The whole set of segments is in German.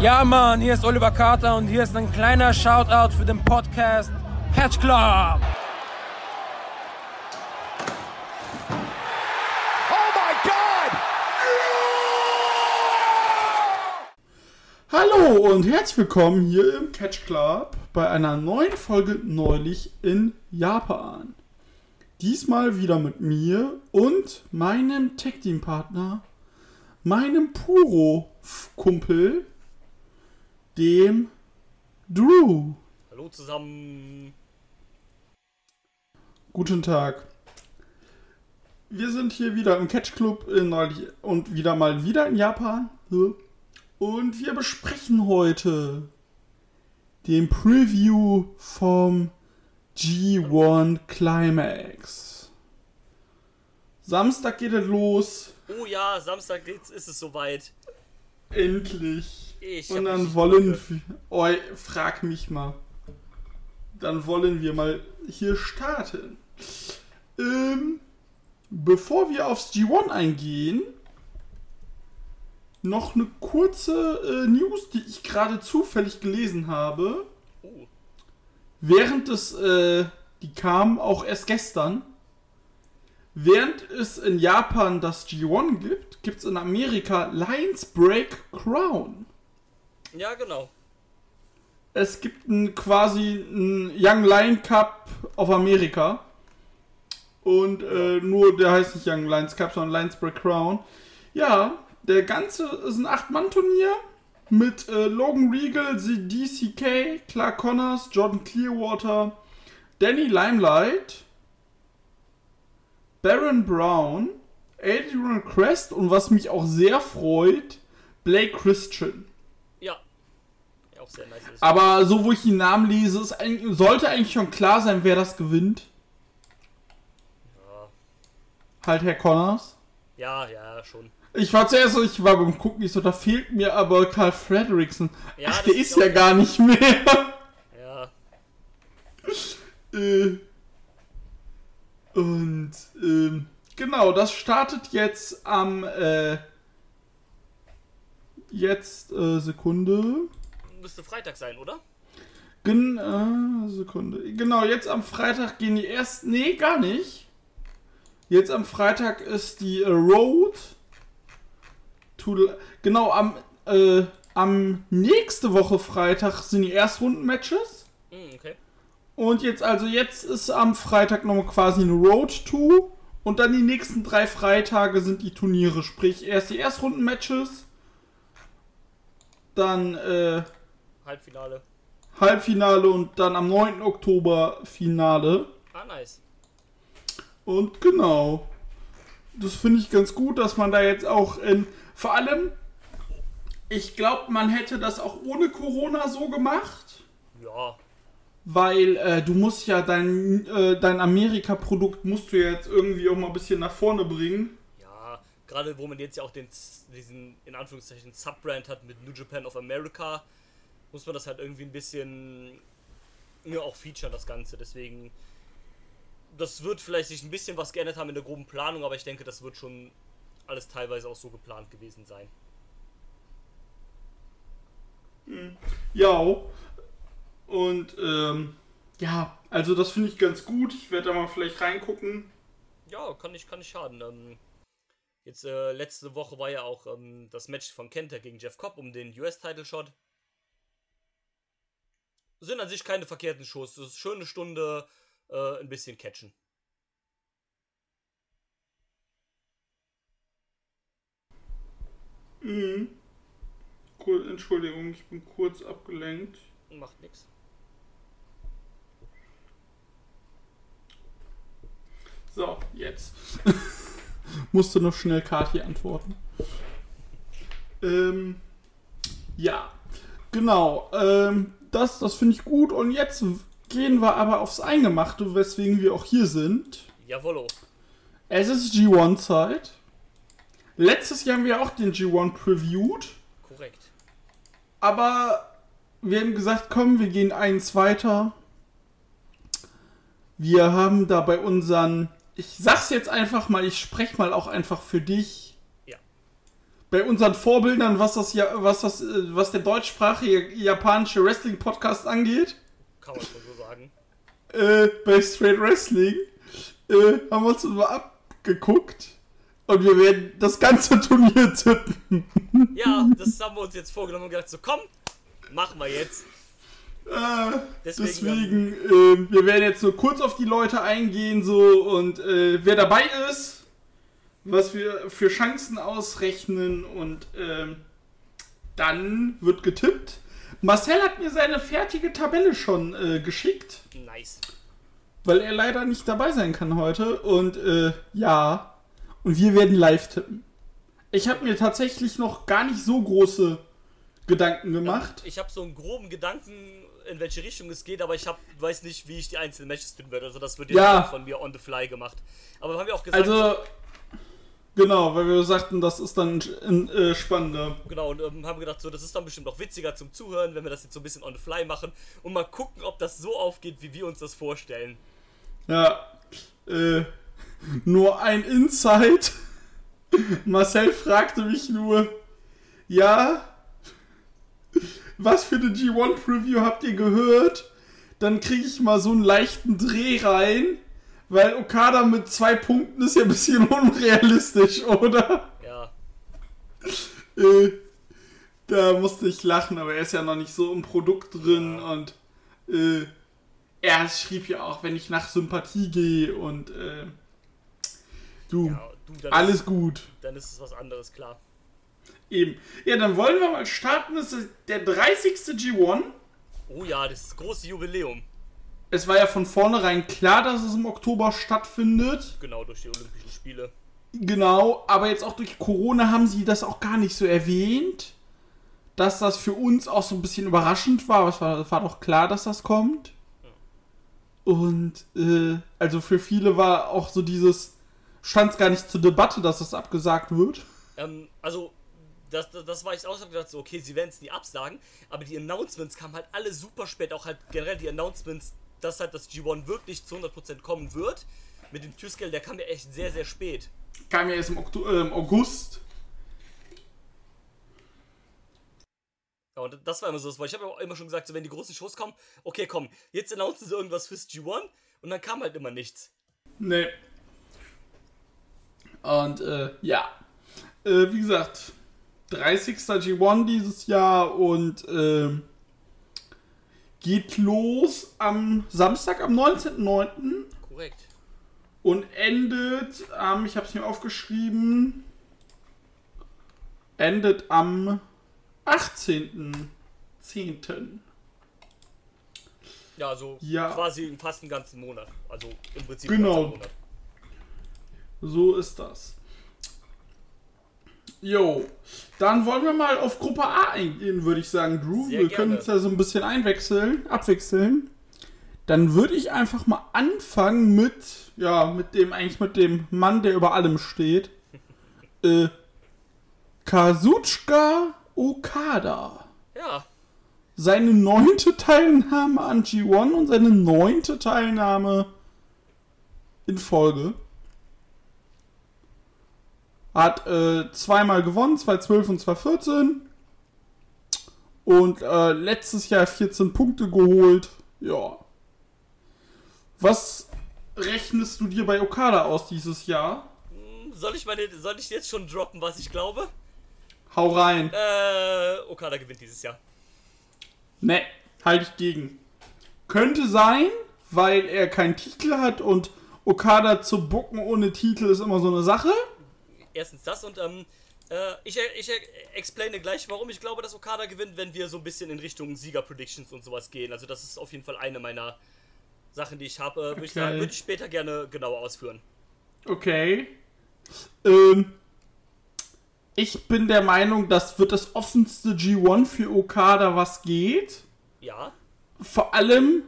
Ja, Mann, hier ist Oliver Carter und hier ist ein kleiner Shoutout für den Podcast Catch Club. Hallo und herzlich willkommen hier im Catch Club bei einer neuen Folge neulich in Japan. Diesmal wieder mit mir und meinem Tech Team Partner, meinem Puro-Kumpel, dem Drew. Hallo zusammen. Guten Tag. Wir sind hier wieder im Catch Club in neulich und wieder mal wieder in Japan. Und wir besprechen heute den Preview vom G1 Climax. Samstag geht es los. Oh ja, Samstag ist es soweit. Endlich. Ich Und dann wollen wir. Oh, frag mich mal. Dann wollen wir mal hier starten. Ähm, bevor wir aufs G1 eingehen, noch eine kurze äh, News, die ich gerade zufällig gelesen habe. Oh, Während es, äh, die kam auch erst gestern. Während es in Japan das G1 gibt, gibt es in Amerika Lions Break Crown. Ja, genau. Es gibt ein, quasi einen Young Lion Cup auf Amerika. Und äh, nur der heißt nicht Young Lions Cup, sondern Lions Break Crown. Ja, der ganze ist ein 8-Mann-Turnier mit äh, Logan Regal, The DCK, Clark Connors, Jordan Clearwater, Danny Limelight, Baron Brown, Adrian Crest und was mich auch sehr freut, Blake Christian. Sehr nice. ist. Aber so, wo ich die Namen lese, ist sollte eigentlich schon klar sein, wer das gewinnt. Ja. Halt Herr Connors. ja, ja, schon. Ich war zuerst so, ich war beim Gucken nicht so, da fehlt mir aber Karl Frederickson. Ja, Ach, der ist ja gar nicht mehr. Ja. äh, und ähm, genau, das startet jetzt am äh, jetzt äh, Sekunde. Müsste Freitag sein, oder? Gen äh, Sekunde. Genau, jetzt am Freitag gehen die ersten. Nee, gar nicht. Jetzt am Freitag ist die äh, Road. To, genau, am, äh, am nächste Woche Freitag sind die Erstrunden-Matches. Hm, okay. Und jetzt, also jetzt ist am Freitag nochmal quasi eine Road to. Und dann die nächsten drei Freitage sind die Turniere. Sprich, erst die Erstrunden-Matches. Dann, äh, Halbfinale. Halbfinale und dann am 9. Oktober Finale. Ah, nice. Und genau. Das finde ich ganz gut, dass man da jetzt auch in. Vor allem, ich glaube, man hätte das auch ohne Corona so gemacht. Ja. Weil äh, du musst ja dein, äh, dein Amerika-Produkt musst du ja jetzt irgendwie auch mal ein bisschen nach vorne bringen. Ja. Gerade wo man jetzt ja auch den, diesen, in Anführungszeichen, Subbrand hat mit New Japan of America, muss man das halt irgendwie ein bisschen ja, auch featuren, das Ganze. Deswegen. Das wird vielleicht sich ein bisschen was geändert haben in der groben Planung, aber ich denke, das wird schon alles teilweise auch so geplant gewesen sein. Ja. Und ähm, ja, also das finde ich ganz gut. Ich werde da mal vielleicht reingucken. Ja, kann nicht, kann nicht schaden. Ähm, jetzt äh, letzte Woche war ja auch ähm, das Match von Kenta gegen Jeff Cobb um den US-Title-Shot. Sind an sich keine verkehrten Shows. Das ist schöne Stunde, äh, ein bisschen catchen. Mhm. Cool, Entschuldigung, ich bin kurz abgelenkt. Macht nix. So, jetzt. Musste noch schnell Kati antworten. Ähm, ja, genau. Ähm, das das finde ich gut. Und jetzt gehen wir aber aufs Eingemachte, weswegen wir auch hier sind. Jawollo. Es ist G1-Zeit. Letztes Jahr haben wir auch den G1 previewed. Korrekt. Aber wir haben gesagt, komm, wir gehen eins weiter. Wir haben da bei unseren, ich sag's jetzt einfach mal, ich spreche mal auch einfach für dich. Bei unseren Vorbildern, was das ja, was das, äh, was der deutschsprachige japanische Wrestling-Podcast angeht, Kann man schon so sagen. äh, bei Straight Wrestling, äh, haben wir uns mal abgeguckt. Und wir werden das ganze Turnier tippen. Ja, das haben wir uns jetzt vorgenommen und gedacht, so komm, machen wir jetzt. Äh, Deswegen, deswegen, äh, wir werden jetzt nur kurz auf die Leute eingehen, so, und äh, wer dabei ist, was wir für Chancen ausrechnen und ähm, dann wird getippt. Marcel hat mir seine fertige Tabelle schon äh, geschickt, Nice. weil er leider nicht dabei sein kann heute. Und äh, ja, und wir werden live tippen. Ich habe mir tatsächlich noch gar nicht so große Gedanken gemacht. Ich habe so einen groben Gedanken, in welche Richtung es geht, aber ich hab, weiß nicht, wie ich die einzelnen Matches tippen werde. Also das wird jetzt Ja. von mir on the fly gemacht. Aber haben wir auch gesagt, Also, genau, weil wir sagten, das ist dann äh, spannender. genau, und ähm, haben gedacht, so, das ist dann bestimmt auch witziger zum Zuhören, wenn wir das jetzt so ein bisschen on the fly machen und mal gucken, ob das so aufgeht, wie wir uns das vorstellen. Ja, äh, nur ein Insight. Marcel fragte mich nur, ja, was für eine G1 Preview habt ihr gehört? Dann kriege ich mal so einen leichten Dreh rein, weil Okada mit zwei Punkten ist ja ein bisschen unrealistisch, oder? Ja, Äh, da musste ich lachen, aber er ist ja noch nicht so im Produkt drin und äh, er schrieb ja auch, wenn ich nach Sympathie gehe und äh, du, ja du, alles gut. ist, dann ist es was anderes, klar. Eben. Ja, dann wollen wir mal starten. Das ist der 30. G1. Oh ja, das ist das große Jubiläum. Es war ja von vornherein klar, dass es im Oktober stattfindet. Genau, durch die Olympischen Spiele. Genau, aber jetzt auch durch Corona haben sie das auch gar nicht so erwähnt. Dass das für uns auch so ein bisschen überraschend war, aber es war, war doch klar, dass das kommt. Und äh, also für viele war auch so dieses, stand es gar nicht zur Debatte, dass das abgesagt wird. Ähm, also, das, das, das war ich auch so gedacht, so, okay, sie werden es nie absagen, aber die Announcements kamen halt alle super spät, auch halt generell die Announcements, dass halt das G1 wirklich zu 100% kommen wird. Mit dem Türscale, der kam ja echt sehr, sehr spät. Kam ja erst im, Okto äh, im August. Ja, und das war immer so das, weil ich habe ja auch immer schon gesagt, so, wenn die großen Shows kommen, okay, komm, jetzt announcen sie irgendwas fürs G1 und dann kam halt immer nichts. Nee. Und äh, ja. Äh, wie gesagt, 30. G1 dieses Jahr und äh, geht los am Samstag, am 19.09. Korrekt. und endet am, ich habe es mir aufgeschrieben, endet am 18.10. Ja, also Ja. quasi fast einen ganzen Monat. Also im Prinzip Genau. einen ganzen Monat. So ist das. Jo, dann wollen wir mal auf Gruppe A eingehen, würde ich sagen, Drew. Sehr wir können gerne. uns ja so ein bisschen einwechseln, abwechseln. Dann würde ich einfach mal anfangen mit, ja, mit dem, eigentlich mit dem Mann, der über allem steht. äh, Kazuchika Okada. Ja, Seine neunte Teilnahme an G1 und seine neunte Teilnahme in Folge. Hat äh, zweimal gewonnen, 2012 und 2014. Und äh, letztes Jahr 14 Punkte geholt. Ja. Was rechnest du dir bei Okada aus dieses Jahr? soll ich meine, soll ich jetzt schon droppen, was ich glaube? Hau rein. Äh, Okada gewinnt dieses Jahr. Ne, halte ich gegen. Könnte sein, weil er keinen Titel hat und Okada zu bucken ohne Titel ist immer so eine Sache. Erstens das und ähm, äh, ich, ich explaine gleich, warum ich glaube, dass Okada gewinnt, wenn wir so ein bisschen in Richtung Sieger-Predictions und sowas gehen. Also das ist auf jeden Fall eine meiner Sachen, die ich habe. Äh, Würde ich, sagen, würde ich später gerne genauer ausführen. Okay. Ähm, ich bin der Meinung, das wird das offenste G1 für Okada, was geht. Ja, Vor allem.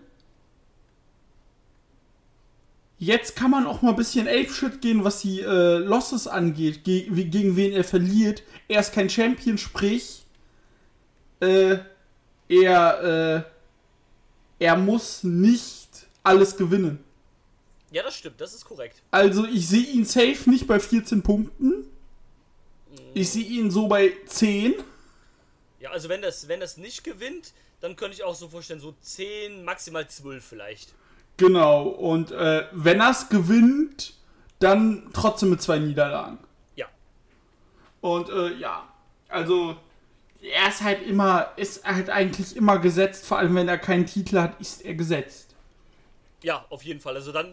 Jetzt kann man auch mal ein bisschen Apeshit gehen, was die äh, Losses angeht, ge gegen wen er verliert. Er ist kein Champion, sprich, äh, er, äh, er muss nicht alles gewinnen. ja, das stimmt, das ist korrekt. Also ich sehe ihn safe nicht bei 14 Punkten. Ich sehe ihn so bei 10. Ja, also wenn das, wenn das nicht gewinnt, dann könnte ich auch so vorstellen, so 10, maximal 12 vielleicht. Genau. Und äh, wenn er es gewinnt, dann trotzdem mit zwei Niederlagen. Ja. Und äh, ja, also er ist halt immer, ist halt eigentlich immer gesetzt, vor allem wenn er keinen Titel hat, ist er gesetzt. Ja, auf jeden Fall. Also dann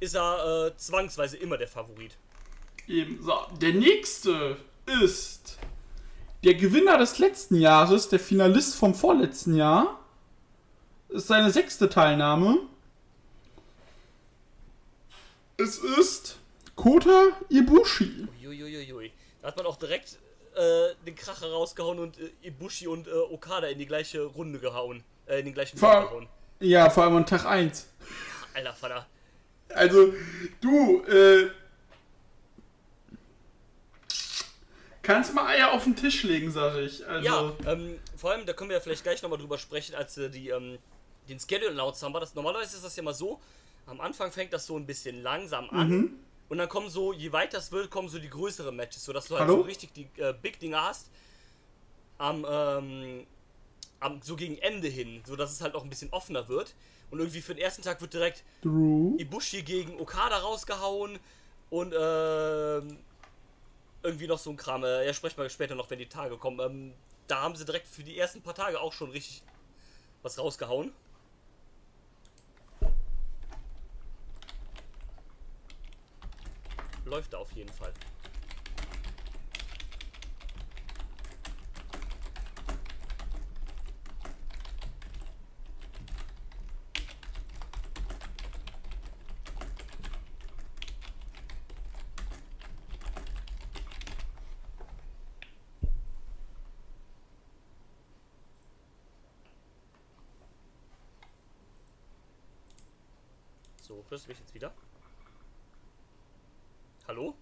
ist er äh, zwangsweise immer der Favorit. Eben, so. Der nächste ist der Gewinner des letzten Jahres, der Finalist vom vorletzten Jahr. Ist seine sechste Teilnahme. Es ist Kota Ibushi. Uiuiuiui. Da hat man auch direkt äh, den Kracher rausgehauen und äh, Ibushi und äh, Okada in die gleiche Runde gehauen. Äh, in den gleichen Vor- gehauen. Ja, vor allem an Tag 1. Alter Vater. Also, du, äh. Kannst mal Eier auf den Tisch legen, sag ich. Also, Ja, ähm, vor allem, da können wir ja vielleicht gleich nochmal drüber sprechen, als wir die, ähm, den Schedule announced haben. War das, normalerweise ist das ja mal so, am Anfang fängt das so ein bisschen langsam an. Mhm. Und dann kommen so, je weiter es wird, kommen so die größeren Matches, sodass du halt Hallo? so richtig die äh, Big Dinger hast. Am, ähm, am, so gegen Ende hin, sodass es halt auch ein bisschen offener wird. Und irgendwie für den ersten Tag wird direkt Drew. Ibushi gegen Okada rausgehauen und ähm, irgendwie noch so ein Kram. Äh, ja, sprechen wir später noch, wenn die Tage kommen. Ähm, da haben sie direkt für die ersten paar Tage auch schon richtig was rausgehauen. Läuft auf jeden Fall. So, hörst du mich jetzt wieder? Hallo?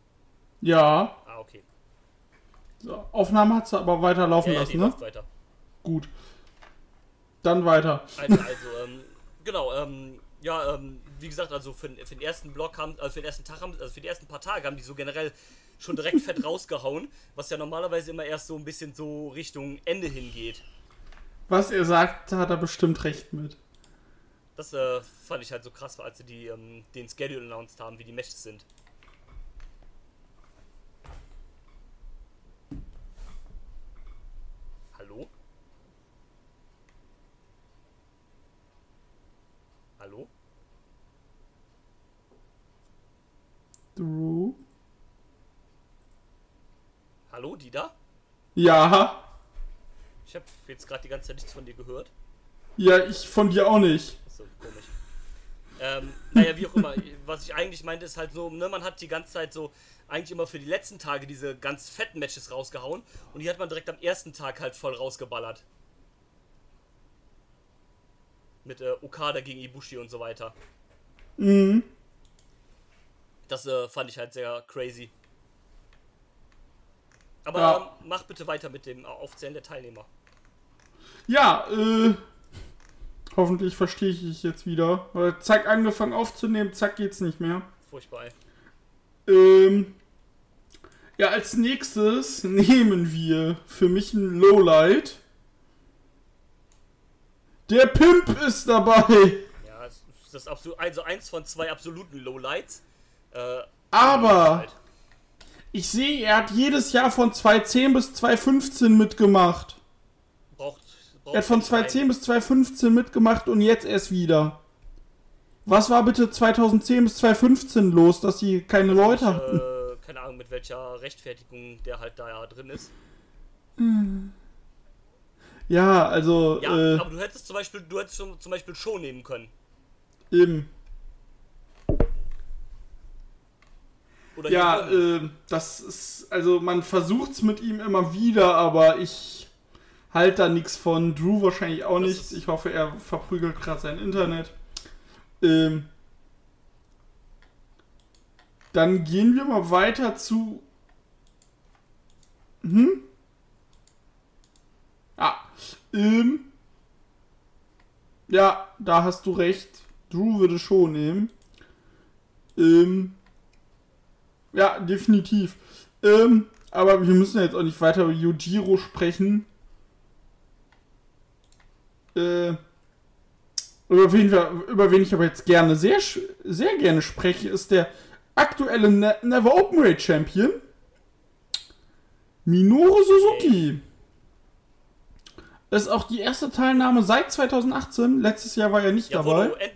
Ja. Ah, okay. So, Aufnahme hat sie aber weiterlaufen Ja, ja, lassen, ne? läuft weiter. Gut. Dann weiter. Also, also ähm, genau, ähm, ja, ähm, wie gesagt, also für, den- für den ersten Block haben, also für den ersten Tag haben, also für die ersten paar Tage haben die so generell schon direkt fett rausgehauen, was ja normalerweise immer erst so ein bisschen so Richtung Ende hingeht. Was er sagt, hat er bestimmt recht mit. Das äh, fand ich halt so krass, als sie die, ähm, den Schedule announced haben, wie die Matches sind. Hallo? Hallo? Drew. Hallo, die da? Ja. Ich habe jetzt gerade die ganze Zeit nichts von dir gehört. Ja, ich von dir auch nicht. Ist so komisch. Ähm, naja, wie auch immer. Was ich eigentlich meinte, ist halt so, ne, man hat die ganze Zeit so eigentlich immer für die letzten Tage diese ganz fetten Matches rausgehauen und die hat man direkt am ersten Tag halt voll rausgeballert. Mit äh, Okada gegen Ibushi und so weiter. Mhm. Das äh, fand ich halt sehr crazy. Aber Ja. ähm, mach bitte weiter mit dem äh, Aufzählen der Teilnehmer. Ja, äh. Hoffentlich verstehe ich dich jetzt wieder. Weil zack, angefangen aufzunehmen, zack, geht's nicht mehr. Furchtbar. Ähm. Ja, als nächstes nehmen wir für mich ein Lowlight. Der Pimp ist dabei. Ja, es ist das absolut, also eins von zwei absoluten Lowlights. Äh, Aber halt. ich sehe, er hat jedes Jahr von 2010 bis 2015 mitgemacht. braucht, braucht Er hat von nicht rein. 2010 bis 2015 mitgemacht und jetzt erst wieder. Was war bitte 2010 bis 2015 los, dass sie keine Leute hatten? Äh, keine Ahnung, mit welcher Rechtfertigung der halt da ja drin ist. Ja, also, Ja, äh, aber du hättest zum Beispiel, du hättest zum Beispiel Show nehmen können. eben. Oder Ja, äh, das ist, also man versucht's mit ihm immer wieder, aber ich halte da nichts von. Drew wahrscheinlich auch Das nichts. Ich hoffe, er verprügelt gerade sein Internet. Ähm, dann gehen wir mal weiter zu. Hm? Ah, ähm. Ja, da hast du recht. Drew würde schon nehmen. Ähm. Ja, definitiv. Ähm, aber wir müssen jetzt auch nicht weiter über Yujiro sprechen. Äh, über, wen wir, über wen ich aber jetzt gerne, sehr, sehr gerne spreche, ist der aktuelle ne Never Openweight Champion. Minoru Suzuki. Ist auch die erste Teilnahme seit 2018. Letztes Jahr war er nicht Ja, dabei. end-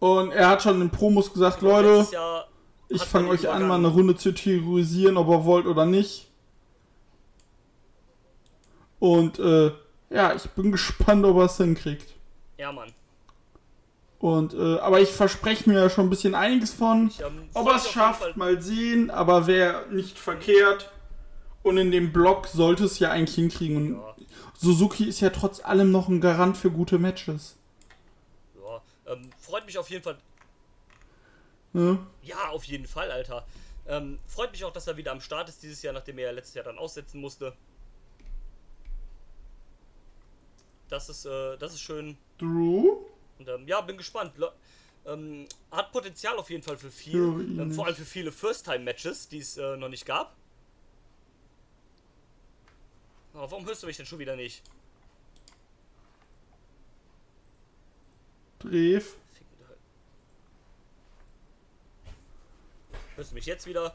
Und er hat schon in Promos gesagt, Leute, letztes Jahr ich fange euch an, mal eine Runde zu terrorisieren, ob ihr wollt oder nicht. Und äh, ja, ich bin gespannt, ob er es hinkriegt. Ja, Mann. Und äh, aber ich verspreche mir ja schon ein bisschen einiges von. Ich, ähm, Ob er es schafft, mal sehen, aber wäre nicht verkehrt. Und in dem Block sollte es ja eigentlich hinkriegen. Und Ja, Suzuki ist ja trotz allem noch ein Garant für gute Matches. ja. Ähm, freut mich auf jeden Fall. Ne? Ja, auf jeden Fall, Alter. Ähm, freut mich auch, dass er wieder am Start ist dieses Jahr, nachdem er ja letztes Jahr dann aussetzen musste. Das ist, äh, das ist schön. Drew? Und ähm, ja, bin gespannt. Le ähm, hat Potenzial auf jeden Fall für viel. Ähm, vor allem für viele First-Time-Matches, die es äh, noch nicht gab. Aber warum hörst du mich denn schon wieder nicht? Hölle. Hörst du mich jetzt wieder?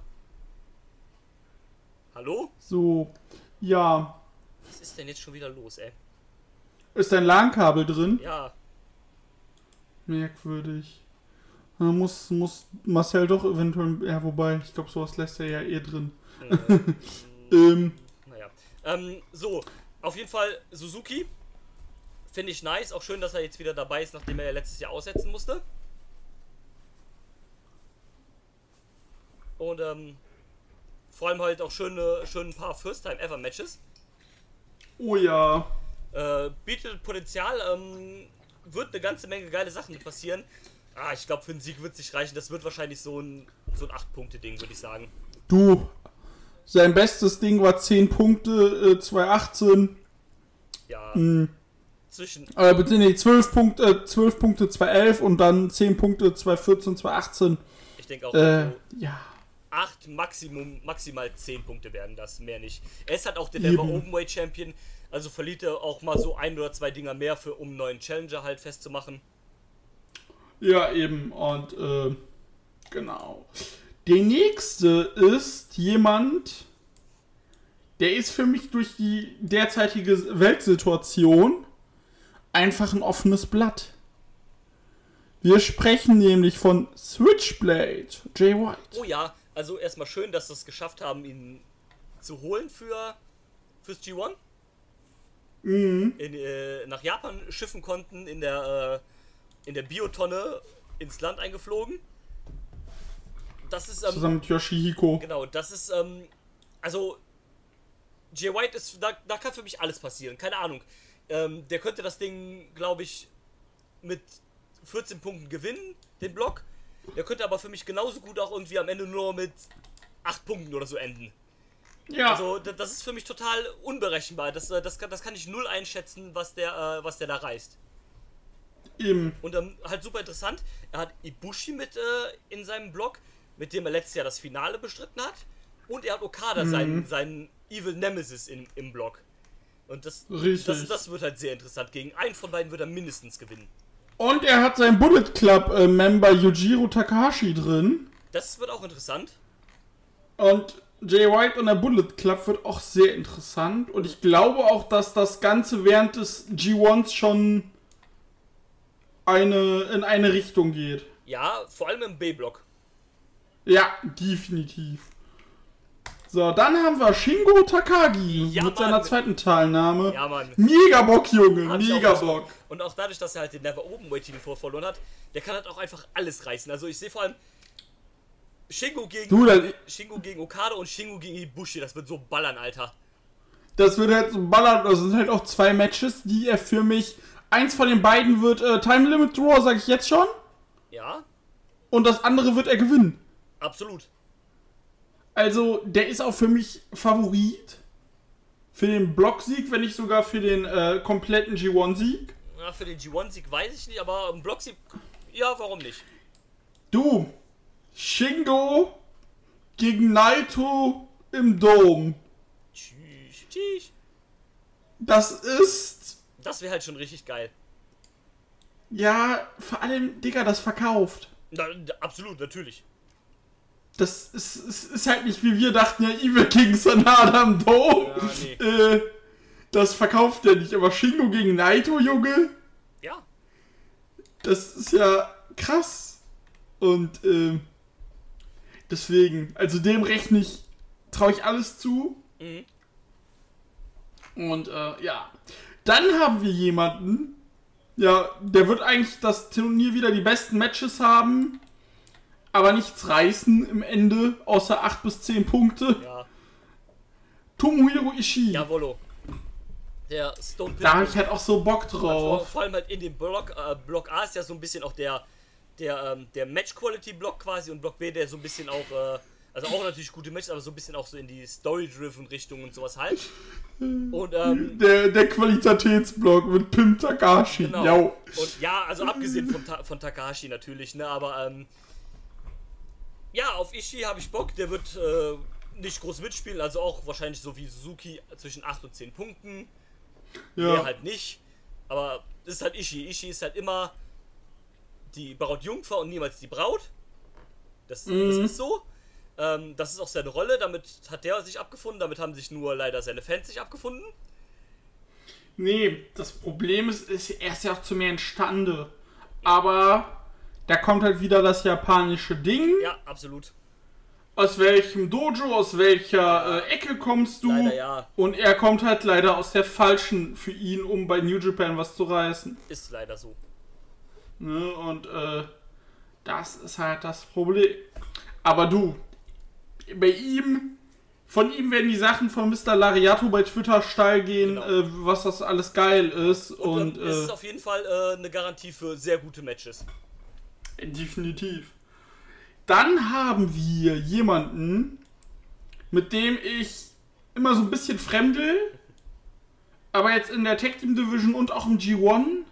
Hallo? So. Ja. Was ist denn jetzt schon wieder los, ey? Ist ein LAN-Kabel drin? Ja, Merkwürdig. Da muss, muss Marcel doch eventuell. Ja, wobei, ich glaube, sowas lässt er ja eh drin. äh, Ähm, naja. Ähm, so, auf jeden Fall Suzuki. Finde ich nice. Auch schön, dass er jetzt wieder dabei ist, nachdem er ja letztes Jahr aussetzen musste. Und ähm, vor allem halt auch schöne, schön ein paar First-Time-Ever-Matches. oh ja. Äh, bietet Potenzial, ähm, wird eine ganze Menge geile Sachen passieren. Ah, ich glaube, für einen Sieg wird es nicht reichen. Das wird wahrscheinlich so ein, so ein 8-Punkte-Ding, würde ich sagen. Du. Sein bestes Ding war 10 Punkte, äh, 2018. Ja, Hm. zwischen. Äh, nee, 12 Punkte, äh, 12 Punkte 2011 und dann 10 Punkte 2014, 2018. Ich denke auch, Äh, so ja. 8, Maximum, maximal 10 Punkte werden das, mehr nicht. Er ist halt auch der. Never Openweight Champion, also verliert er auch mal so ein oder zwei Dinger mehr, für, um einen neuen Challenger halt festzumachen. Ja, eben. Und, äh, genau. Der nächste ist jemand, der ist für mich durch die derzeitige Weltsituation einfach ein offenes Blatt. Wir sprechen nämlich von Switchblade, Jay White. Oh ja, also erstmal schön, dass sie es geschafft haben, ihn zu holen für fürs G1. Mhm. In, äh, nach Japan schiffen konnten, in der, äh, in der Biotonne ins Land eingeflogen. Das ist, ähm, Zusammen mit Yoshihiko. Genau, das ist, ähm, also, Jay White ist, da, da kann für mich alles passieren, keine Ahnung. Ähm, der könnte das Ding, glaube ich, mit 14 Punkten gewinnen, den Block. Der könnte aber für mich genauso gut auch irgendwie am Ende nur mit 8 Punkten oder so enden. Ja, Also, da- das ist für mich total unberechenbar. Das, äh, das, kann, das kann ich null einschätzen, was der, äh, was der da reißt. eben. Und ähm, halt super interessant, er hat Ibushi mit äh, in seinem Blog, mit dem er letztes Jahr das Finale bestritten hat. Und er hat Okada, Mhm. seinen, seinen Evil Nemesis in, im Blog. Und das, das, das wird halt sehr interessant. Gegen einen von beiden wird er mindestens gewinnen. Und er hat seinen Bullet Club äh, Member Yujiro Takahashi drin. Das wird auch interessant. Und Jay White und der Bullet Club wird auch sehr interessant. Und ich glaube auch, dass das Ganze während des G1s schon eine, in eine Richtung geht. Ja, vor allem im B-Block. Ja, definitiv. So, dann haben wir Shingo Takagi Ja, mit seiner Mann. zweiten Teilnahme. Ja, Mann. Mega Bock, Junge, Hab mega Bock. Und auch dadurch, dass er halt den Never Openweight Titel vor verloren hat, der kann halt auch einfach alles reißen. Also ich sehe vor allem Shingo gegen Du, Shingo gegen Okada und Shingo gegen Ibushi. Das wird so ballern, Alter. das wird halt so ballern. Das sind halt auch zwei Matches, die er für mich. Eins von den beiden wird äh, Time Limit Draw, sag ich jetzt schon. Ja, Und das andere wird er gewinnen. Absolut. Also, der ist auch für mich Favorit. Für den Blocksieg, wenn nicht sogar für den äh, kompletten G1-Sieg. Ja, für den G1-Sieg weiß ich nicht, aber im Block-Sieg, ja, warum nicht? Du, Shingo gegen Naito im Dom. Tschüss, tschüss. Das ist. Das wäre halt schon richtig geil. Ja, vor allem, Digga, das verkauft. Na, absolut, natürlich. Das ist, ist, ist halt nicht wie wir dachten, ja, Evil King Sanada im Dom. Ja, nee. Äh, das verkauft er nicht. Aber Shingo gegen Naito, Junge, Ja, das ist ja krass. Und ähm, deswegen, also dem rechne ich, traue ich alles zu. Mhm. Und äh, ja, dann haben wir jemanden, ja, der wird eigentlich das Turnier wieder die besten Matches haben, aber nichts reißen im Ende, außer 8 bis 10 Punkte. ja. Tomohiro Ishii. Jawollo. Der Stone Da habe ich halt auch so Bock Also, drauf. vor allem halt in dem Block, äh, Block A ist ja so ein bisschen auch der, der, ähm, der Match-Quality-Block quasi und Block B, der so ein bisschen auch, äh, also auch natürlich gute Matches, aber so ein bisschen auch so in die Story-Driven-Richtung und sowas halt. Und, ähm, Der, der Qualitätsblock mit Pim Takashi. genau. Und ja, also abgesehen von, Ta von Takahashi natürlich, ne, aber, ähm, ja, auf Ishii habe ich Bock, der wird, äh, nicht groß mitspielen, also auch wahrscheinlich so wie Suzuki zwischen 8 und 10 Punkten. Ja. Mehr halt nicht. Aber das ist halt Ishi. Ishi ist halt immer die Brautjungfer und niemals die Braut. Das, das ist so. Ähm, das ist auch seine Rolle. Damit hat der sich abgefunden. Damit haben sich nur leider seine Fans sich abgefunden. Nee, das Problem ist, ist, er ist ja auch zu mehr imstande. Aber da kommt halt wieder das japanische Ding. Ja, absolut. Aus welchem Dojo, aus welcher äh, Ecke kommst du? Leider ja. Und er kommt halt leider aus der falschen für ihn, um bei New Japan was zu reißen. Ist leider so. Ne? Und äh, das ist halt das Problem. Aber du, bei ihm, von ihm werden die Sachen von Mr. Lariato bei Twitter steil gehen, Genau. äh, was das alles geil ist. Und, Und, ähm, es ist äh, auf jeden Fall äh, eine Garantie für sehr gute Matches. Definitiv. Dann haben wir jemanden, mit dem ich immer so ein bisschen fremdel, aber jetzt in der Tag Team Division und auch im G1,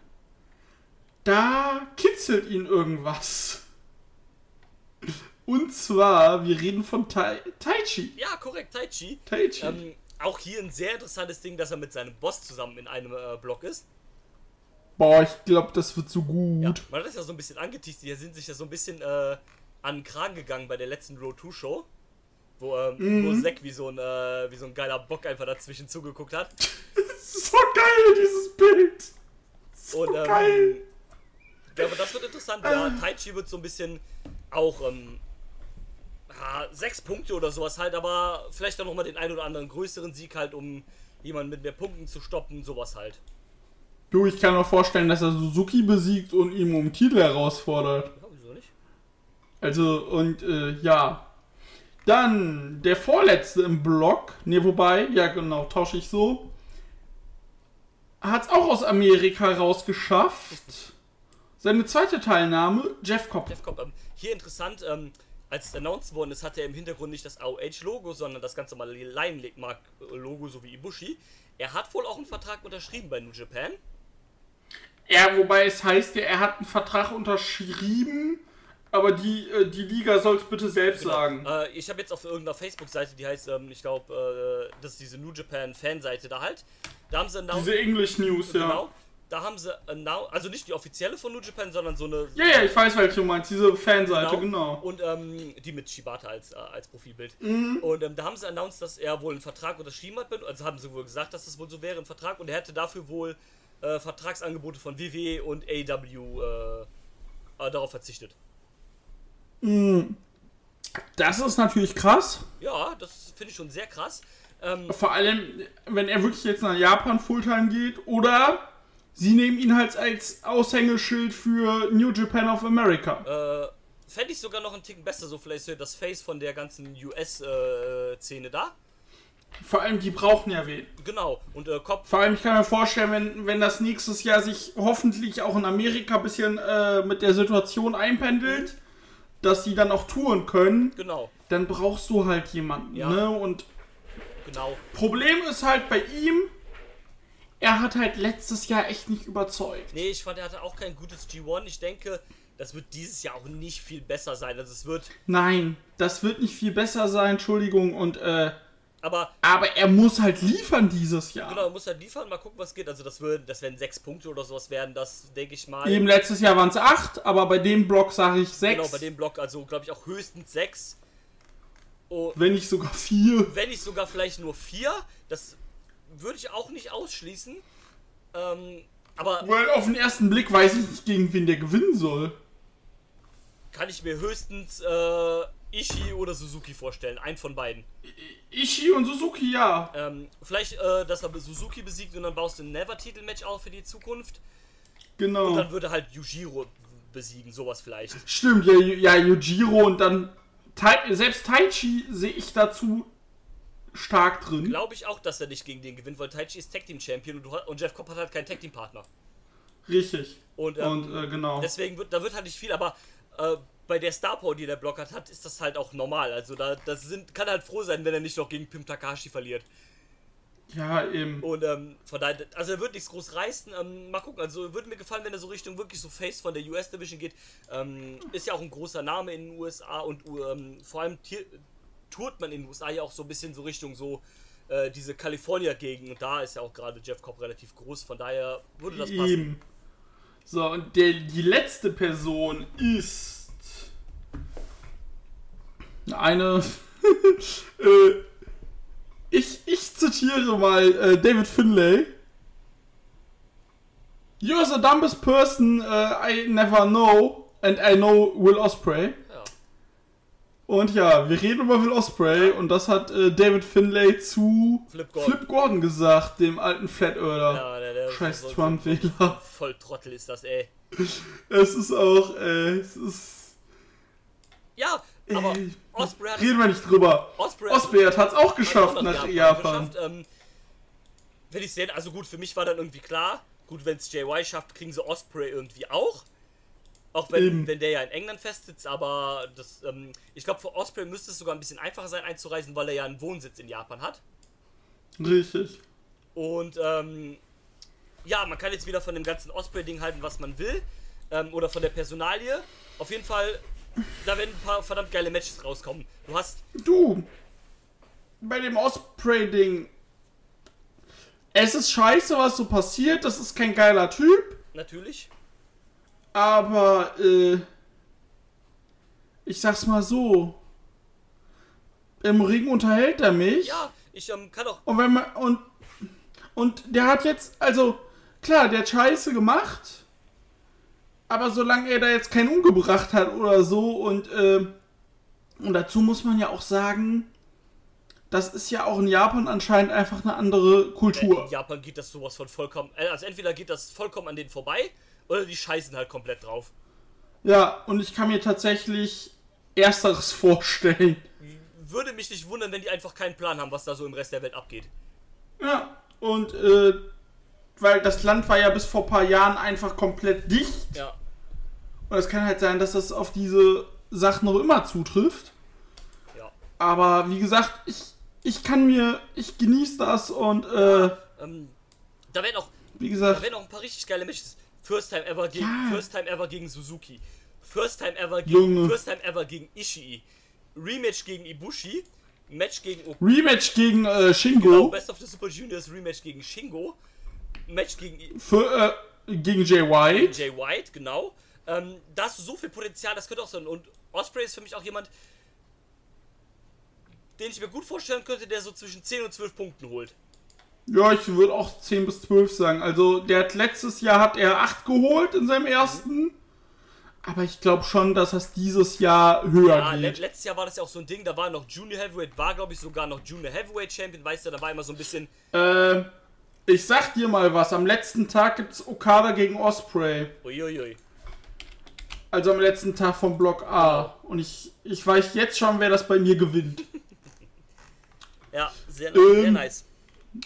da kitzelt ihn irgendwas. Und zwar, wir reden von tai Taichi. Ja, korrekt, Taichi. Taichi. Ähm, auch hier ein sehr interessantes Ding, dass er mit seinem Boss zusammen in einem äh, Block ist. Boah, ich glaube, das wird so gut. Ja, man hat das ja so ein bisschen angeteased, die sind sich ja so ein bisschen äh, an den Kragen gegangen bei der letzten Road 2 Show. Wo, ähm, wo Zack wie so, ein, äh, wie so ein geiler Bock einfach dazwischen zugeguckt hat. Das ist so geil, dieses Bild. So Und ähm, geil. ja, aber das wird interessant. Ja, Taichi wird so ein bisschen auch ähm, ja, sechs Punkte oder sowas halt, aber vielleicht dann nochmal den ein oder anderen größeren Sieg halt, um jemanden mit mehr Punkten zu stoppen, sowas halt. Du, ich kann mir vorstellen, dass er Suzuki besiegt und ihm um Titel herausfordert. Ja, wieso nicht? Also, und äh, ja. Dann der vorletzte im Block. Ne, wobei, ja genau, tausche ich so. Hat es auch aus Amerika rausgeschafft. Seine zweite Teilnahme, Jeff Cobb. Jeff Cobb, ähm, hier interessant, ähm, als es announced worden ist, hat er im Hintergrund nicht das AOH-Logo, sondern das ganz normale Lion-Mark-Logo, so wie Ibushi. Er hat wohl auch einen Vertrag unterschrieben bei New Japan. Ja, wobei es heißt ja, er hat einen Vertrag unterschrieben, aber die, äh, die Liga soll es bitte selbst sagen. Äh, ich habe jetzt auf irgendeiner Facebook-Seite, die heißt, ähm, ich glaube, äh, das ist diese New Japan-Fanseite da halt. Da haben sie Diese English News, ja. genau, da haben sie announced, also nicht die offizielle von New Japan, sondern so eine... Ja, ja, ich weiß, welche du meinst, diese Fanseite, genau. Und ähm, die mit Shibata als, äh, als Profilbild. Mhm. Und ähm, da haben sie announced, dass er wohl einen Vertrag unterschrieben hat. Also haben sie wohl gesagt, dass das wohl so wäre, ein Vertrag. Und er hätte dafür wohl äh, Vertragsangebote von WWE und AEW äh, äh, darauf verzichtet. Das ist natürlich krass. Ja, das finde ich schon sehr krass. Ähm, Vor allem, wenn er wirklich jetzt nach Japan Fulltime geht oder sie nehmen ihn halt als Aushängeschild für New Japan of America. äh, Fände ich sogar noch einen Ticken besser, so vielleicht so das Face von der ganzen US-Szene da. Vor allem, die brauchen ja wen. Genau. Und äh, Kopf, Vor allem, ich kann mir vorstellen, wenn, wenn das nächstes Jahr sich hoffentlich auch in Amerika ein bisschen äh, mit der Situation einpendelt, dass die dann auch touren können, genau, dann brauchst du halt jemanden. Ja. Ne? Und genau. Problem ist halt bei ihm, er hat halt letztes Jahr echt nicht überzeugt. Nee, ich fand, er hatte auch kein gutes G1. Ich denke, das wird dieses Jahr auch nicht viel besser sein. Also es wird Nein, das wird nicht viel besser sein, Entschuldigung. Und äh, Aber Aber er muss halt liefern dieses Jahr. genau, muss halt liefern, mal gucken, was geht. Also das würden, das werden sechs Punkte oder sowas werden, das denke ich mal. Eben letztes Jahr waren es acht, aber bei dem Block sage ich sechs. Genau, bei dem Block, also glaube ich auch höchstens sechs. Oh, wenn nicht sogar vier. wenn nicht sogar vielleicht nur vier. Das würde ich auch nicht ausschließen. Ähm, aber Weil auf den ersten Blick weiß ich nicht, gegen wen der gewinnen soll. kann ich mir höchstens äh, Ishii oder Suzuki vorstellen. Ein von beiden. Ishii und Suzuki, ja. Ähm, vielleicht, äh, dass er Suzuki besiegt und dann baust du ein Never-Titel-Match auf für die Zukunft. Und Genau. dann würde halt Yujiro besiegen, sowas vielleicht. Stimmt, ja, ja, Yujiro und dann. Tai, selbst Taichi sehe ich dazu stark drin. Glaube ich auch, dass er nicht gegen den gewinnt, weil Taichi ist Tag Team Champion und, du, und Jeff Cobb hat halt keinen Tag Team Partner. Richtig. Und, ähm, Und äh, genau. deswegen wird, da wird halt nicht viel, aber äh, bei der Star Power, die der Block hat, ist das halt auch normal. Also da das sind, kann halt froh sein, wenn er nicht noch gegen Pim Takahashi verliert. Ja, eben. Und ähm, von daher, also er wird nichts groß reißen. Ähm, mal gucken, also würde mir gefallen, wenn er so Richtung wirklich so Face von der US Division geht. Ähm, ist ja auch ein großer Name in den USA und ähm, vor allem tourt man in den USA ja auch so ein bisschen so Richtung so äh, diese California-Gegend und da ist ja auch gerade Jeff Cobb relativ groß, von daher würde das passen. Eben. So, und der, die letzte Person ist eine. äh, ich, ich zitiere mal äh, David Finlay. You're the dumbest person uh, I never know, and I know Will Osprey. Ja. Und ja, wir reden über Will Osprey und das hat äh, David Finlay zu Flip Gordon. Flip Gordon gesagt, dem alten Flat Earther. Ja, der, der Scheiß voll- Trump-Wähler. Voll Trottel ist das, ey. Es ist auch, äh, es ist. Ja, aber Osprey hat Reden wir nicht drüber. Osprey, Osprey hat es auch geschafft nach Japan. geschafft. Ähm, wenn ich sehen, also gut, für mich war dann irgendwie klar, gut, wenn es JY schafft, kriegen sie Osprey irgendwie auch. Auch wenn, Eben. wenn der ja in England festsitzt, aber das, ähm, ich glaube, für Osprey müsste es sogar ein bisschen einfacher sein einzureisen, weil er ja einen Wohnsitz in Japan hat. Richtig. Und ähm, ja, man kann jetzt wieder von dem ganzen Osprey-Ding halten, was man will. Ähm, oder von der Personalie. Auf jeden Fall, da werden ein paar verdammt geile Matches rauskommen. Du hast Du, bei dem Osprey-Ding. Es ist scheiße, was so passiert. Das ist kein geiler Typ. natürlich. Aber, äh. Ich sag's mal so. Im Ring unterhält er mich. Ja, ich ähm, kann auch Und wenn man. Und. Und der hat jetzt. Also, klar, der hat Scheiße gemacht. Aber solange er da jetzt keinen umgebracht hat oder so und. Äh, und dazu muss man ja auch sagen. Das ist ja auch in Japan anscheinend einfach eine andere Kultur. In Japan geht das sowas von vollkommen. äh, Also entweder geht das vollkommen an denen vorbei oder die scheißen halt komplett drauf. Ja, und ich kann mir tatsächlich Ersteres vorstellen. Würde mich nicht wundern, wenn die einfach keinen Plan haben, was da so im Rest der Welt abgeht. Ja, und äh, weil das Land war ja bis vor ein paar Jahren einfach komplett dicht. Ja. Und es kann halt sein, dass das auf diese Sachen noch immer zutrifft. Ja. Aber wie gesagt, ich, ich kann mir, ich genieße das und äh, Ähm, da werden auch, wie da gesagt, werden auch ein paar richtig geile Matches. First time ever gegen Ja. First time ever gegen Suzuki. First time ever gegen Junge. First time ever gegen Ishii. Rematch gegen Ibushi. Match gegen Okada. Rematch gegen äh, Genau, Shingo Best of the Super Juniors Rematch gegen Shingo. Match gegen für, äh, gegen Jay White. Jay White, genau. Ähm, da hast du so viel Potenzial, das könnte auch sein. Und Osprey ist für mich auch jemand, den ich mir gut vorstellen könnte, der so zwischen 10 und 12 Punkten holt. Ja, ich würde auch 10 bis 12 sagen. Also, der hat letztes Jahr hat er 8 geholt in seinem ersten. Aber ich glaube schon, dass das dieses Jahr höher Ja, geht. letztes Jahr war das ja auch so ein Ding, da war noch Junior Heavyweight, war glaube ich sogar noch Junior Heavyweight Champion, weißt du, da war immer so ein bisschen. Äh, ich sag dir mal was. Am letzten Tag gibt's Okada gegen Osprey. Uiuiui. Also am letzten Tag vom Block A. Und ich, ich weiß jetzt schon, wer das bei mir gewinnt. Ja, sehr, Ähm. sehr nice.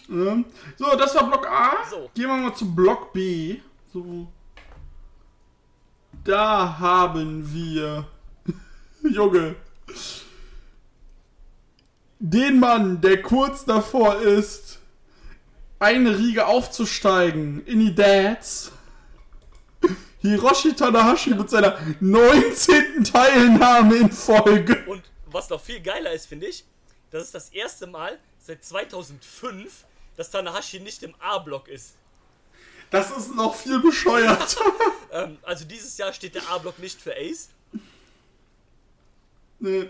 Ne? So, das war Block A. So. Gehen wir mal zu Block B. So. Da haben wir. Junge. Den Mann, der kurz davor ist, eine Riege aufzusteigen in die Dads. Hiroshi Tanahashi mit seiner 19. Teilnahme in Folge. Und was noch viel geiler ist, finde ich, das ist das erste Mal seit 2005, dass Tanahashi nicht im A-Block ist. Das ist noch viel bescheuert. Ähm, also dieses Jahr steht der A-Block nicht für Ace. nee.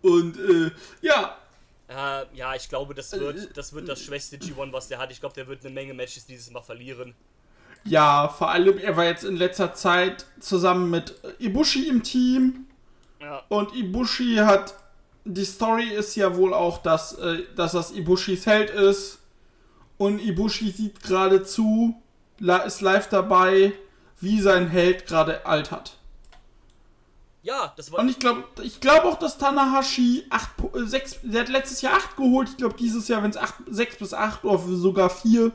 Und äh, ja, Äh, ja, ich glaube, das wird, das wird das schwächste G1, was der hat. Ich glaube, der wird eine Menge Matches dieses Mal verlieren. ja, vor allem, er war jetzt in letzter Zeit zusammen mit Ibushi im Team. Ja, Und Ibushi hat. Die Story ist ja wohl auch, dass, äh, dass das Ibushis Held ist. Und Ibushi sieht gerade zu, ist live dabei, wie sein Held gerade altert. Ja das war. Und ich glaube ich glaub auch, dass Tanahashi 8, Pu- äh, sechs, der hat letztes Jahr 8 geholt. Ich glaube, dieses Jahr, wenn es 6 bis 8 oder sogar 4.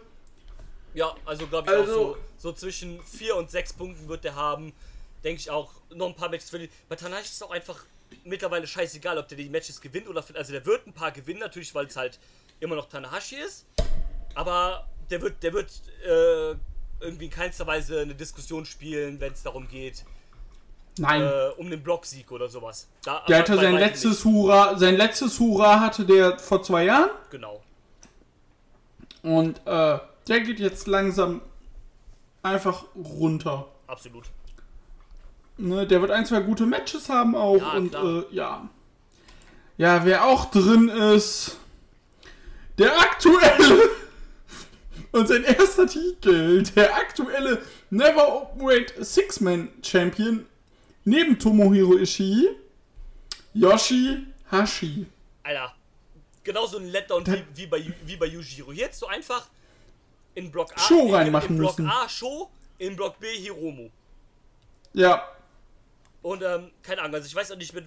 Ja, also glaube ich Also- auch so, so zwischen 4 und 6 Punkten wird der haben. Denke ich auch, noch ein paar Matches verlieren. Bei Tanahashi ist es auch einfach mittlerweile scheißegal, ob der die Matches gewinnt oder. Also der wird ein paar gewinnen natürlich, weil es halt immer noch Tanahashi ist. Aber der wird, der wird äh, irgendwie in keinster Weise eine Diskussion spielen, wenn es darum geht, Nein. äh, um den Blocksieg oder sowas. Da, der hatte sein letztes Hurra, sein letztes Hurra hatte der vor zwei Jahren. Genau. Und äh, der geht jetzt langsam einfach runter. Absolut. Ne, der wird ein, zwei gute Matches haben auch. Ja, und äh, ja. Ja, wer auch drin ist, der aktuelle und sein erster Titel, der aktuelle Never Openweight Six-Man Champion neben Tomohiro Ishii, Yoshi Hashi. Alter, genauso ein Letdown wie, wie, bei, wie bei Yujiro. Hier hättest du einfach in Block A, Show in, reinmachen in Block müssen. A Show, in Block B Hiromu. Ja. Und ähm, keine Ahnung, also ich weiß auch nicht, mit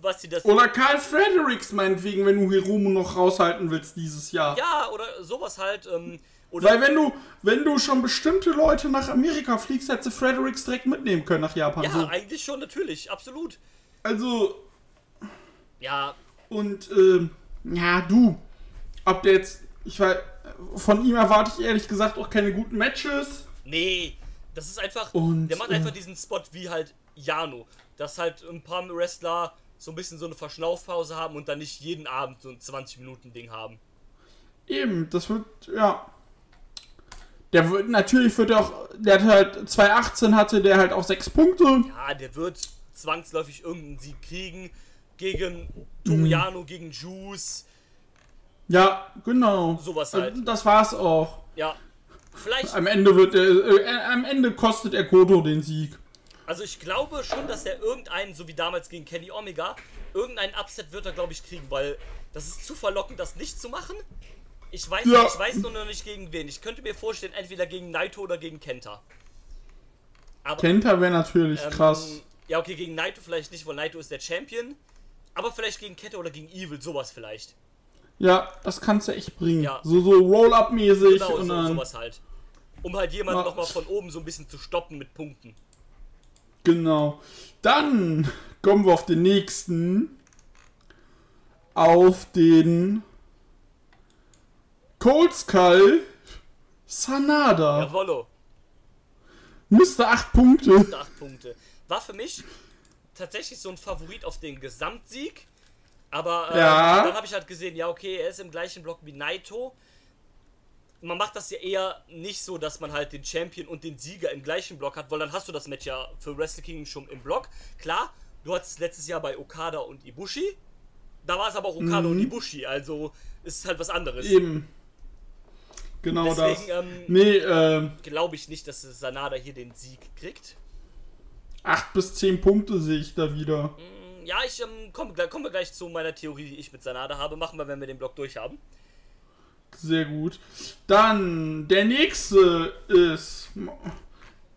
was sie das. Oder Karl Fredericks meinetwegen, wenn du Hiromu noch raushalten willst dieses Jahr. Ja, oder sowas halt. Ähm, oder Weil wenn du, wenn du schon bestimmte Leute nach Amerika fliegst, hättest du Fredericks direkt mitnehmen können nach Japan. ja, so. eigentlich schon, natürlich, absolut. Also, Ja, und, ähm, ja, du. Ob der jetzt, ich weiß, von ihm erwarte ich ehrlich gesagt auch keine guten Matches. nee, das ist einfach. Und, der macht äh, einfach diesen Spot wie halt Jano. Dass halt ein paar Wrestler so ein bisschen so eine Verschnaufpause haben und dann nicht jeden Abend so ein 20-Minuten-Ding haben. Eben, das wird, ja. Der wird, natürlich wird auch, der hat halt, 2018 hatte der halt auch sechs Punkte. Ja, der wird zwangsläufig irgendeinen Sieg kriegen. Gegen Mhm. Tomoyano, gegen Juice. Ja, genau. Sowas halt. Das war's auch. Ja. Vielleicht, Am Ende wird er, äh, am Ende kostet er Goto den Sieg. also ich glaube schon, dass er irgendeinen, so wie damals gegen Kenny Omega, irgendeinen Upset wird er, glaube ich, kriegen, weil das ist zu verlockend, das nicht zu machen. Ich weiß, Ja. ich weiß nur noch nicht gegen wen. Ich könnte mir vorstellen, entweder gegen Naito oder gegen Kenta. Aber, Kenta wäre natürlich ähm, krass. Ja, okay, gegen Naito vielleicht nicht, weil Naito ist der Champion. Aber vielleicht gegen Kenta oder gegen Evil, sowas vielleicht. Ja, das kannst du echt bringen. Ja. So, so Roll-Up-mäßig Genau, und so, dann. sowas halt. Um halt jemanden Ja. nochmal von oben so ein bisschen zu stoppen mit Punkten. Genau. Dann kommen wir auf den nächsten. Auf den Cold Skull Sanada. Jawollo, Müsste 8 Punkte. 8 Punkte. War für mich tatsächlich so ein Favorit auf den Gesamtsieg. Aber ähm, Ja. dann habe ich halt gesehen, ja okay, er ist im gleichen Block wie Naito. Man macht das ja eher nicht so, dass man halt den Champion und den Sieger im gleichen Block hat, weil dann hast du das Match ja für Wrestle Kingdom schon im Block. Klar, du hattest es letztes Jahr bei Okada und Ibushi. Da war es aber auch Okada und Ibushi, also ist halt was anderes. Eben. Genau Deswegen, das. ähm, Nee, ähm, Glaube ich nicht, dass Sanada hier den Sieg kriegt. 8 bis 10 Punkte sehe ich da wieder. Ja, ich ähm, komm, gleich- zu meiner Theorie, die ich mit Sanada habe. Machen wir, wenn wir den Block durch haben. Sehr gut. Dann, der nächste ist.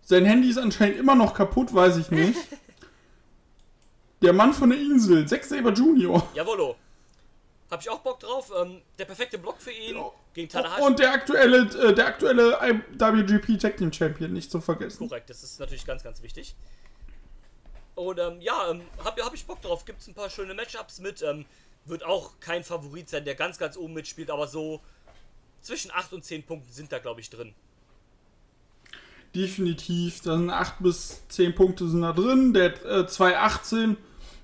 Sein Handy ist anscheinend immer noch kaputt, weiß ich nicht. Der Mann von der Insel, Zack Saber Jr. Jawollo. Hab ich auch Bock drauf. Ähm, der perfekte Block für ihn gegen Tanahashi. Und der aktuelle, äh, der aktuelle WGP Tag Team Champion, nicht zu vergessen. Korrekt, das ist natürlich ganz, ganz wichtig. Und ähm, ja, ähm, hab, hab ich Bock drauf. Gibt es ein paar schöne Matchups mit. Ähm, wird auch kein Favorit sein, der ganz, ganz oben mitspielt, aber so zwischen 8 und 10 Punkten sind da, glaube ich, drin. Definitiv. Da sind 8 bis 10 Punkte sind da drin. Der äh, 218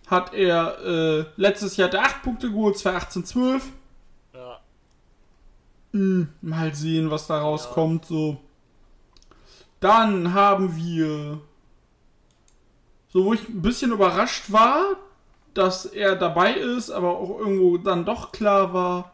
hat er äh, letztes Jahr der 8 Punkte geholt, 2018-12. Ja. Hm, mal sehen, was da rauskommt. So. Dann haben wir. So, wo ich ein bisschen überrascht war, dass er dabei ist, aber auch irgendwo dann doch klar war.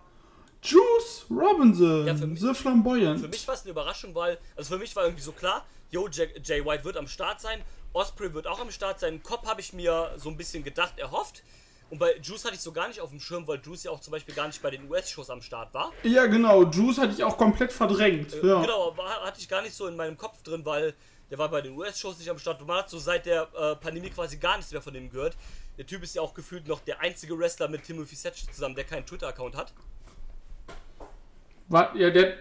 Juice Robinson, Ja, mich- The Flamboyant. Für mich war es eine Überraschung, weil, also für mich war irgendwie so klar, yo, Jay, Jay White wird am Start sein, Osprey wird auch am Start sein. Kopf habe ich mir so ein bisschen gedacht, erhofft. Und bei Juice hatte ich so gar nicht auf dem Schirm, weil Juice ja auch zum Beispiel gar nicht bei den US-Shows am Start war. Ja, genau. Juice hatte ich auch komplett verdrängt. Äh, ja. Genau, war, hatte ich gar nicht so in meinem Kopf drin, weil der war bei den US-Shows nicht am Start. Und man hat so seit der äh, Pandemie quasi gar nichts mehr von dem gehört. Der Typ ist ja auch gefühlt noch der einzige Wrestler mit Timothy Thatcher zusammen, der keinen Twitter-Account hat. War, ja, der.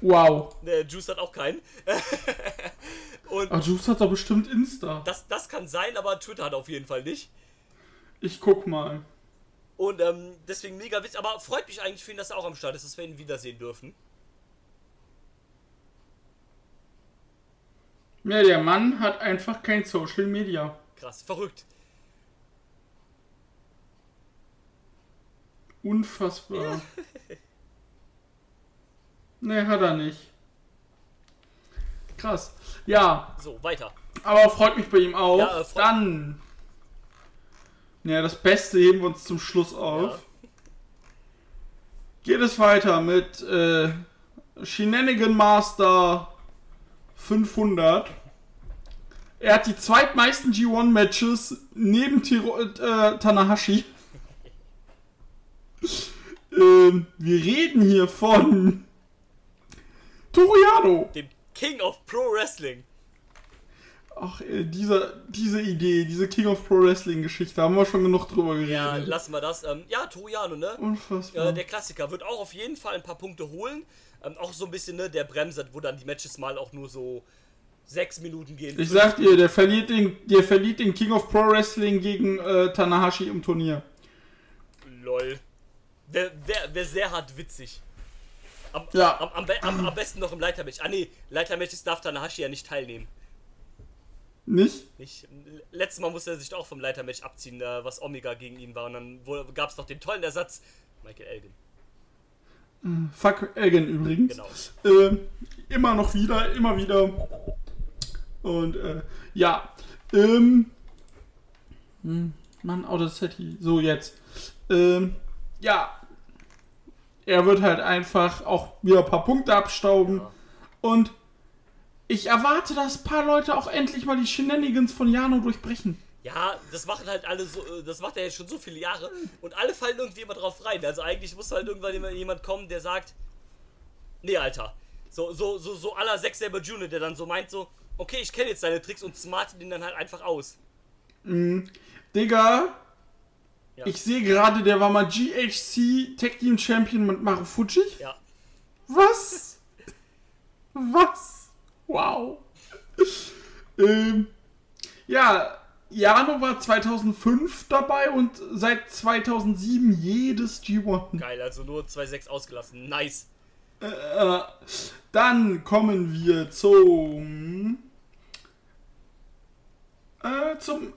Wow. Der Juice hat auch keinen. Und Ach, Juice hat doch bestimmt Insta. das, das kann sein, aber Twitter hat auf jeden Fall nicht. Ich guck mal. Und ähm, deswegen mega witzig. Aber freut mich eigentlich für ihn, dass er auch am Start ist, dass wir ihn wiedersehen dürfen. Ja, der Mann hat einfach kein Social Media. Krass, verrückt. Unfassbar. ne, hat er nicht. Krass. Ja, So, weiter. aber freut mich bei ihm auch. Ja, äh, Dann. Ja, das Beste heben wir uns zum Schluss auf. Ja. Geht es weiter mit äh, Shenanigan Master 500. Er hat die zweitmeisten G1-Matches neben Tiro äh, Tanahashi. ähm, wir reden hier von Toriano. Dem King of Pro Wrestling. Ach, äh, diese, diese Idee, diese King of Pro Wrestling-Geschichte, haben wir schon genug drüber Ja, geredet. lassen wir das. Ähm, ja, Toriano, ne? Unfassbar. Äh, der Klassiker wird auch auf jeden Fall ein paar Punkte holen. Ähm, auch so ein bisschen, ne, der Bremser, wo dann die Matches mal auch nur so sechs Minuten gehen. Ich sag dir, der verliert den, der verliert den King of Pro Wrestling gegen äh, Tanahashi im Turnier. Lol. Wäre wär, wär sehr hart witzig. Am, Ja. am, am, am, am besten noch im Leitermatch. Ah nee, Leitermatches darf Tanahashi ja nicht teilnehmen. Nicht? Nicht, letztes Mal musste er sich auch vom Leitermatch abziehen, äh, was Omega gegen ihn war. Und dann gab es noch den tollen Ersatz. Michael Elgin. Fuck Elgin übrigens. Genau. Äh, immer noch wieder, immer wieder. Und äh, ja. Ähm, hm, Mann, Audacity. So, jetzt. Ähm, ja. Er wird halt einfach auch wieder ein paar Punkte abstauben. Ja. Und ich erwarte, dass ein paar Leute auch endlich mal die Shenanigans von Jano durchbrechen. Ja, das machen halt alle so, äh, das macht er jetzt schon so viele Jahre und alle fallen irgendwie immer drauf rein. Also eigentlich muss halt irgendwann jemand kommen, der sagt, nee, Alter. So, so, so, so aller Zack Saber Junior, der dann so meint so, okay, ich kenne jetzt deine Tricks und smartet den dann halt einfach aus. Digga, Ja. ich sehe gerade, der war mal GHC Tag Team Champion mit Marufuji. Ja. Was? Was? Wow. ähm, ja, Jano war 2005 dabei und seit 2007 jedes G1. Geil, also nur 2-6 ausgelassen. Nice. Äh, dann kommen wir zum äh, zum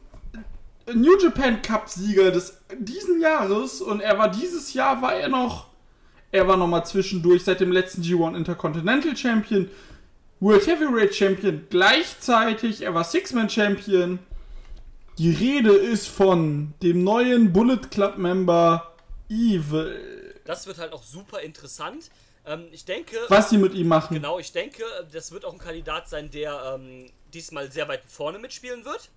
New Japan Cup Sieger des diesen Jahres und er war dieses Jahr war er noch er war noch mal zwischendurch seit dem letzten G1 Intercontinental Champion, World Heavyweight Champion gleichzeitig, er war Six-Man Champion. Die Rede ist von dem neuen Bullet Club Member Evil. Das wird halt auch super interessant. Ähm, ich denke, Was sie mit ihm machen. genau, ich denke, das wird auch ein Kandidat sein, der ähm, diesmal sehr weit vorne mitspielen wird.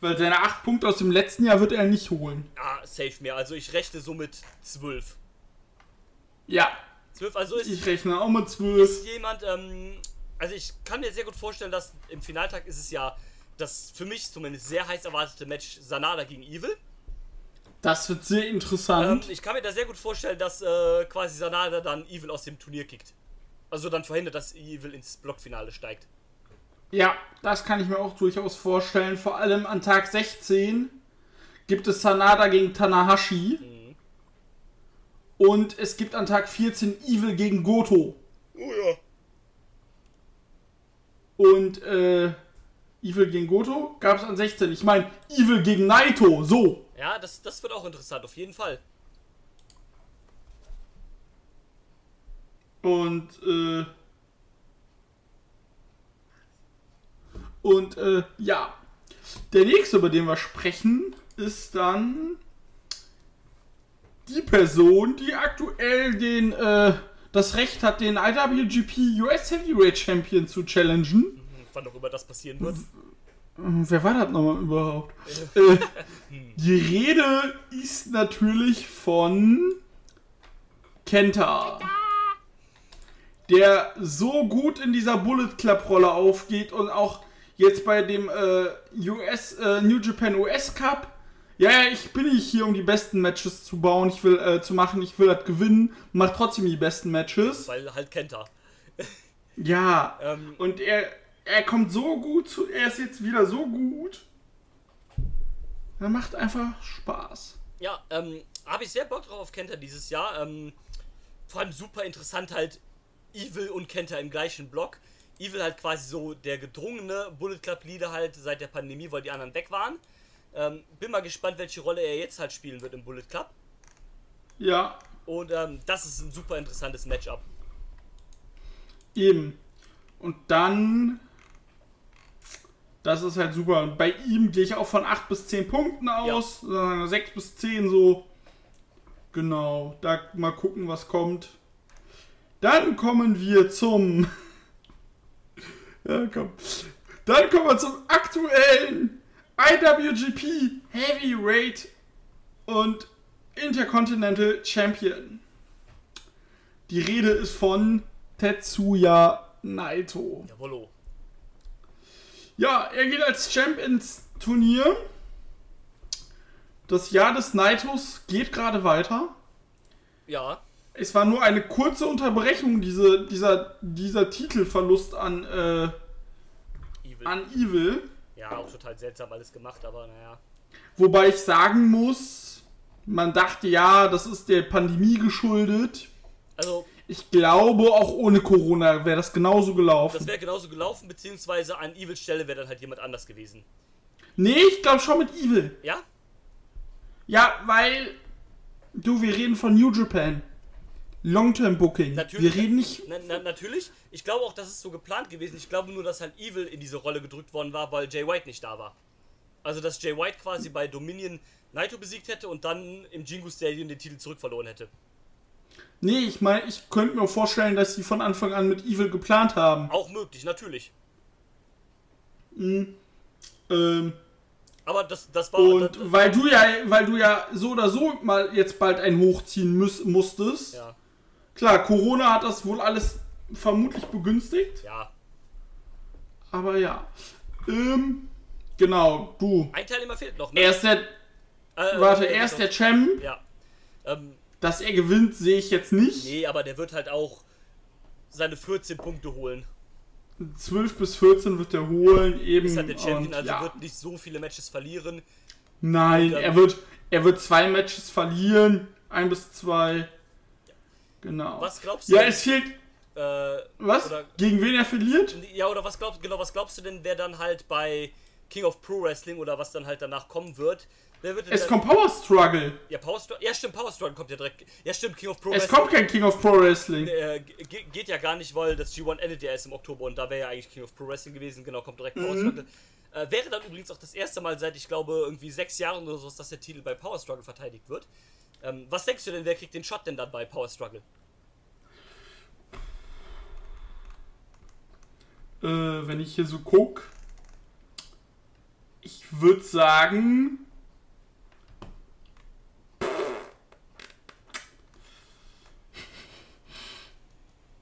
Weil seine 8 Punkte aus dem letzten Jahr wird er nicht holen. Ah, safe mir. Also ich rechne so mit 12. Ja, 12, also ist, ich rechne auch mit 12. ist jemand, ähm, also ich kann mir sehr gut vorstellen, dass im Finaltag ist es ja das für mich zumindest sehr heiß erwartete Match Sanada gegen Evil. Das wird sehr Ähm, interessant. ich kann mir da sehr gut vorstellen, dass äh, quasi Sanada dann Evil aus dem Turnier kickt. Also dann verhindert, dass Evil ins Blockfinale steigt. Ja, das kann ich mir auch durchaus vorstellen. Vor allem an Tag 16 gibt es Sanada gegen Tanahashi. Und es gibt an Tag 14 Evil gegen Goto. Oh ja. Und äh, Evil gegen Goto gab es an 16. Ich meine, Evil gegen Naito, so. Ja, das, das wird auch interessant, auf jeden Fall. Und, äh. Und, äh, ja. Der nächste, über den wir sprechen, ist dann die Person, die aktuell den, äh, das Recht hat, den IWGP US Heavyweight Champion zu challengen. Hm, Wann auch immer das passieren wird. Wer war das nochmal überhaupt? äh, die Rede ist natürlich von Kenta. Der so gut in dieser Bullet Club Rolle aufgeht und auch jetzt bei dem äh, US äh, New Japan US Cup. Ja, ja, ich bin nicht hier, um die besten Matches zu bauen, ich will äh, zu machen, ich will das gewinnen, mach trotzdem die besten Matches. Weil halt kennt er. Ja, Ähm, und er, er kommt so gut zu. Er ist jetzt wieder so gut. Er macht einfach Spaß. Ja, ähm, habe ich sehr Bock drauf auf Kenta dieses Jahr. Ähm, vor allem super interessant halt Evil und Kenta im gleichen Block. Evil halt quasi so der gedrungene Bullet Club Leader halt seit der Pandemie, weil die anderen weg waren. Ähm, bin mal gespannt, welche Rolle er jetzt halt spielen wird im Bullet Club. Ja, Und ähm, das ist ein super interessantes Matchup. eben. Und dann. Das ist halt super. Und bei ihm gehe ich auch von 8 bis 10 Punkten aus. Ja. 6 bis 10 so. Genau. Da mal gucken, was kommt. Dann kommen wir zum. Ja, komm. Dann kommen wir zum aktuellen IWGP Heavyweight und Intercontinental Champion. Die Rede ist von Tetsuya Naito. Jawollo. Ja, er geht als Champ ins Turnier. Das Jahr des Naitos geht gerade weiter. Ja, Es war nur eine kurze Unterbrechung, diese, dieser, dieser Titelverlust an, äh, Evil. an Evil. ja, auch total seltsam alles gemacht, aber naja. Wobei ich sagen muss, man dachte ja, das ist der Pandemie geschuldet. Also, Ich glaube, auch ohne Corona wäre das genauso gelaufen. das wäre genauso gelaufen, beziehungsweise an Evils Stelle wäre dann halt jemand anders gewesen. nee, ich glaube schon mit Evil. Ja? Ja, weil. Du, wir reden von New Japan. Long-Term Booking. Natürlich. Wir reden nicht. Na, na, natürlich. Ich glaube auch, das ist so geplant gewesen. Ich glaube nur, dass halt Evil in diese Rolle gedrückt worden war, weil Jay White nicht da war. Also, dass Jay White quasi bei Dominion Naito besiegt hätte und dann im Jingu Stadium den Titel zurückverloren hätte. Nee, ich meine, ich könnte mir vorstellen, dass sie von Anfang an mit Evil geplant haben. Auch möglich, natürlich. Ähm, Aber das, das war. und das, weil du ja, weil du ja so oder so mal jetzt bald ein hochziehen müß, musstest. ja, Klar, Corona hat das wohl alles vermutlich begünstigt. ja. Aber ja. Ähm, genau, du. Ein Teilnehmer fehlt noch, ne? Er ist der. Äh, Warte, äh, er ist der Champ. Ja. Ähm, Dass er gewinnt, sehe ich jetzt nicht. nee, aber der wird halt auch seine 14 Punkte holen. 12 bis 14 wird er holen, eben. Ist halt der Champion, und, also ja. wird nicht so viele Matches verlieren. Nein, Und, ähm, er wird, er wird zwei Matches verlieren. Ein bis zwei. Genau. Was glaubst du? Ja, denn, es fehlt. äh, Was? Oder- Gegen wen er verliert? Ja, oder was glaubst genau, was glaubst du denn, wer dann halt bei King of Pro Wrestling oder was dann halt danach kommen wird? Wer wird denn Es kommt Power Struggle. ja, Power Struggle. Ja, stimmt, Power Struggle kommt ja direkt. Ja, stimmt, King of Pro Es Wrestling. kommt kein King of Pro Wrestling. äh, ge- geht ja gar nicht, weil das G1 endet ja erst im Oktober und da wäre ja eigentlich King of Pro Wrestling gewesen. Genau, kommt direkt Power Struggle. Äh, wäre dann übrigens auch das erste Mal seit, ich glaube, irgendwie sechs Jahren oder so, dass der Titel bei Power Struggle verteidigt wird. Ähm, was denkst du denn, wer kriegt den Shot denn dann bei Power Struggle? Äh, wenn ich hier so guck. Ich würde sagen.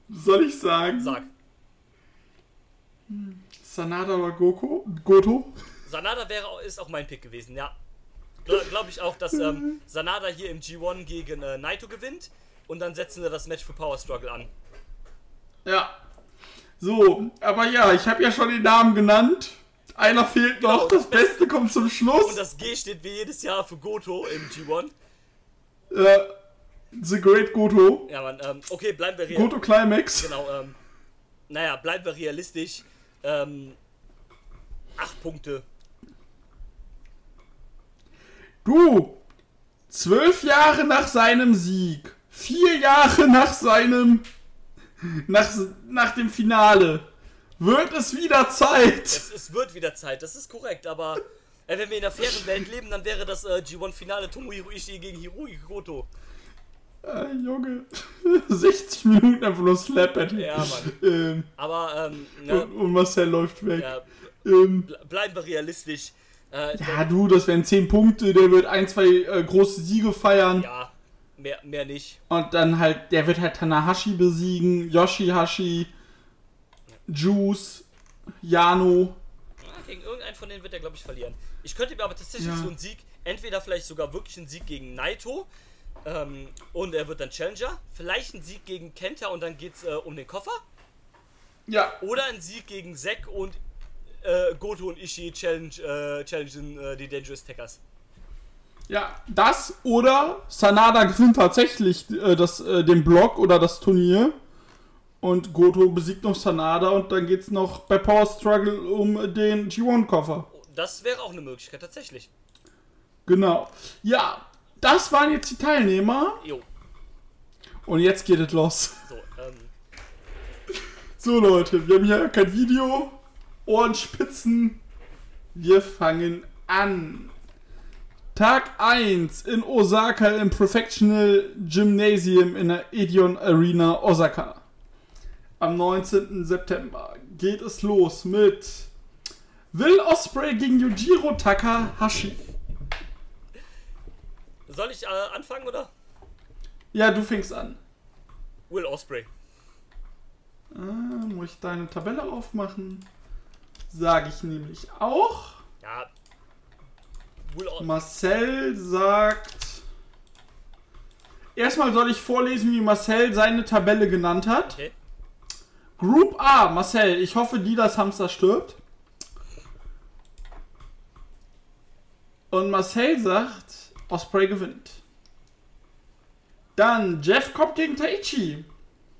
Soll ich sagen? Sag. Sanada oder Goko? Goto? Sanada wäre, ist auch mein Pick gewesen, ja. Glaube glaub ich auch, dass ähm, Sanada hier im G1 gegen äh, Naito gewinnt und dann setzen wir das Match für Power Struggle an. Ja. So, aber ja, ich habe ja schon den Namen genannt. Einer fehlt noch. Genau. Das Beste kommt zum Schluss. Und das G steht wie jedes Jahr für Goto im G1. Äh, The Great Goto. Ja, man, ähm, okay, bleiben wir realistisch. Goto Climax. Genau, ähm, naja, bleiben wir realistisch. Ähm, Acht Punkte. Du, zwölf Jahre nach seinem Sieg, vier Jahre nach seinem, nach, nach dem Finale, wird es wieder Zeit. Es, es wird wieder Zeit, das ist korrekt, aber äh, wenn wir in der fairen Welt leben, dann wäre das äh, G1-Finale Tomohiro Ishii gegen Hiroki Goto. Äh, Junge, 60 Minuten einfach nur Slap. Ja, Mann. Ähm, Aber, ähm, ne, und, und Marcel läuft weg. ja, Ähm, ble- bleiben wir realistisch. Äh, ja, du, das wären 10 Punkte, der wird ein, zwei äh, große Siege feiern. ja, mehr, mehr nicht. Und dann halt, der wird halt Tanahashi besiegen, Yoshihashi, Juice, Yano. Ja, Gegen irgendeinen von denen wird er, glaube ich, verlieren. Ich könnte mir aber tatsächlich Ja. so einen Sieg, entweder vielleicht sogar wirklich einen Sieg gegen Naito ähm, und er wird dann Challenger, vielleicht einen Sieg gegen Kenta und dann geht's äh, um den Koffer, Ja, oder einen Sieg gegen Zack und äh, Goto und Ishii challenge, äh, challengen äh, die Dangerous Tackers. ja, das oder Sanada gewinnt tatsächlich äh, das, äh, den Block oder das Turnier. Und Goto besiegt noch Sanada und dann geht's noch bei Power Struggle um den G1-Koffer. Das wäre auch eine Möglichkeit, tatsächlich. Genau. Ja, das waren jetzt die Teilnehmer. Jo, Und jetzt geht es los. so, ähm, So Leute, wir haben hier kein Video. Ohrenspitzen. Wir fangen an. Tag 1 in Osaka im Professional Gymnasium in der Edion Arena Osaka. Am 19. September geht es los mit Will Osprey gegen Yujiro Takahashi. soll ich äh, anfangen oder? Ja, du fängst an. Will Osprey. Ah, muss ich deine Tabelle aufmachen? Sage ich nämlich auch. Ja. Marcel sagt. Erstmal soll ich vorlesen, wie Marcel seine Tabelle genannt hat. Okay. Group A, Marcel, ich hoffe, die das Hamster stirbt. Und Marcel sagt, Osprey gewinnt. Dann Jeff Cobb gegen Taichi.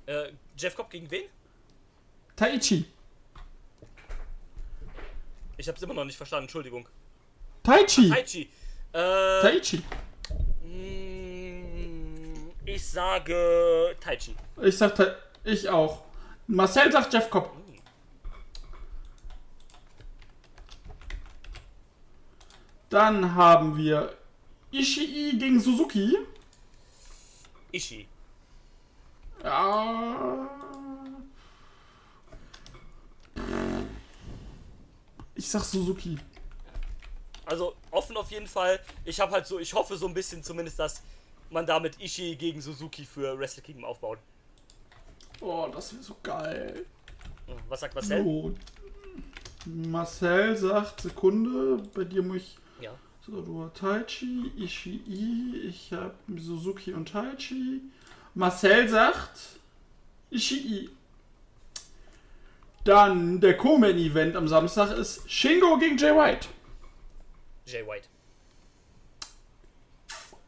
Äh, Jeff Cobb gegen wen? Taichi. Ich hab's immer noch nicht verstanden, Entschuldigung. Taichi. Taichi. Äh, Taichi. mh, ich sage Taichi. Ich sag, Ta- ich auch. Marcel sagt Jeff Cobb. Dann haben wir Ishii gegen Suzuki. Ishii. Ja. Ich sag Suzuki. Also offen auf jeden Fall. Ich habe halt so, ich hoffe so ein bisschen zumindest, dass man damit Ishii gegen Suzuki für Wrestle Kingdom aufbaut. Oh, das wäre so geil. Was sagt Marcel? So. Marcel sagt, Sekunde, bei dir muss ich. Ja. So, du hast Taichi, Ishii, ich hab Suzuki und Taichi. Marcel sagt Ishii. Dann der Co-Main-Event am Samstag ist Shingo gegen Jay White. Jay White.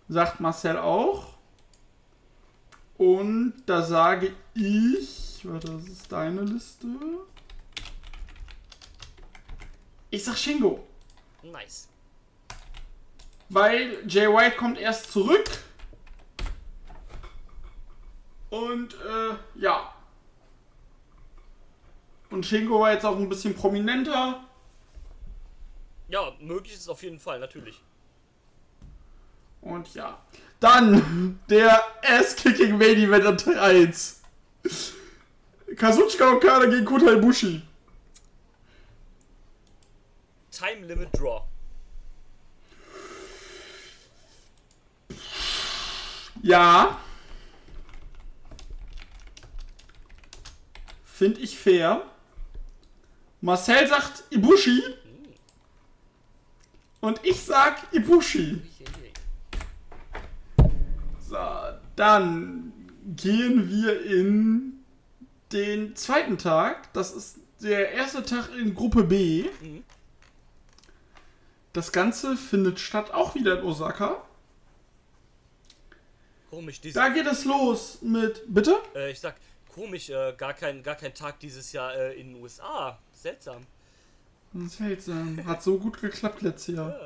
Sagt Marcel auch. Und da sage ich, warte, das ist deine Liste. Ich sag Shingo. Nice. Weil Jay White kommt erst zurück. Und äh, ja. Und Shingo war jetzt auch ein bisschen prominenter. Ja, möglich ist es auf jeden Fall, natürlich. Und ja. Dann der Ass-Kicking Main Event an Tag 1. Kazuchika Okada gegen Kota Ibushi. Time Limit Draw. Ja. Finde ich fair. Marcel sagt Ibushi. Und ich sag Ibushi. So, dann gehen wir in den zweiten Tag. Das ist der erste Tag in Gruppe B. Das Ganze findet statt auch wieder in Osaka. Komisch, Da geht es los mit. Bitte? äh, ich sag, komisch, äh, gar kein, gar kein Tag dieses Jahr äh, in den USA. Seltsam. Seltsam. Hat so gut geklappt letztes Jahr.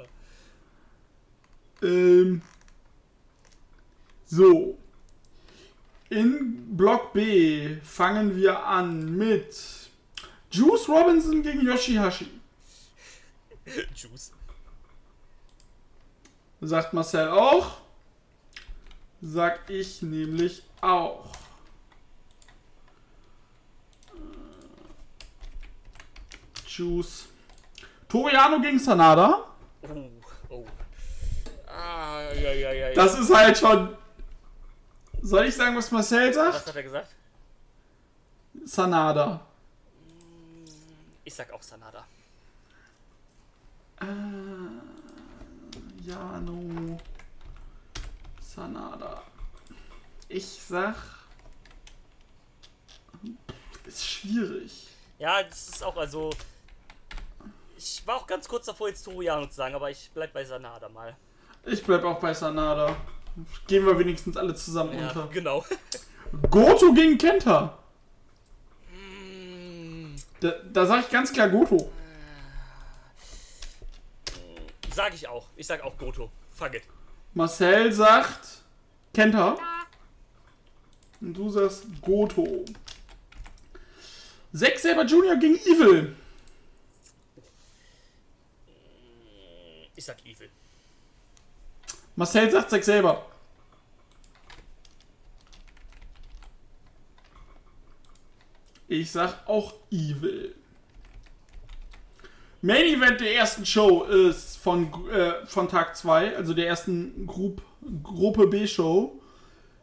Ja. Ähm, so. In Block B fangen wir an mit Juice Robinson gegen Yoshihashi. Juice. Sagt Marcel auch. Sag ich nämlich auch. Juice. Toriano gegen Sanada. Oh, oh. Ah, ja, ja, ja. ja. Das ist halt schon. Soll ich sagen, was Marcel Was sagt? hat er gesagt? Sanada. Ich sag auch Sanada. Jano. Sanada. Ich sag. Ist schwierig. Ja, das ist auch, also. Ich war auch ganz kurz davor, jetzt Toriano zu sagen, aber ich bleib bei Sanada mal. Ich bleib auch bei Sanada. Gehen wir wenigstens alle zusammen Ja, unter. genau. Goto gegen Kenta. Mm, Da, da sag ich ganz klar Goto. sag ich auch. Ich sag auch Goto. Fuck it. Marcel sagt Kenta. Und du sagst Goto. Zack Saber Jr. gegen Evil. Ich sag Evil. Marcel sagt Zack Saber. Ich sag auch Evil. Main Event der ersten Show ist von, äh, von Tag 2, also der ersten Group, Gruppe B Show.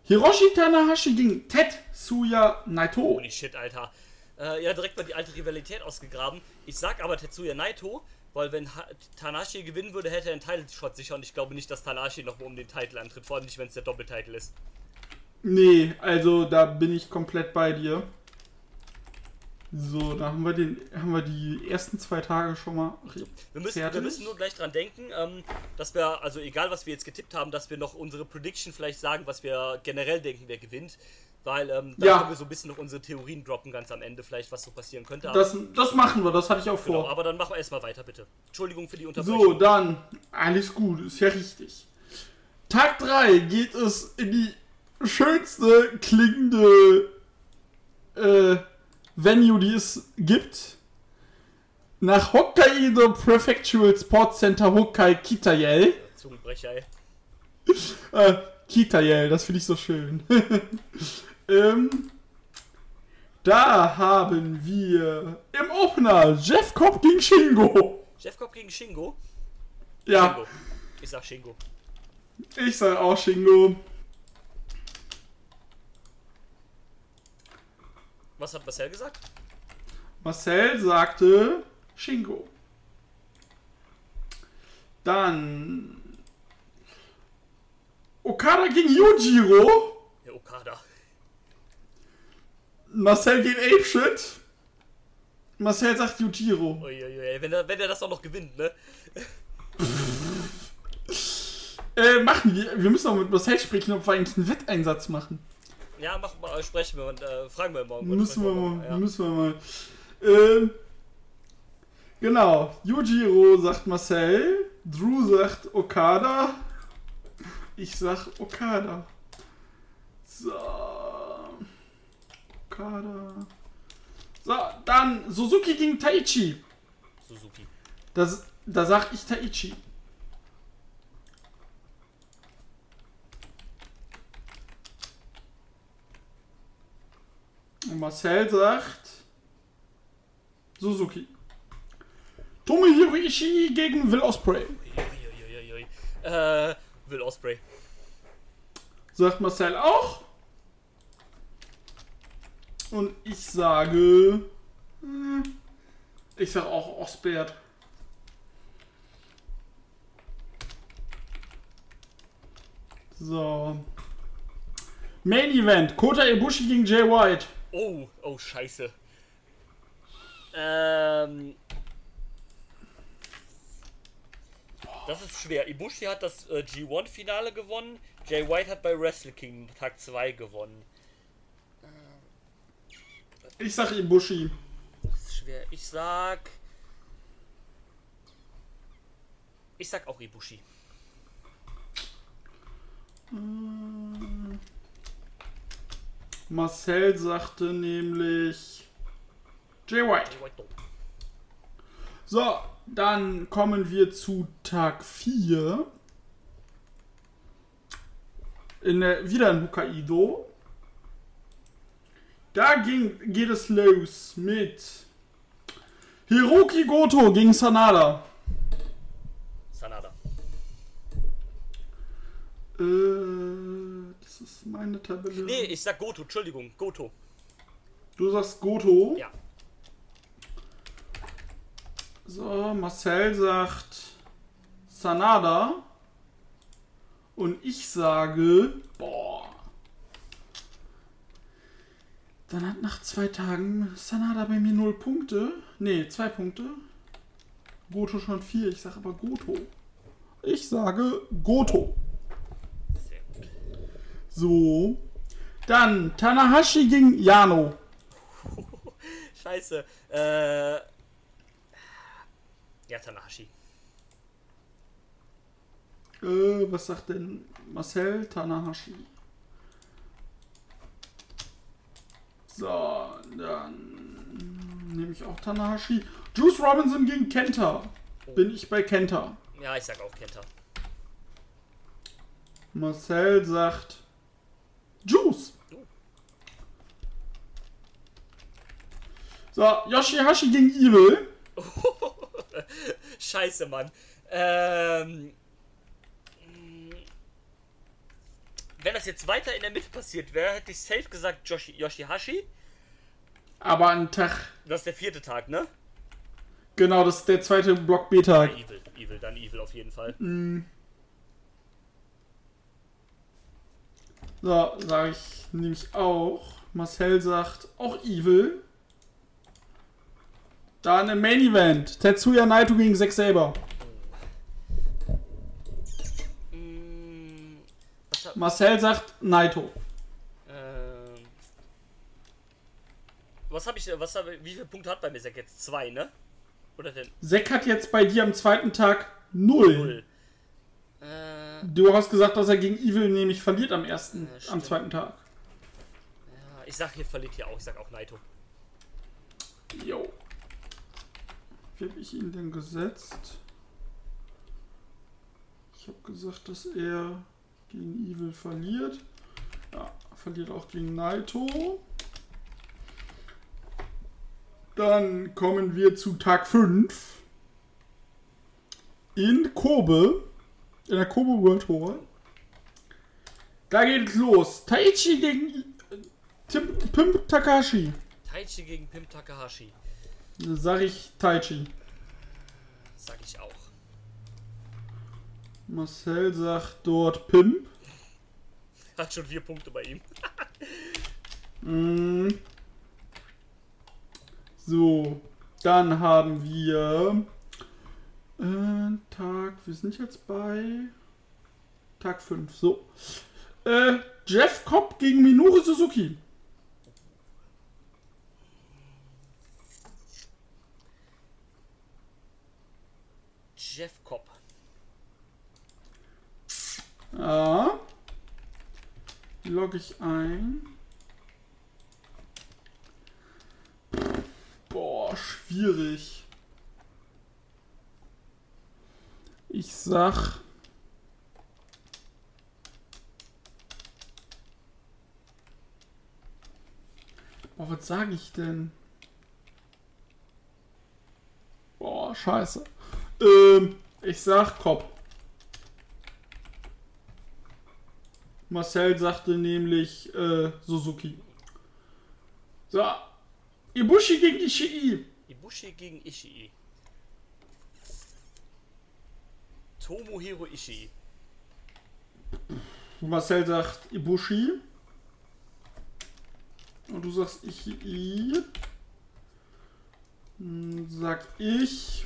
Hiroshi Tanahashi gegen Tetsuya Naito. Holy shit, Alter. Äh, ja, direkt mal die alte Rivalität ausgegraben. Ich sag aber Tetsuya Naito, weil wenn ha Tanahashi gewinnen würde, hätte er einen Title-Shot sicher und ich glaube nicht, dass Tanahashi nochmal um den Titel antritt, vor allem nicht, wenn es der Doppeltitel ist. Nee, also da bin ich komplett bei dir. So, da haben wir, den, haben wir die ersten zwei Tage schon mal Wir müssen, wir müssen nur gleich dran denken, ähm, dass wir, also egal was wir jetzt getippt haben, dass wir noch unsere Prediction vielleicht sagen, was wir generell denken, wer gewinnt. Weil ähm, da Ja. können wir so ein bisschen noch unsere Theorien droppen, ganz am Ende, vielleicht was so passieren könnte. Das, das machen wir, das hatte ich auch genau, vor. aber dann machen wir erstmal weiter, bitte. Entschuldigung für die Unterbrechung. So, dann, alles gut, ist ja richtig. Tag 3 geht es in die schönste klingende äh, Venue, die es gibt. Nach Hokkaido Prefectural Sports Center Hokkai Kitayel. Zungenbrecher, ey. Äh, Kitayel, das finde ich so schön. ähm, da haben wir im Opener Jeff Cobb gegen Shingo. Jeff Cobb gegen Shingo. Ja, Shingo. Ich sag Shingo. ich sag auch Shingo. Was hat Marcel gesagt? Marcel sagte Shingo. Dann Okada gegen Yujiro. Der Okada. Marcel geht Apeshit. Marcel sagt Yujiro. Uiuiui, wenn er, wenn er das auch noch gewinnt, ne? Äh, machen wir. Wir müssen auch mit Marcel sprechen, ob wir eigentlich einen Wetteinsatz machen. Ja, mach mal, sprechen wir und äh, fragen wir morgen. Müssen wir mal. Ja. Müssen wir mal. Ähm, genau. Yujiro sagt Marcel. Drew sagt Okada. Ich sag Okada. So. Okada. So, dann Suzuki gegen Taichi. Suzuki. Das, da sag ich Taichi. Und Marcel sagt Suzuki. Tomohiro Ishii gegen Will. Uiuiuiui. Äh, Will Osprey. Sagt Marcel auch. Und ich sage. hm, Ich sag auch Osbert. So. Main Event: Kota Ibushi gegen Jay White. Oh, oh, scheiße. Ähm. Das ist schwer. Ibushi hat das äh, G1-Finale gewonnen. Jay White hat bei Wrestle Kingdom Tag 2 gewonnen. Ich sag Ibushi. Das ist schwer. Ich sag. Ich sag auch Ibushi. Marcel sagte nämlich Jay White. So, dann kommen wir zu Tag 4. In der, wieder in Hokkaido. Da ging, geht es los mit Hiroki Goto gegen Sanada. Sanada. Äh, das ist meine Tabelle. Nee, ich sag Goto, Entschuldigung, Goto. Du sagst Goto. Ja. So, Marcel sagt Sanada. Und ich sage, boah. Dann hat nach zwei Tagen Sanada bei mir 0 Punkte. Ne, 2 Punkte. Goto schon 4. Ich sage aber Goto. Ich sage Goto. Sehr gut. So. Dann Tanahashi gegen Yano. Scheiße. Äh. Ja, Tanahashi. Äh, was sagt denn Marcel Tanahashi? So, dann nehme ich auch Tanahashi. Juice Robinson gegen Kenta. Bin ich bei Kenta. Ja, ich sag auch Kenta. Marcel sagt Juice. So, Yoshihashi gegen Evil. Scheiße, Mann. Ähm. Wenn das jetzt weiter in der Mitte passiert wäre, hätte ich safe gesagt Joshi, Yoshihashi. Aber ein Tag. Das ist der vierte Tag, ne? Genau, das ist der zweite Block B-Tag. Evil, Evil, dann Evil auf jeden Fall. So, sage ich nämlich auch. Marcel sagt auch Evil. Dann im Main Event. Tetsuya Naito gegen Zack Saber. Mm, Was hab, Marcel sagt Naito. ähm, was habe ich, was hab, ich- wie viele Punkte hat bei mir Zack jetzt? Zwei, ne? Oder denn Zack hat jetzt bei dir am zweiten Tag 0. null? Äh, Du hast gesagt, dass er gegen Evil nämlich verliert am ersten, Ja, am zweiten Tag. ja, ich sag hier verliert hier auch, ich sag auch Naito. Jo. Wie habe ich ihn denn gesetzt? Ich habe gesagt, dass er gegen Evil verliert. Ja, verliert auch gegen Naito. Dann kommen wir zu Tag 5. In Kobe. In der Kobe World Tour. Da geht es los. Taichi gegen äh, Tim, Pimp Takashi. Taichi gegen Pim Takahashi. Sag ich Taichi. Sag ich auch. Marcel sagt dort Pimp. Hat schon vier Punkte bei ihm. Mm. So, dann haben wir äh, Tag, wir sind jetzt bei Tag 5. So. Äh, Jeff Cobb gegen Minoru Suzuki. Jeff Cobb. Ja. Logge ich ein. Boah, schwierig. Ich sag. Boah, was sage ich denn? Boah, scheiße. Ähm, ich sag Kopf. Marcel sagte nämlich äh, Suzuki. So. Ibushi gegen Ishii. Ibushi gegen Ishii. Tomohiro Ishii. Marcel sagt Ibushi. Und du sagst Ishii. Hm, Sag ich.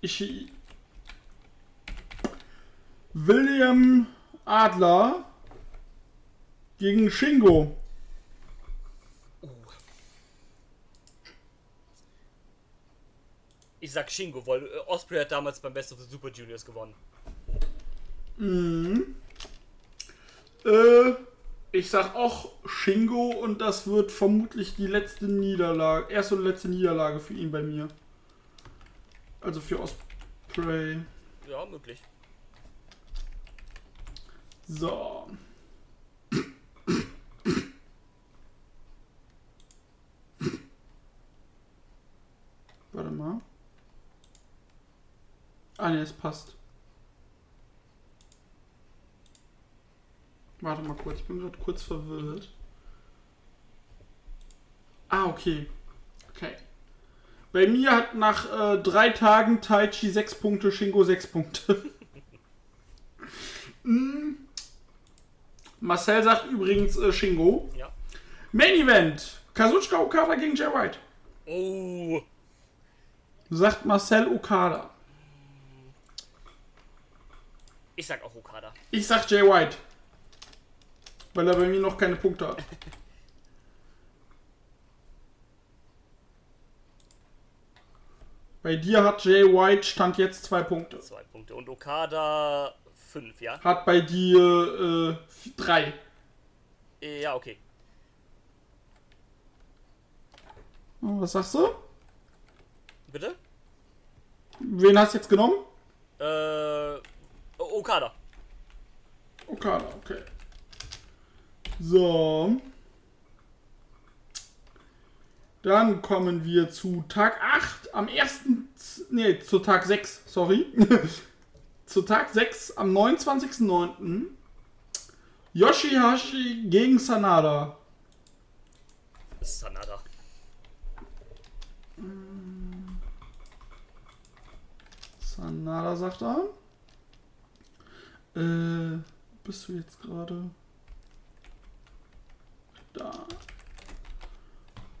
Ishii. William Adler gegen Shingo. Ich sag Shingo, weil äh, Osprey hat damals beim Best of the Super Juniors gewonnen. Äh, ich sag auch Shingo und das wird vermutlich die letzte Niederlage, erste und letzte Niederlage für ihn bei mir. Also für Osprey. Ja, möglich. So. Warte mal. Ah ne, es passt. Warte mal kurz, ich bin gerade kurz verwirrt. Ah, okay. Okay. Bei mir hat nach äh, drei Tagen Taichi 6 Punkte, Shingo 6 Punkte. Mm. Marcel sagt übrigens äh, Shingo. Ja. Main Event. Kazuchika Okada gegen Jay White. Oh, Sagt Marcel Okada. ich sag auch Okada. Ich sag Jay White. Weil er bei mir noch keine Punkte hat. Bei dir hat Jay White Stand jetzt zwei Punkte. Zwei Punkte. Und Okada fünf, ja? Hat bei dir äh, drei. Äh, Ja, okay. Was sagst du? Bitte? Wen hast du jetzt genommen? Äh, Okada. Okada, okay. So. Dann kommen wir zu Tag 8 am 1. Z- Nee, zu Tag 6, sorry. zu Tag 6 am 29.09. Yoshihashi gegen Sanada. Sanada. Sanada sagt er. Äh, bist du jetzt gerade? Da.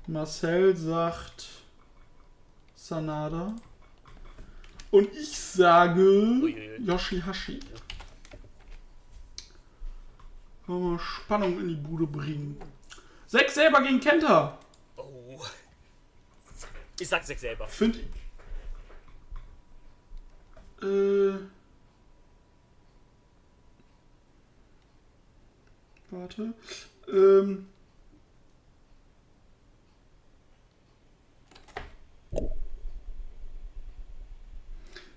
Marcel sagt Sanada. Und ich sage. Yoshihashi. Wollen wir Spannung in die Bude bringen. Sechs selber gegen Kenta. Oh. Ich sag sechs selber. Finde ich. Äh. Warte. Ähm.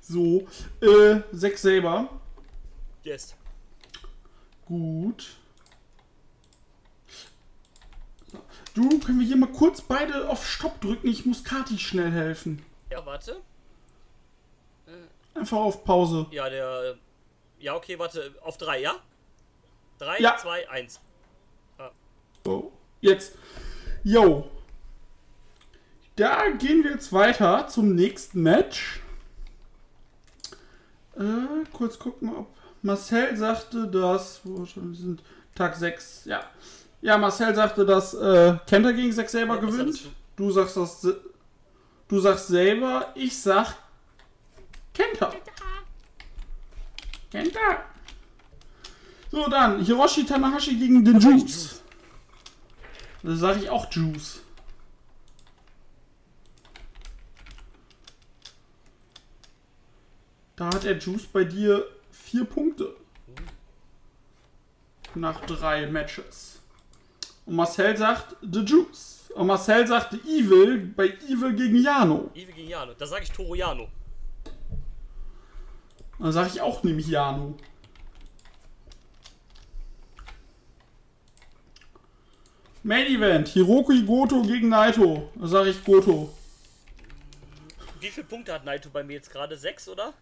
So, äh, sechs selber. Yes. Gut. Du, können wir hier mal kurz beide auf Stopp drücken? Ich muss Kati schnell helfen. Ja, warte. Einfach auf Pause. Ja, der. Ja, okay, warte. Auf drei, ja? Drei, Ja. zwei, eins. So, jetzt. Yo. Da gehen wir jetzt weiter zum nächsten Match. Äh, kurz gucken, ob Marcel sagte, dass. Wo schon wir sind Tag 6. Ja. Ja, Marcel sagte, dass äh, Kenta gegen 6 selber Ja, gewinnt. Du sagst das. se- Du sagst selber, ich sag Kenta. Kenta. So, dann Hiroshi Tanahashi gegen den sag Juice. Da sage ich auch Juice. Da hat der Juice bei dir vier Punkte. Nach drei Matches. Und Marcel sagt The Juice. Und Marcel sagt Evil bei Evil gegen Jano. Ive gegen Jano. Da sag ich Toro Jano. Dann sage ich auch nämlich Jano. Main Event, Hiroki Goto gegen Naito. Da sage ich Goto. Wie viele Punkte hat Naito bei mir jetzt gerade? Sechs, oder?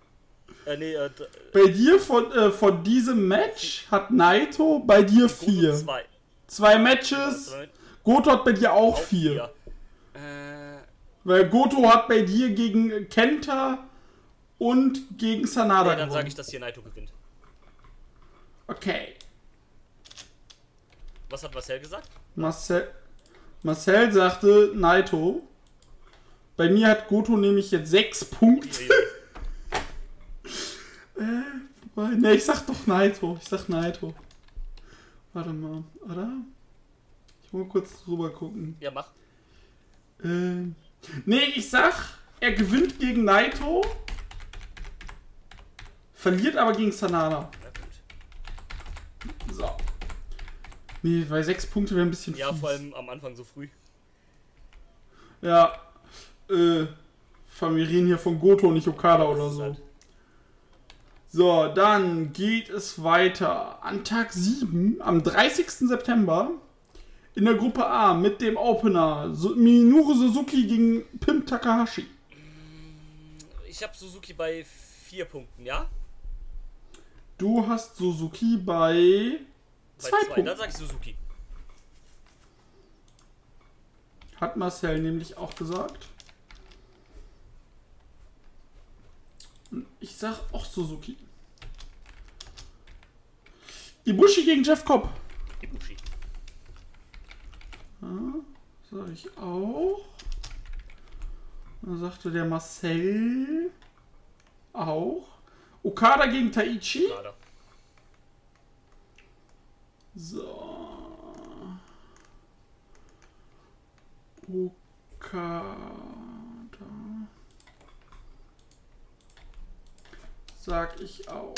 Äh, nee, äh, Bei dir von, äh, von diesem Match hat Naito bei dir vier. zwei. Zwei Matches. Goto hat bei dir auch Auch vier. Äh, Weil Goto hat bei dir gegen Kenta und gegen Sanada nee, dann sage ich, dass hier Naito gewinnt. Okay. Was hat Marcel gesagt? Marcel, Marcel sagte Naito. Bei mir hat Goto nämlich jetzt sechs Punkte. Ne, ich sag doch Naito. Ich sag Naito. Warte mal, oder? Ich muss mal kurz drüber gucken. Ja, mach. Ähm, nee, ich sag er gewinnt gegen Naito, verliert aber gegen Sanada. So. Nee, weil sechs Punkte wäre ein bisschen Ja, fies. vor allem am Anfang so früh. Ja, äh, Familien hier von Goto, nicht Okada oder so. So, dann geht es weiter. An Tag 7, am 30. September, in der Gruppe A mit dem Opener Minoru Suzuki gegen Pim Takahashi. Ich habe Suzuki bei vier Punkten, ja? Du hast Suzuki bei Bei zwei zwei. Punkten. Dann sag ich Suzuki. Hat Marcel nämlich auch gesagt. Ich sag auch Suzuki. Ibushi gegen Jeff Cobb. Ibushi. Sag ich auch. Dann sagte der Marcel auch. Okada gegen Taichi. Gerade. So. Okada. Sag ich auch.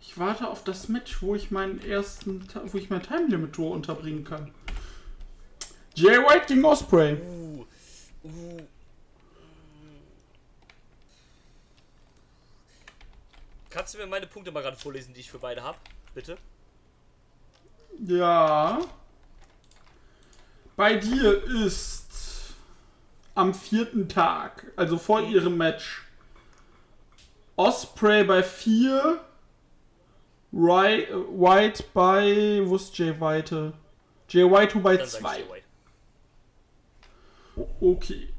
Ich warte auf das Match, wo ich meinen ersten, wo ich mein Time Limit Tour unterbringen kann. Jay White gegen Osprey. Uh. Uh. Kannst du mir meine Punkte mal gerade vorlesen, die ich für beide habe? Bitte? Ja. Bei dir ist am vierten Tag, also vor ihrem Match, Osprey bei 4, White bei, wo ist Jay White? Jay White bei Dann sag ich 2. Jay White. Okay.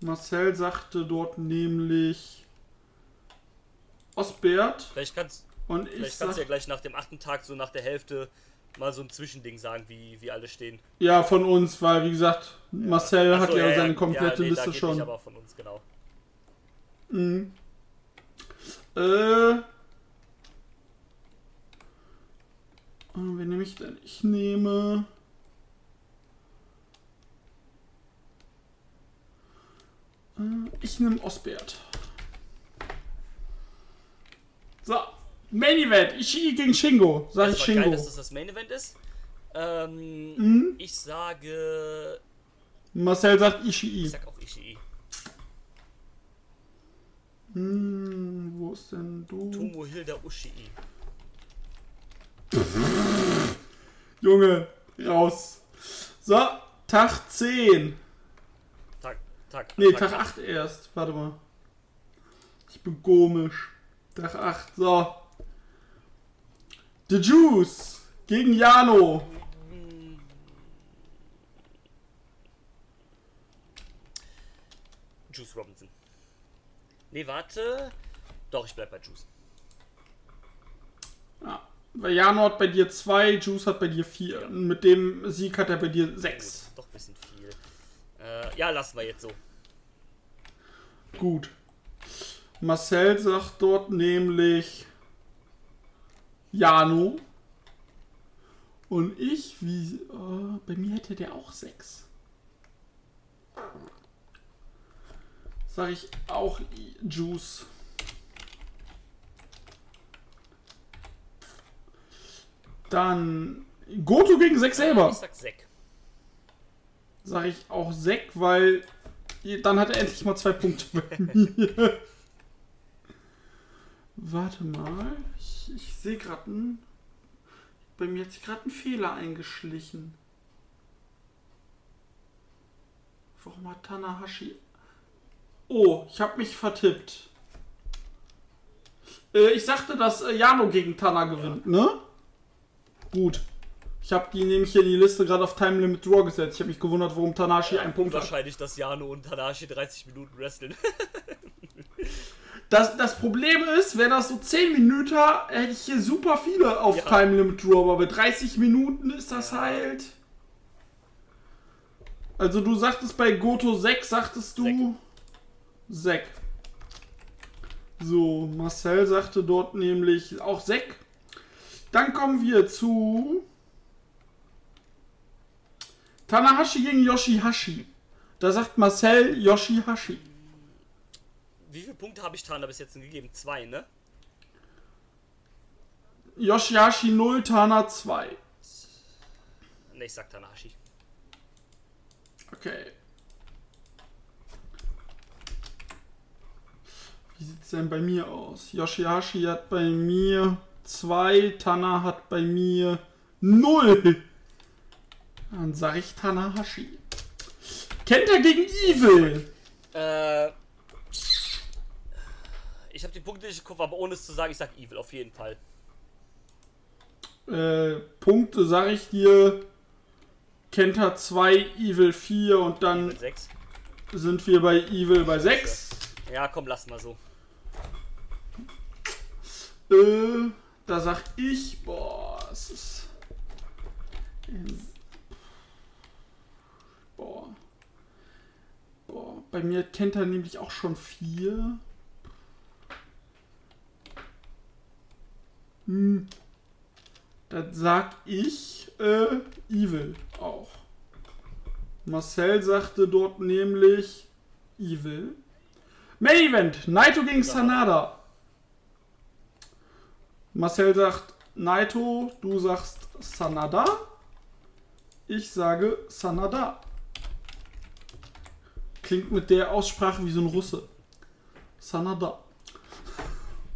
Marcel sagte dort nämlich Osbert Vielleicht kannst, und ich vielleicht sag, kannst du ja gleich nach dem achten Tag, so nach der Hälfte, mal so ein Zwischending sagen, wie, wie alle stehen. Ja, von uns, weil wie gesagt, Marcel Ach hat so, ja, seine komplette nee, da Liste geht schon. Aber von uns, genau. Mhm. Äh. äh, Wen nehme ich denn? Ich nehme. Äh, Ich nehme Osbert. So. Main Event. Ishii gegen Shingo. Sag ich Es war geil, Shingo. dass das das Main Event ist. Ähm, Mhm. Ich sage. Marcel sagt Ich Ishii. sag auch Ishii. Hm, wo ist denn du? Tomohilda Ushii. Junge, raus. So, Tag 10. Tag, Tag. Nee, Tag 8 erst. Warte mal. Ich bin komisch. Tag 8, so. The Juice gegen Jano. Juice Robinson. Nee, warte. Doch, ich bleib bei Juice. Ja, weil Jano hat bei dir 2, Juice hat bei dir 4. Ja. Mit dem Sieg hat er bei dir Gut, 6. doch ein bisschen viel. Äh, ja, lassen wir jetzt so. Gut. Marcel sagt dort nämlich Jano. Und ich, wie. Äh, bei mir hätte der auch 6. Sag ich auch Juice. Dann Goto gegen Zack selber. Ich sag Sek. Sag ich auch Zack, weil dann hat er endlich mal zwei Punkte bei mir. Warte mal. Ich, ich sehe gerade einen. Bei mir hat sich gerade ein Fehler eingeschlichen. Warum hat Tanahashi. Oh, ich habe mich vertippt. Äh, ich sagte, dass äh, Jano gegen Tana gewinnt, ne? Gut. Ich habe die nämlich hier die Liste gerade auf Time Limit Draw gesetzt. Ich habe mich gewundert, warum Tanahashi einen Punkt hat. Wahrscheinlich, dass Jano und Tanahashi 30 Minuten wresteln. Das, das Problem ist, wenn das so 10 Minuten, hätte ich hier super viele auf Ja. Time Limit Draw, aber bei 30 Minuten ist das halt. Also du sagtest bei Goto 6, sagtest du 6. So, Marcel sagte dort nämlich auch 6. Dann kommen wir zu Tanahashi gegen Yoshihashi. Da sagt Marcel Yoshihashi. Wie viele Punkte habe ich Tana bis jetzt gegeben? Zwei, ne? Yoshihashi 0, Tana 2. Ne, ich sag Tanahashi. Okay. Wie sieht's denn bei mir aus? Yoshihashi hat bei mir 2, Tana hat bei mir 0. Dann sag ich Tanahashi. Kennt er gegen Evil? Äh. Ich habe die Punkte nicht Kopf, aber ohne es zu sagen, ich sag Evil auf jeden Fall. Äh, Punkte sag ich dir. Kenta 2, Evil 4 und dann Mit sechs. sind wir bei Evil bei 6. Ja, komm, lass mal so. Äh, da sag ich, boah, es ist. Boah. Boah, bei mir kennt er nämlich auch schon vier. Hm. Dann sag ich, äh, Evil auch. Marcel sagte dort nämlich Evil. Main Event, Naito gegen Sanada. Marcel sagt Naito, du sagst Sanada. Ich sage Sanada. Klingt mit der Aussprache wie so ein Russe. Sanada.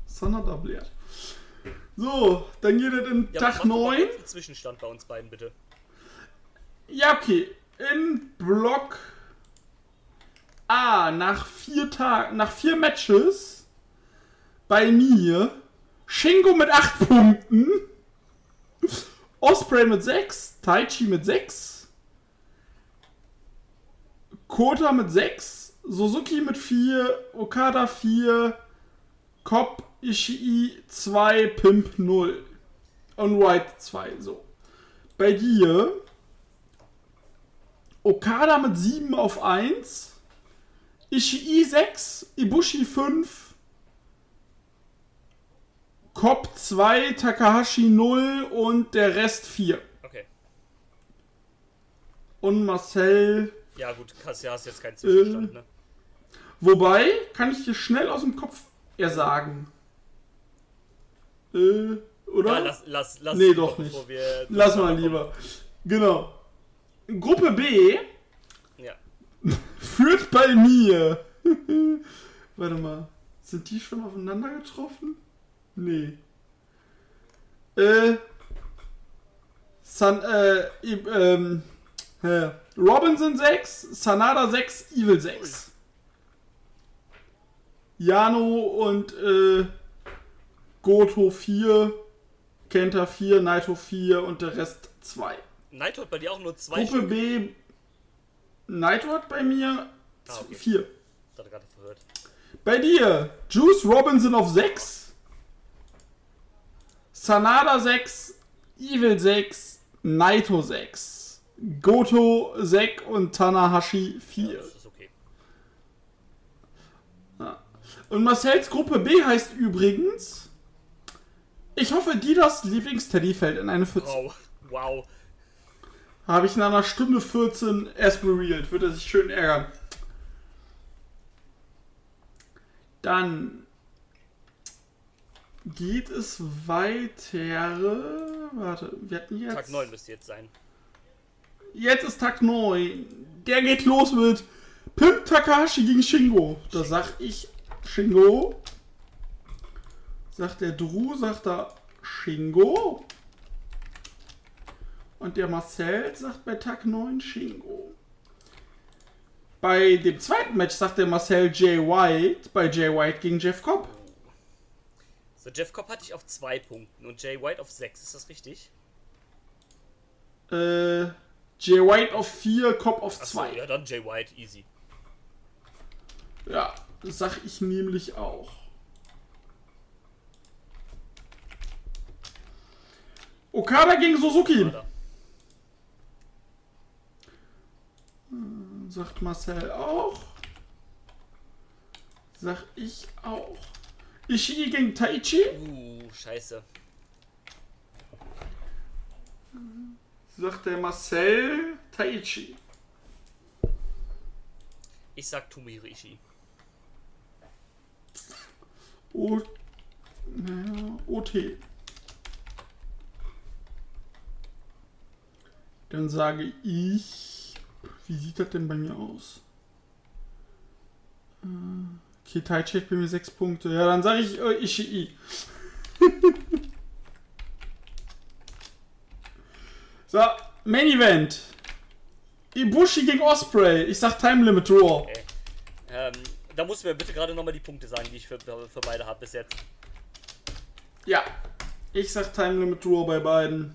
Sanada blärt. So, dann geht es in Ja, Tag mach doch mal 9. kurz einen Zwischenstand bei uns beiden, bitte. Ja, okay. In Block A nach vier Tagen, nach vier Matches bei mir Shingo mit 8 Punkten, Osprey mit 6, Taichi mit 6, Kota mit 6, Suzuki mit 4, Okada 4, Cobb, Ishii 2, Pimp 0 und White 2, so. Bei dir Okada mit 7 auf 1. Ishii 6. Ibushi 5. Cobb 2. Takahashi 0. Und der Rest 4. Okay. Und Marcel. Ja, gut, Kassia ist jetzt kein Zwischenstand, ne? Wobei, kann ich dir schnell aus dem Kopf eher sagen. Äh, oder? Ja, lass, lass, lass. Nee, doch nicht. Lass mal lieber. Genau. Gruppe B Ja. führt bei mir. Warte mal. Sind die schon aufeinander getroffen? Nee. Äh. San, äh, ähm, hä. Robinson 6, Sanada 6, Evil 6. Jano und äh, Goto 4, Kenta 4, Naito 4 und der Rest 2. Naito hat bei dir auch nur zwei Gruppe Stück. B. Naito hat bei mir Ah, okay. 4. Ich hatte gerade verhört. Bei dir Juice Robinson auf 6. Sanada 6. Evil 6. Naito 6. Goto 6 und Tanahashi 4. Das ist okay. Und Marcells Gruppe B heißt übrigens. Ich hoffe, Didas Lieblingsteddy fällt in eine Pfütze. Wow. Wow. Habe ich in einer Stunde 14 erst berealt. Wird er sich schön ärgern. Dann geht es weiter. Warte, wir hatten jetzt. Tag 9 müsste jetzt sein. Jetzt ist Tag 9. Der geht los mit Pimp Takahashi gegen Shingo. Da sag ich Shingo. Sagt der Drew, sagt er Shingo. Und der Marcel sagt bei Tag 9 Shingo. Bei dem zweiten Match sagt der Marcel Jay White bei Jay White gegen Jeff Cobb. So, Jeff Cobb hatte ich auf 2 Punkten und Jay White auf 6. Ist das richtig? Äh, Jay White auf 4, Cobb auf Achso, 2. ja, dann Jay White, easy. Ja, das sag ich nämlich auch. Okada gegen Suzuki, Oder? sagt Marcel auch. Sag ich auch. Ishii gegen Taichi, Uh, scheiße. sagt der Marcel. Taichi. Ich sag Tomohiro Ishii. O naja, OT. Dann sage ich. Wie sieht das denn bei mir aus? Äh, Okay, Taichi hat bei mir 6 Punkte. Ja, dann sage ich äh, Ishii. so, Main Event. Ibushi gegen Osprey. Ich sag Time Limit Draw. Ähm, da musst du mir bitte gerade nochmal die Punkte sagen, die ich für, für beide habe bis jetzt. Ja, ich sag Time Limit Draw bei beiden.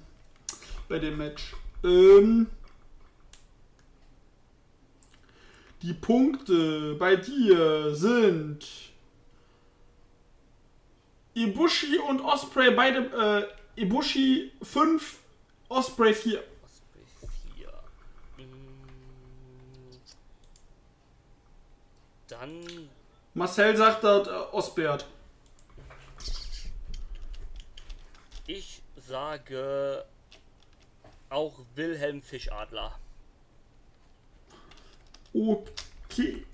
Bei dem Match. Ähm, die Punkte bei dir sind Ibushi und Osprey beide. Äh, Ibushi 5, Osprey 4. Osprey 4. Mm. Dann Marcel sagt dort äh, Osprey hat. Ich sage auch Wilhelm Fischadler. Okay.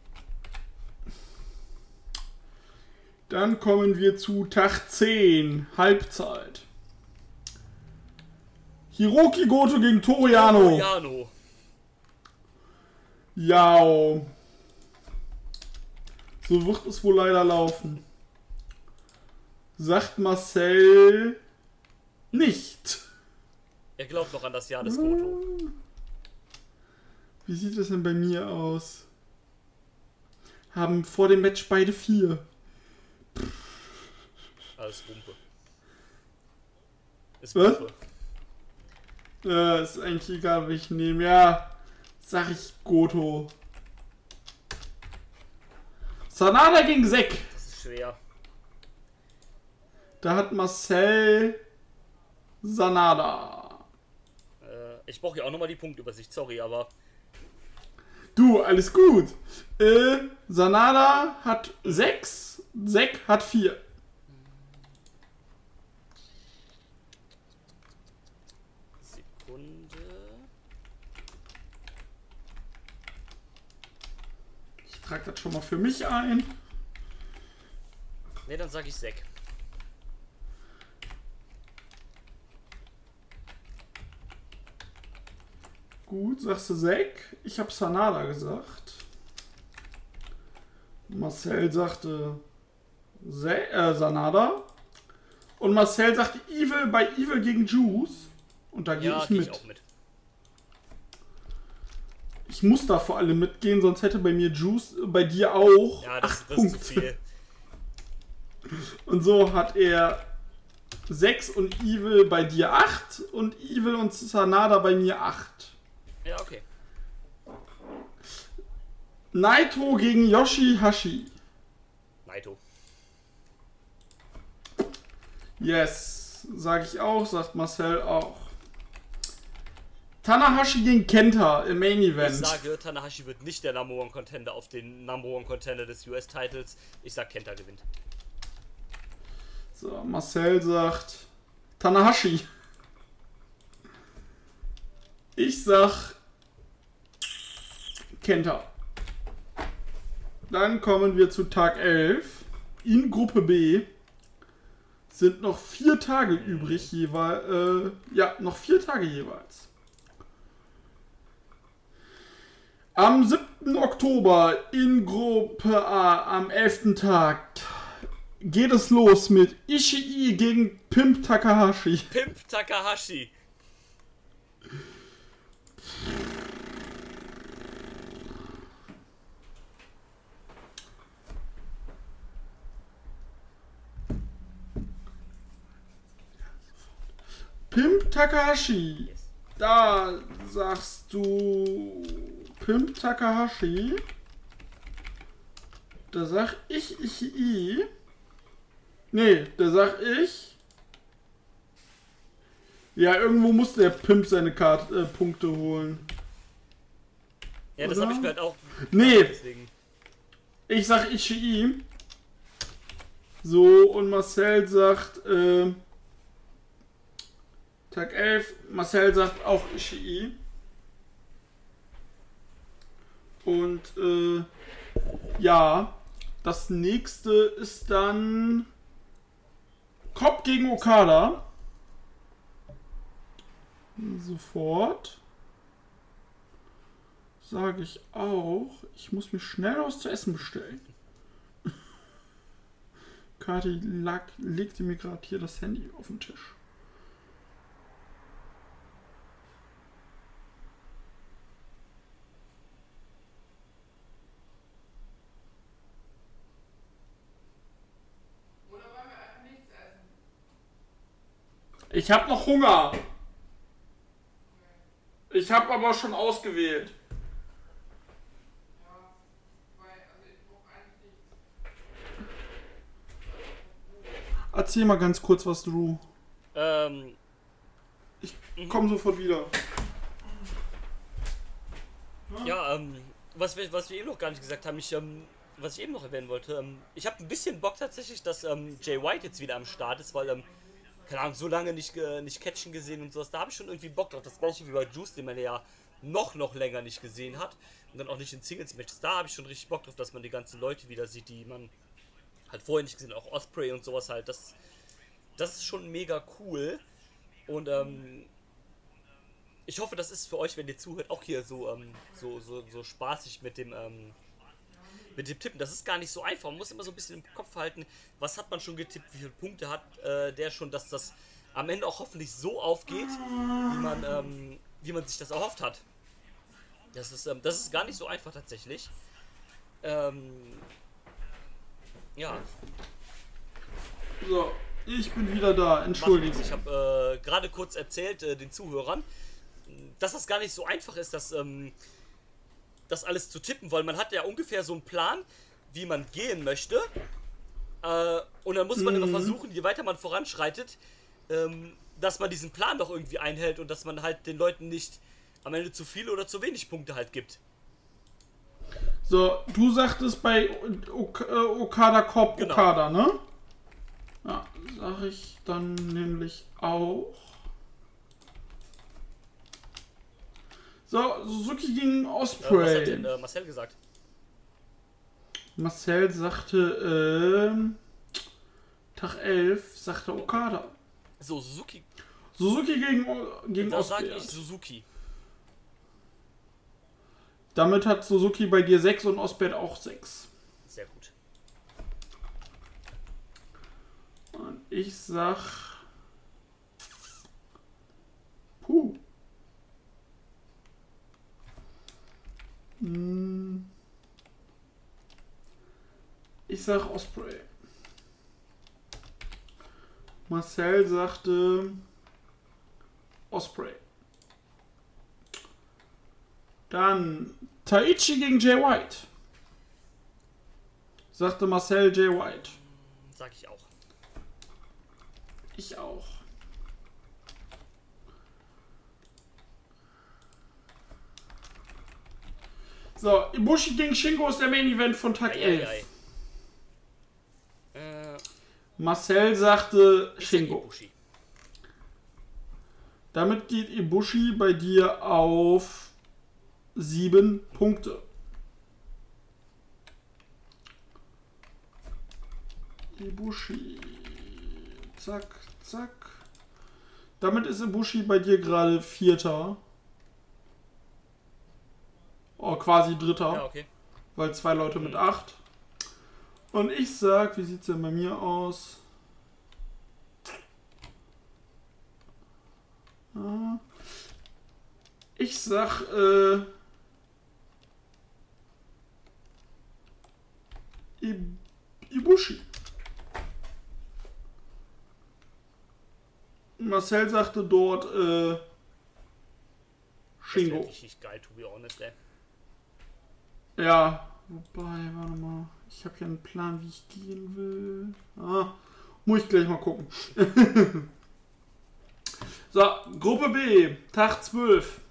Dann kommen wir zu Tag 10, Halbzeit. Hiroki Goto gegen Toriano. Jano. Ja. So wird es wohl leider laufen. Sagt Marcel nicht. Er glaubt noch an das Jahr des Goto. Wie sieht das denn bei mir aus? Haben vor dem Match beide vier. Alles Wumpe. Ist Was? Wumpe. Ja, ist eigentlich egal, welchen ich nehme. Ja, sag ich Goto. Sanada gegen Sek. Das ist schwer. Da hat Marcel Sanada. Ich brauche ja auch nochmal die Punktübersicht, sorry, aber Du, alles gut. Äh, Sanada hat 6, Sek hat 4. Sekunde. Ich trage das schon mal für mich ein. Ne, dann sag ich Sek. Gut, sagst du Sek. Ich habe Sanada gesagt. Marcel sagte Se äh, Sanada. Und Marcel sagte Evil bei Evil gegen Juice. Und da gehe Ja, ich mit. ich auch mit. Ich muss da vor allem mitgehen, sonst hätte bei mir Juice, äh, bei dir auch Ja, das, 8 das ist zu Punkte. viel. Und so hat er 6 und Evil bei dir 8 und Evil und Sanada bei mir 8. Ja, okay. Naito gegen Yoshihashi. Naito. Yes, sag ich auch, sagt Marcel auch. Tanahashi gegen Kenta im Main Ich Event. sage, Tanahashi wird nicht der Number One Contender auf den Number One Contender des US-Titles. Ich sag, Kenta gewinnt. So, Marcel sagt Tanahashi. Ich sag Kenta. Dann kommen wir zu Tag 11. In Gruppe B sind noch vier Tage übrig jeweils. Äh, ja, noch vier Tage jeweils. Am 7. Oktober in Gruppe A am 11. Tag geht es los mit Ishii gegen Pimp Takahashi. Pimp Takahashi. Pimp Takahashi. Da sagst du Pimp Takahashi. Da sag ich Ishii. Nee, da sag ich. Ja, irgendwo muss der Pimp seine Kart äh, Punkte holen. Ja, das habe ich mir halt auch. Nee, Deswegen. ich sag Ishii. So, und Marcel sagt, äh, Tag 11, Marcel sagt auch Ishii. Und äh, ja, das nächste ist dann Cobb gegen Okada. Sofort. Sage ich auch. Ich muss mir schnell was zu essen bestellen. Kati lag, legte mir gerade hier das Handy auf den Tisch. Ich habe noch Hunger. Ich habe aber schon ausgewählt. Erzähl mal ganz kurz was, Drew. Ähm, Ich komm sofort wieder. ja, ähm, was wir, was wir eben noch gar nicht gesagt haben, ich, ähm, was ich eben noch erwähnen wollte, ähm, ich habe ein bisschen Bock tatsächlich, dass ähm, Jay White jetzt wieder am Start ist, weil, ähm, keine Ahnung, so lange nicht, nicht Catchen gesehen und sowas, da habe ich schon irgendwie Bock drauf. Das gleiche wie bei Juice, den man ja noch, noch länger nicht gesehen hat und dann auch nicht in Singles-Matches. Da habe ich schon richtig Bock drauf, dass man die ganzen Leute wieder sieht, die man halt vorher nicht gesehen auch Osprey und sowas halt. Das, das ist schon mega cool und, ähm, ich hoffe, das ist für euch, wenn ihr zuhört, auch hier so, ähm, so, so, so spaßig mit dem, ähm, mit dem Tippen. Das ist gar nicht so einfach. Man muss immer so ein bisschen im Kopf halten, was hat man schon getippt, wie viele Punkte hat äh, der schon, dass das am Ende auch hoffentlich so aufgeht, wie man, ähm, wie man sich das erhofft hat. Das ist, ähm, das ist gar nicht so einfach tatsächlich. Ähm, ja, So, ich bin wieder da. Entschuldigung. Ich habe äh, gerade kurz erzählt äh, den Zuhörern, dass das gar nicht so einfach ist, das, ähm, das alles zu tippen, weil man hat ja ungefähr so einen Plan, wie man gehen möchte. Äh, und dann muss man immer versuchen, je weiter man voranschreitet, ähm, dass man diesen Plan doch irgendwie einhält und dass man halt den Leuten nicht am Ende zu viele oder zu wenig Punkte halt gibt. So, du sagtest bei ok äh, Okada Cop Genau. Okada, ne? Ja, sag ich dann nämlich auch. So, Suzuki gegen Äh, was Osprey. hat denn äh, Marcel gesagt? Marcel sagte, ähm, Tag 11, sagte Okada. So, Suzuki. Suzuki gegen, gegen Da sage Osprey. ich Suzuki. Damit hat Suzuki bei dir 6 und Osprey hat auch 6. Sehr gut. Und ich sag. Puh. Ich sag Osprey. Marcel sagte Osprey. Dann Taichi gegen Jay White. Sagte Marcel Jay White. Sag ich auch. Ich auch. So, Ibushi gegen Shingo ist der Main Event von Tag 11. Eieiei. Äh, Marcel sagte Shingo. Damit geht Ibushi bei dir auf 7 Punkte. Ibushi. Zack, zack. Damit ist Ibushi bei dir gerade Vierter. Oh, quasi Dritter. Ja, okay. Weil zwei Leute mit 8. Und ich sag, wie sieht's denn bei mir aus? Ah. Ich sag, äh. Ibushi. Marcel sagte dort, äh. Das Shingo. wär richtig geil, to be honest, ey. Ja, wobei, warte mal. Ich habe ja einen Plan, wie ich gehen will. Ah, muss ich gleich mal gucken. so, Gruppe B, Tag 12.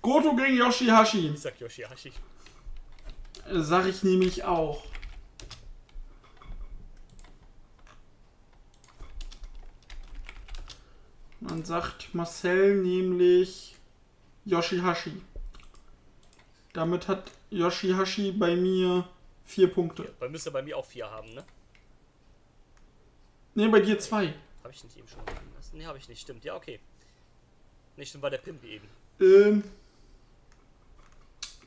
Goto gegen Yoshihashi. Ich sag Yoshihashi. Sag ich nämlich auch. Dann sagt Marcel nämlich Yoshihashi. Damit hat Yoshihashi bei mir vier Punkte. Weil müsste bei mir auch vier haben, ne? Ne, bei dir zwei. Habe ich nicht eben schon sagen lassen? Ne, habe ich nicht. Stimmt. Ja, okay. Nicht stimmt, war der Pimp eben. Ähm,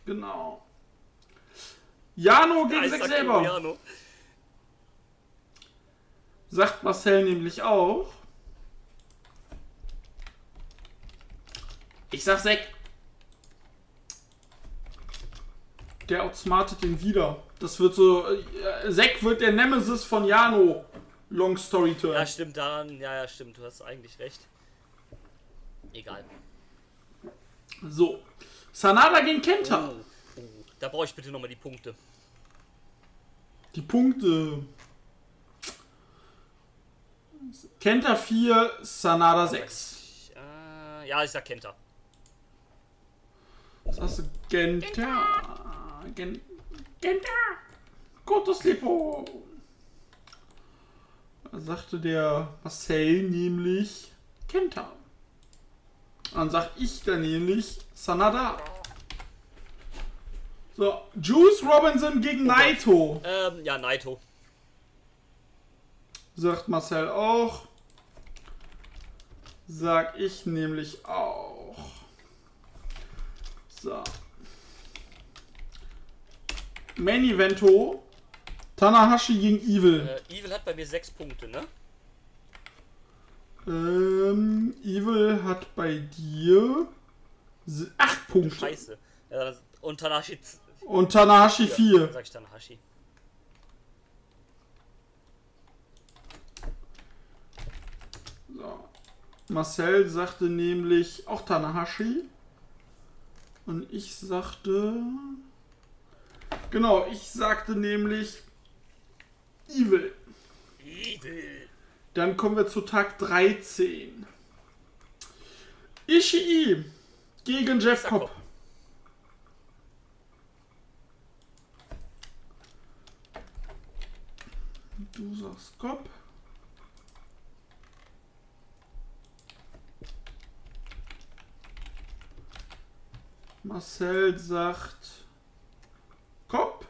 genau. Jano gegen Ja, ich sich selber. Jano. Sagt Marcel nämlich auch. Ich sag Sek. Der outsmartet den wieder. Das wird so. Äh, Sek wird der Nemesis von Jano. Long Story Turn. Ja, stimmt, daran. Ja, ja, stimmt. Du hast eigentlich recht. Egal. So. Sanada gegen Kenta. Oh, oh. Da brauche ich bitte nochmal die Punkte. Die Punkte. Kenta 4, Sanada 6. Äh, ja, ich sag Kenta. Was hast du? Genta. Gen Genta. Gottes Lipo. Da sagte der Marcel nämlich Kenta. Dann sag ich dann nämlich Sanada. So, Juice Robinson gegen Naito. Ähm, ja, Naito. Sagt Marcel auch. Sag ich nämlich auch. So. Main Evento. Tanahashi gegen Evil. Äh, Evil hat bei mir sechs Punkte, ne? Ähm, Evil hat bei dir se- acht Punkte. Scheiße. Ja, und Tanahashi. Und Tanahashi Dann vier. sag ich Tanahashi. So. Marcel sagte nämlich auch Tanahashi. Und ich sagte. Genau, ich sagte nämlich Evil. Evil. Dann kommen wir zu Tag 13. Ishii gegen Jeff. Cobb. Du sagst Cobb. Marcel sagt Cobb.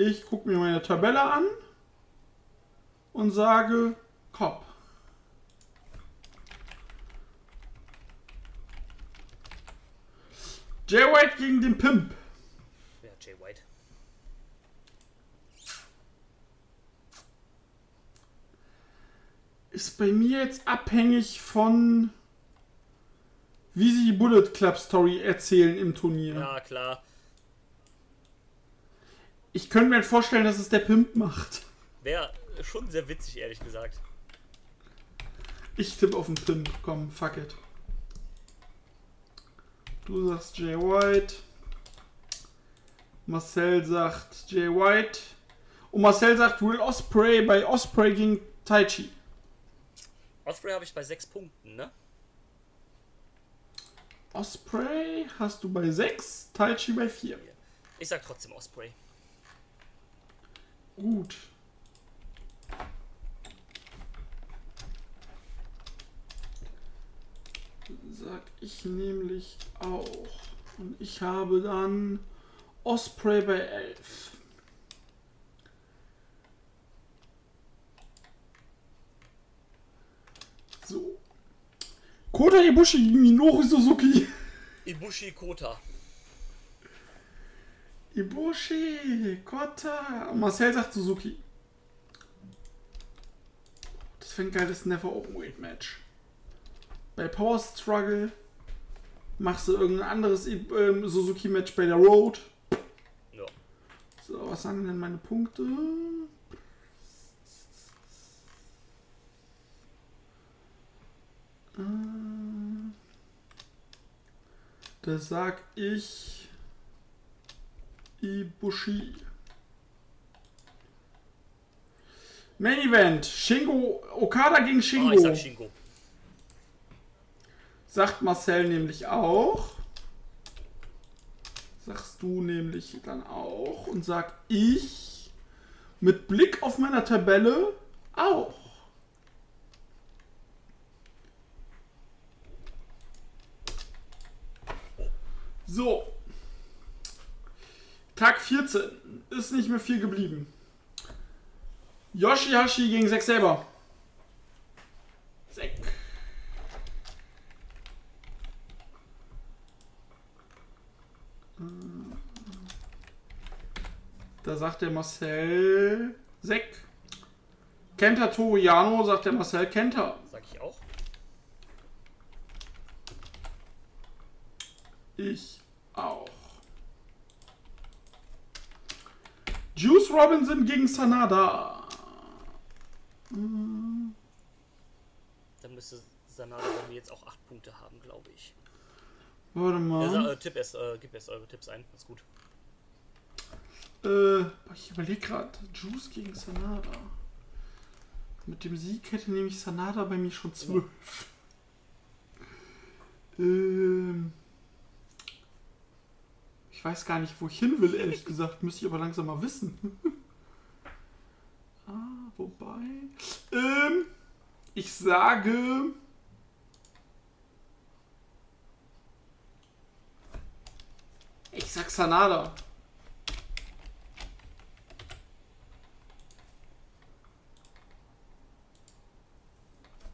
Ich gucke mir meine Tabelle an und sage Cobb. Jay White gegen den Pimp. Ja, Jay White. ist bei mir jetzt abhängig von wie sie die Bullet Club Story erzählen im Turnier. Ja, klar. Ich könnte mir vorstellen, dass es der Pimp macht. Wäre schon sehr witzig, ehrlich gesagt. Ich tippe auf den Pimp. Komm, fuck it. Du sagst Jay White. Marcel sagt Jay White. Und Marcel sagt Will Osprey bei Osprey gegen Taichi. Osprey habe ich bei sechs Punkten, ne? Osprey hast du bei 6, Taichi bei 4. Ich sag trotzdem Osprey. Gut. Sag ich nämlich auch. Und ich habe dann Osprey bei 11. So. Kota Ibushi Minoru Suzuki. Ibushi Kota. Ibushi, Kota. Marcel sagt Suzuki. Das wäre ein geiles Never Open Weight Match. Bei Power Struggle machst du irgendein anderes ähm, Suzuki Match bei der Road. Ja. So, was sagen denn meine Punkte? Äh, Da sag ich Ibushi. Main Event. Shingo Okada gegen Oh, Shingo. ich sag Shingo. Sagt Marcel nämlich auch. Sagst du nämlich dann auch. Und sag ich mit Blick auf meiner Tabelle auch. So. Tag 14. Ist nicht mehr viel geblieben. Yoshihashi gegen Zack selber. Zack. Da sagt der Marcel Zack. Kenta Toriano, sagt der Marcel Kenta. Sag ich auch. Ich auch. Juice Robinson gegen Sanada. Dann müsste Sanada bei mir jetzt auch 8 Punkte haben, glaube ich. Warte Ja, mal. sa- äh, tipp erst, äh, gib erst eure Tipps ein. Ist gut. Äh, ich überlege gerade. Juice gegen Sanada. Mit dem Sieg hätte nämlich Sanada bei mir schon 12. Ähm. Ich weiß gar nicht, wo ich hin will, ehrlich gesagt. Müsste ich aber langsam mal wissen. ah, wobei. Ähm, ich sage. Ich sag Sanada.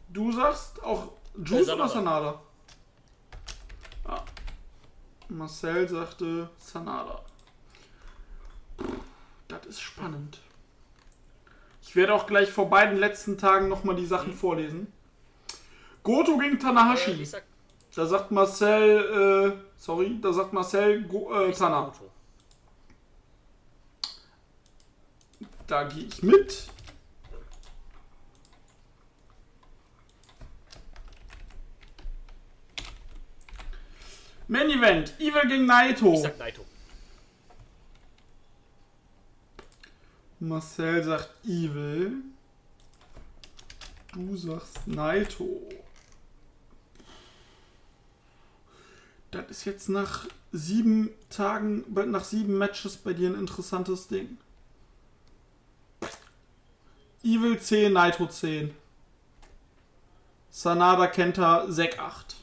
Du sagst auch Juice oder Sanada. Marcel sagte Sanada. Das ist spannend. Ich werde auch gleich vor beiden letzten Tagen nochmal die Sachen vorlesen. Goto gegen Äh, Tanahashi. sag, Da sagt Marcel, äh, sorry, da sagt Marcel Go, äh, Tana. Da gehe ich mit. Main Event, Evil gegen Naito. Ich sag Naito. Marcel sagt Evil. Du sagst Naito. Das ist jetzt nach sieben Tagen, nach sieben Matches bei dir ein interessantes Ding. Evil 10, Naito 10. Sanada Kenta Sek 8.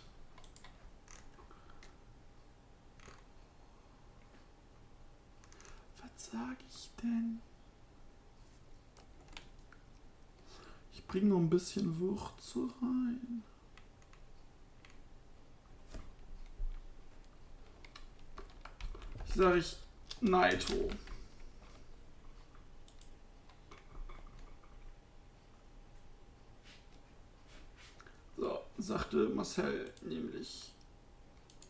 Was sag ich denn? Ich bringe noch ein bisschen Würze rein. Ich sage ich Naito. So, sagte Marcel nämlich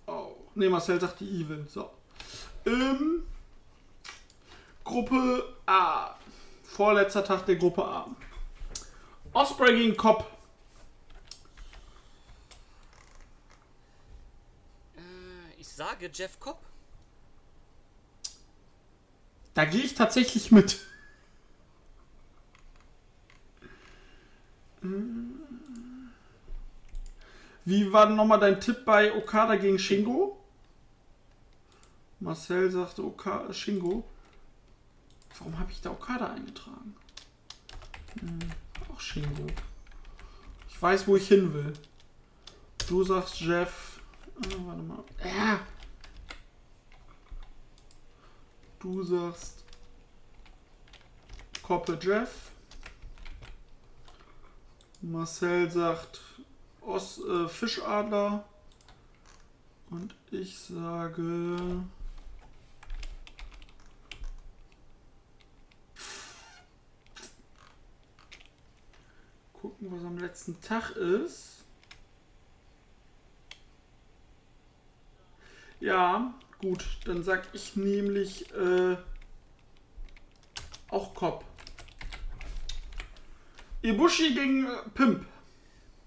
auch. Ne, Marcel sagte Evil. So. Ähm, Gruppe A. Vorletzter Tag der Gruppe A. Osprey gegen Cobb. Äh, ich sage Jeff Cobb. Da gehe ich tatsächlich mit. Wie war denn nochmal dein Tipp bei Okada gegen Shingo? Marcel sagte Oka Shingo. Warum habe ich da Okada eingetragen? Hm, auch Shingo. Ich weiß, wo ich hin will. Du sagst Jeff. Ah, warte mal. Ja. Du sagst Koppe Jeff. Marcel sagt Os äh, Fischadler. Und ich sage. Gucken, was am letzten Tag ist. Ja, gut, dann sag ich nämlich äh, auch Kopf. Ibushi gegen äh, Pimp.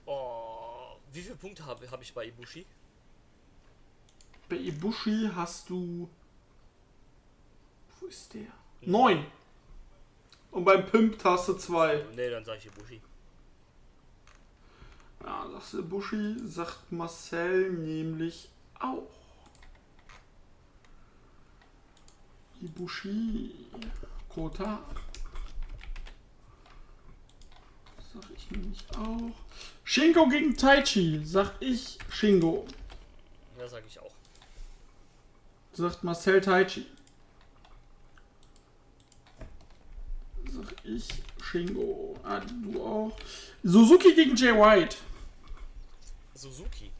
Oh, wie viele Punkte habe hab ich bei Ibushi? Bei Ibushi hast du. Wo ist der? Neun. Und beim Pimp hast du zwei. Ne, dann sage ich Ibushi. Ja, sagst du, Buschi, sagt Marcel nämlich auch. Ibushi Kota. Sag ich nämlich auch. Shingo gegen Taichi, sag ich Shingo. Ja, sag ich auch. Sagt Marcel Taichi. Sag ich Shingo. Ah, du auch. Suzuki gegen Jay White. Suzuki.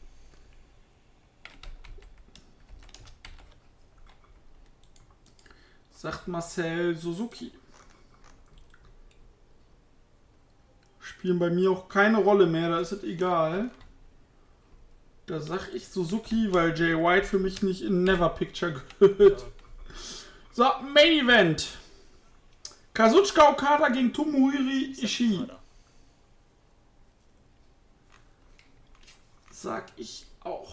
Sagt Marcel Suzuki. Spielen bei mir auch keine Rolle mehr, da ist es egal. Da sag ich Suzuki, weil Jay White für mich nicht in Never Picture gehört. So, Main Event. Kazuchika Okada gegen Tomohiri Ishii. Sag ich auch.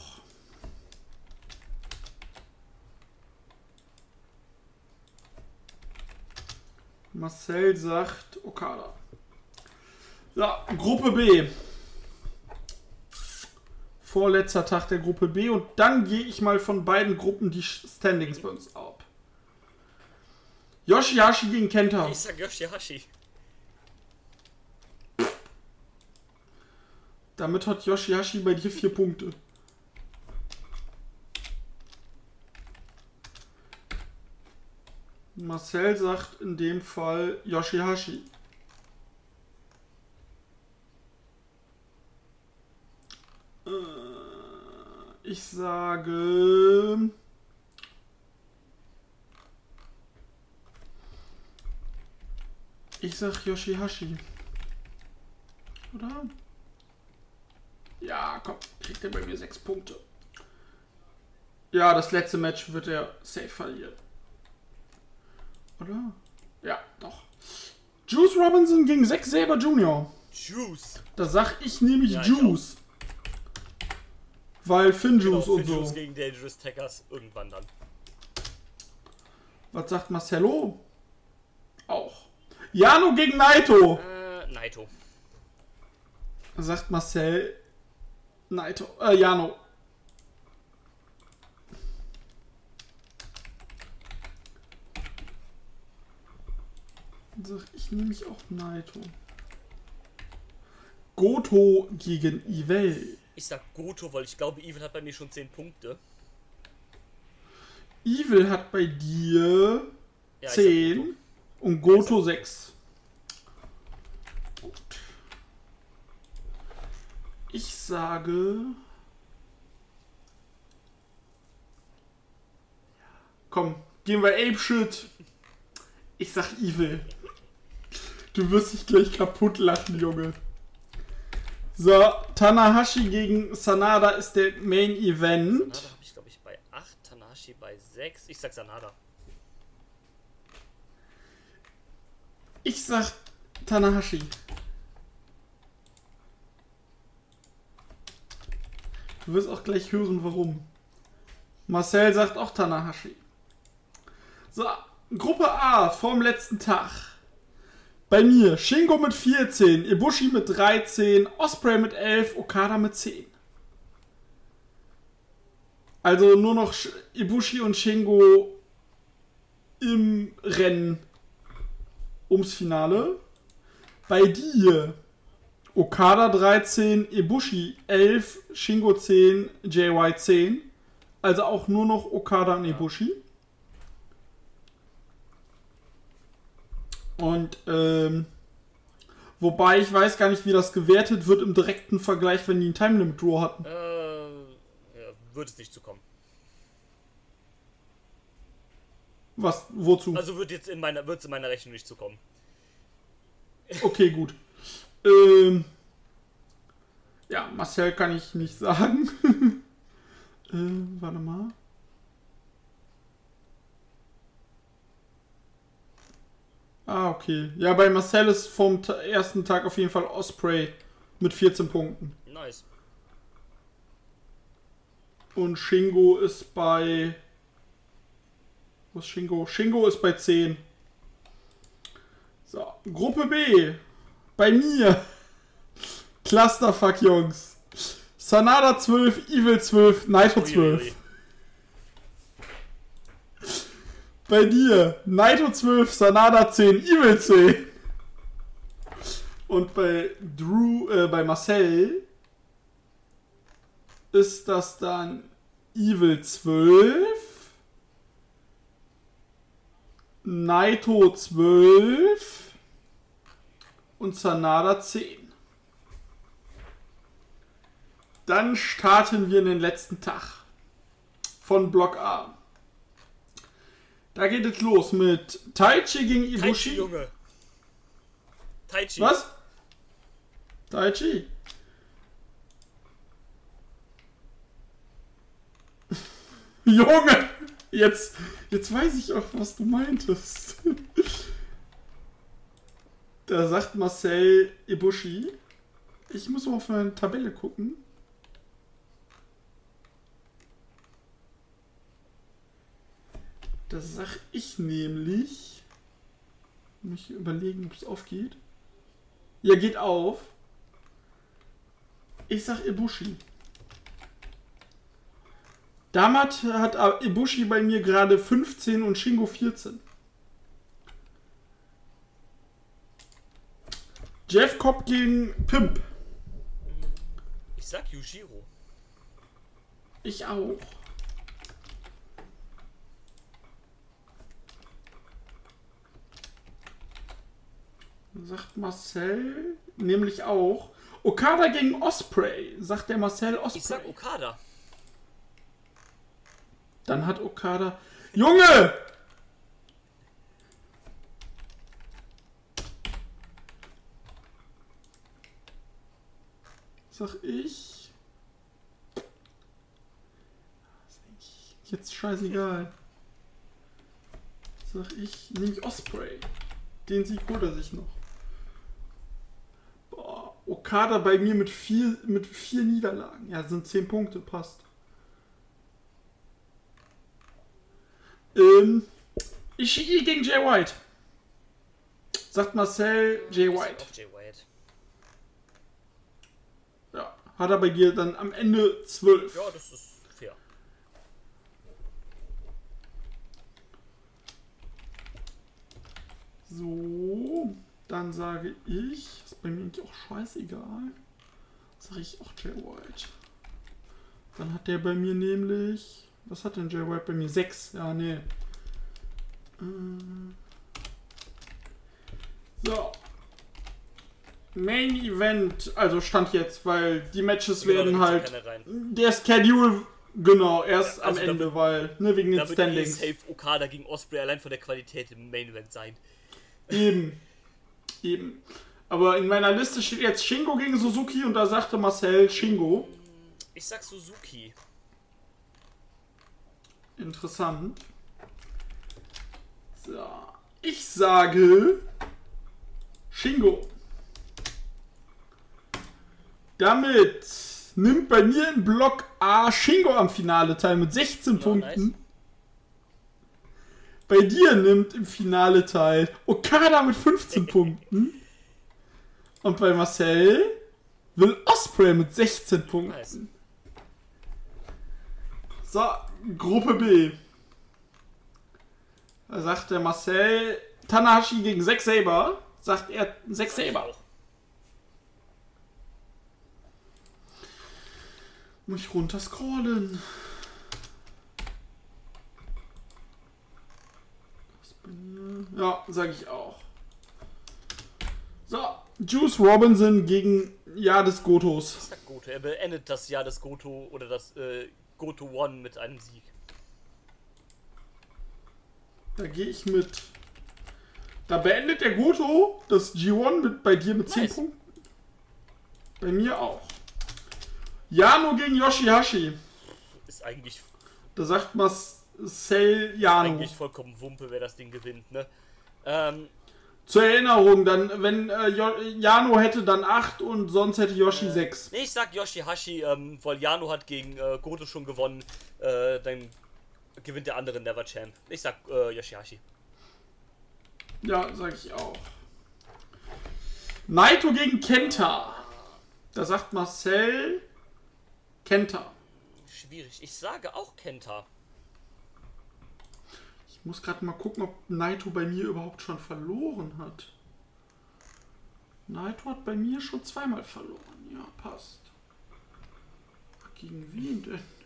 Marcel sagt Okada. Ja, Gruppe B. Vorletzter Tag der Gruppe B. Und dann gehe ich mal von beiden Gruppen die Standings bei uns ab. Yoshihashi gegen Kenta. Ich sag Yoshihashi. Damit hat Yoshihashi bei dir vier Punkte. Marcel sagt in dem Fall Yoshihashi. Äh, Ich sage. Ich sag Yoshihashi. Oder? Ja, komm, kriegt er bei mir sechs Punkte. Ja, das letzte Match wird er safe verlieren. Oder? Ja, doch. Juice Robinson gegen Zack Saber Jr. Juice. Da sag ich nämlich Ja, ich Juice. Weil Finn Genau, Juice und Finn Juice so. gegen Dangerous Tackers irgendwann dann. Was sagt Marcelo? Auch. Jano gegen Naito. Äh, Naito. Sagt Marcel. Naito. Äh, Jano. Sag ich nämlich auch Naito. Goto gegen Ivel. Ich sag Goto, weil ich glaube, Evil hat bei mir schon 10 Punkte. Evil hat bei dir Ja, ich sag 10 Goto. und Goto 6. Ich sage. Komm, gehen wir Ape Shit. Ich sag Evil. Du wirst dich gleich kaputt lachen, Junge. So, Tanahashi gegen Sanada ist der Main Event. Sanada habe ich, glaube ich, bei 8, Tanahashi bei 6. Ich sag Sanada. Ich sag Tanahashi. Du wirst auch gleich hören, warum. Marcel sagt auch Tanahashi. So, Gruppe A vorm letzten Tag. Bei mir Shingo mit 14, Ibushi mit 13, Osprey mit 11, Okada mit 10. Also nur noch Sh- Ibushi und Shingo im Rennen ums Finale. Bei dir Okada 13, Ibushi 11, Shingo 10, JY 10. Also auch nur noch Okada und Ibushi. Und ähm, wobei ich weiß gar nicht, wie das gewertet wird im direkten Vergleich, wenn die einen Time Limit Draw hatten. Äh, ja, wird es nicht zu kommen. Was, wozu? Also wird jetzt in meiner, wird's in meiner Rechnung nicht zu kommen. Okay, gut. Ähm, ja, Marcel kann ich nicht sagen. äh, warte mal. Ah, okay. Ja, bei Marcel ist vom ersten Tag auf jeden Fall Osprey mit 14 Punkten. Nice. Und Shingo ist bei. Wo ist Shingo? Shingo ist bei 10. So, Gruppe B. Bei mir. Clusterfuck, Jungs. Sanada 12, Evil 12, Naito 12. Uiuiui. Bei dir. Naito 12, Sanada 10, Evil 10. Und bei Drew, äh, bei Marcel ist das dann Evil 12, Naito 12, und Sanada 10. Dann starten wir in den letzten Tag von Block A. Da geht es los mit Taichi gegen Taichi, Ibushi. Junge. Taichi. Was? Taichi. Junge! Jetzt, jetzt weiß ich auch, was du meintest. Da sagt Marcel Ibushi. Ich muss mal auf meine Tabelle gucken. Das sag ich nämlich. Mich überlegen, ob es aufgeht. Ja, geht auf. Ich sag Ibushi. Damals hat Ibushi bei mir gerade 15 und Shingo 14. Jeff Cobb gegen Pimp. Ich sag Yujiro. Ich auch. Sagt Marcel nämlich auch. Okada gegen Osprey. Sagt der Marcel Osprey. Ich sag Okada. Dann hat Okada. Junge! Sag ich. Jetzt scheißegal. Sag ich, nehme ich Osprey. Den Sieg holt er sich noch. Boah, Okada bei mir mit vier, mit vier Niederlagen. Ja, sind zehn Punkte, passt. Ähm, Ishii gegen Jay White. Sagt Marcel Jay White. Jay White. Hat er bei dir dann am Ende 12. Ja, das ist fair. So, dann sage ich, ist bei mir eigentlich auch scheißegal, sage ich auch Jay White. Dann hat der bei mir nämlich, was hat denn Jay White bei mir? 6, ja, nee. Ähm. So. Main Event, also stand jetzt, weil die Matches Genau, werden halt, der Schedule, genau, erst Ja, also am da- Ende, weil, ne, wegen den eh Standings. safe Okada gegen Osprey allein von der Qualität im Main Event sein. Eben. Eben. Aber in meiner Liste steht jetzt Shingo gegen Suzuki und da sagte Marcel Shingo. Ich sag Suzuki. Interessant. So. Ich sage Shingo. Damit nimmt bei mir im Block A Shingo am Finale teil mit 16 Ja, Punkten. nice. Bei dir nimmt im Finale teil Okada mit 15 Punkten. Und bei Marcel will Osprey mit 16 Punkten. Nice. So, Gruppe B. Da sagt der Marcel Tanahashi gegen Zack Saber. Sagt er Zack Saber. Muss ich runter scrollen. Was bei mir? Ja, sag ich auch. So, Juice Robinson gegen Ja des Gotos. Goto. Er beendet das Jahr des Goto oder das äh, Goto One mit einem Sieg. Da gehe ich mit. Da beendet der Goto das G1 mit, bei dir mit 10 Nice. Punkten. Bei mir auch. Jano gegen Yoshihashi. Ist eigentlich, Da sagt Marcel Jano. eigentlich vollkommen Wumpe, wer das Ding gewinnt, ne? Ähm, Zur Erinnerung, dann, wenn äh, Jano hätte dann 8 und sonst hätte Yoshi 6. nee, ich sag Yoshihashi, ähm, weil Jano hat gegen äh, Goto schon gewonnen. Äh, dann gewinnt der andere Never Champ. Ich sag äh, Yoshihashi. Ja, sag ich auch. Naito gegen Kenta. Da sagt Marcel Kenta. Schwierig. Ich sage auch Kenta. Ich muss gerade mal gucken, ob Naito bei mir überhaupt schon verloren hat. Naito hat bei mir schon zweimal verloren. Ja, passt. Gegen wen denn?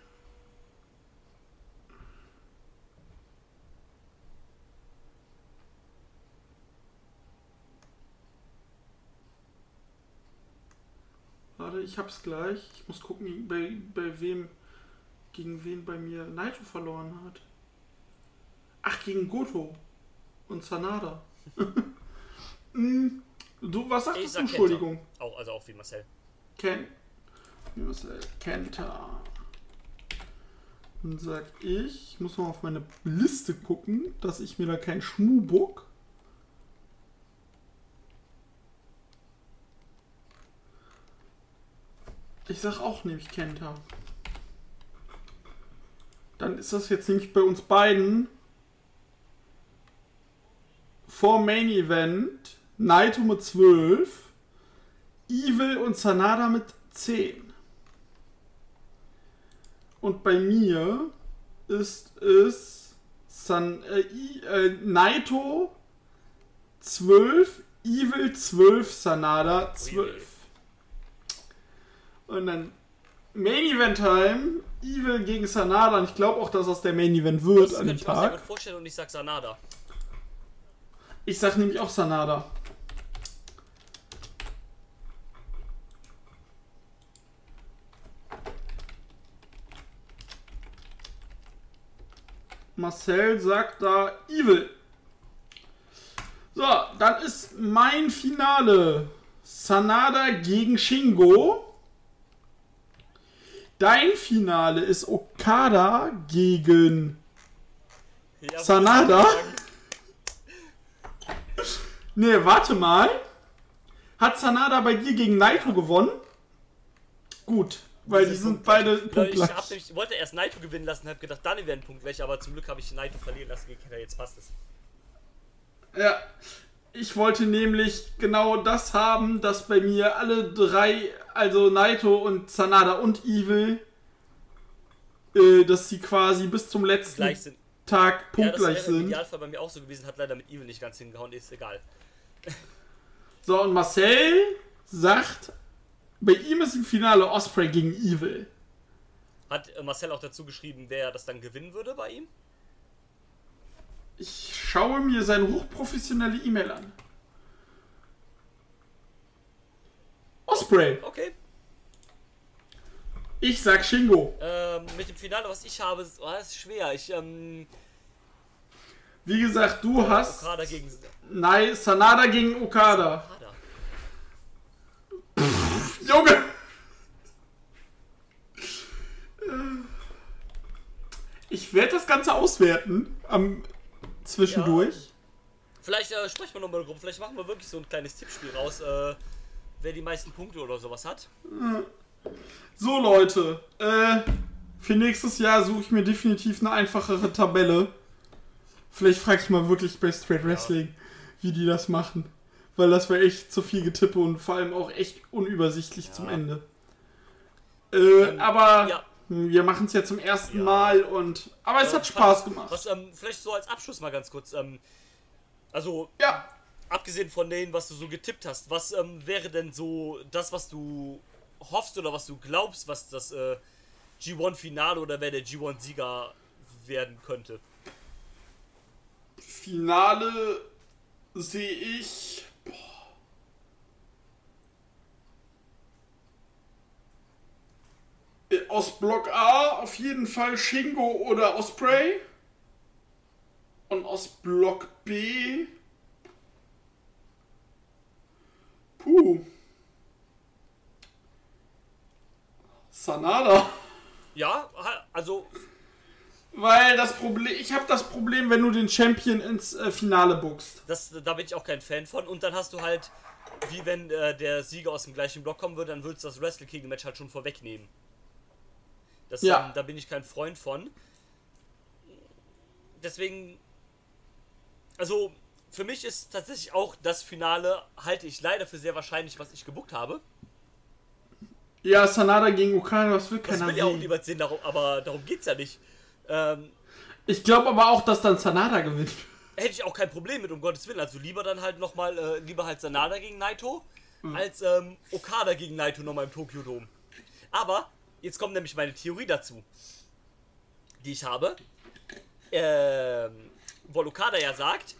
Ich hab's gleich. Ich muss gucken, bei, bei wem, gegen wen bei mir Naito verloren hat. Ach, gegen Goto und Sanada. Hm, du, was Ich sagtest du? sag Entschuldigung. Kenta. Auch, also auch wie Marcel. Ken. Marcel Kenta. Dann sag ich, ich muss mal auf meine Liste gucken, dass ich mir da kein Schmubuck. Ich sag auch nämlich Kenta. Dann ist das jetzt nämlich bei uns beiden vor Main Event Naito mit 12, Evil und Sanada mit 10. Und bei mir ist es San, äh, I, äh, Naito 12, Evil 12, Sanada 12. Und dann Main Event Time, Evil gegen Sanada. Und ich glaube auch, dass das der Main Event wird Das an dem ich mir Tag. vorstellen und ich sag Sanada. Ich sag nämlich auch Sanada. Marcel sagt da Evil. So, dann ist mein Finale Sanada gegen Shingo. Dein Finale ist Okada gegen Ja, Sanada? ich. Nee, warte mal. Hat Sanada bei dir gegen Naito gewonnen? Gut, weil die sind beide Ich, punktgleich. hab nämlich, wollte erst Naito gewinnen lassen, hab gedacht, dann wäre ein Punkt weg, aber zum Glück habe ich Naito verlieren lassen gegen Kenta, jetzt passt es. Ja, ich wollte nämlich genau das haben, dass bei mir alle drei, also Naito und Sanada und Evil, äh, dass sie quasi bis zum letzten. Tag Ja, punktgleich im sind. Idealfall bei mir auch so gewesen, hat leider mit Evil nicht ganz hingehauen, ist egal. So, und Marcel sagt, bei ihm ist im Finale Osprey gegen Evil. Hat äh, Marcel auch dazu geschrieben, wer das dann gewinnen würde bei ihm? Ich schaue mir seine hochprofessionelle E-Mail an. Osprey. Okay. Ich sag Shingo. Ähm, mit dem Finale, was ich habe, ist, oh, ist schwer. Ich, ähm, Wie gesagt, du hast Okada gegen Nein, Sanada gegen Okada. Okada. Junge! Ich werde das Ganze auswerten am zwischendurch. Vielleicht äh, sprechen wir nochmal drum, vielleicht machen wir wirklich so ein kleines Tippspiel raus, äh, wer die meisten Punkte oder sowas hat. So Leute, äh, für nächstes Jahr suche ich mir definitiv eine einfachere Tabelle. Vielleicht frage ich mal wirklich bei Straight Wrestling, wie die das machen. Weil das wäre echt zu viel Getippe und vor allem auch echt unübersichtlich zum Ende. Äh, aber ja. wir machen es ja zum ersten Ja. Mal und. Aber es hat Spaß gemacht. Was, ähm, vielleicht so als Abschluss mal ganz kurz, ähm, also Ja, abgesehen von denen, was du so getippt hast, was ähm, wäre denn so das, was du hoffst oder was du glaubst, was das äh, G1-Finale oder wer der G1-Sieger werden könnte? Finale sehe ich. Äh, Aus Block A auf jeden Fall Shingo oder Osprey. Und aus Block B. Puh. Sanada. Ja, also Weil das Problem, ich habe das Problem, wenn du den Champion ins äh, Finale buchst. das, da bin ich auch kein Fan von. Und dann hast du halt, wie wenn äh, der Sieger aus dem gleichen Block kommen würde, dann würdest du das Wrestle King Match halt schon vorwegnehmen. Das, Ja. ähm, da bin ich kein Freund von. Deswegen, also für mich ist tatsächlich auch das Finale, halte ich leider für sehr wahrscheinlich, was ich gebucht habe. Ja, Sanada gegen Okada, das will Das keiner will ja auch sehen. niemand sehen, darum, aber darum geht's ja nicht. Ähm, Ich glaube aber auch, dass dann Sanada gewinnt. hätte ich auch kein Problem mit, um Gottes Willen. Also lieber dann halt nochmal, äh, lieber halt Sanada gegen Naito, als ähm, Okada gegen Naito nochmal im Tokyo Dome. Aber, jetzt kommt nämlich meine Theorie dazu, die ich habe. Ähm, weil Okada ja sagt,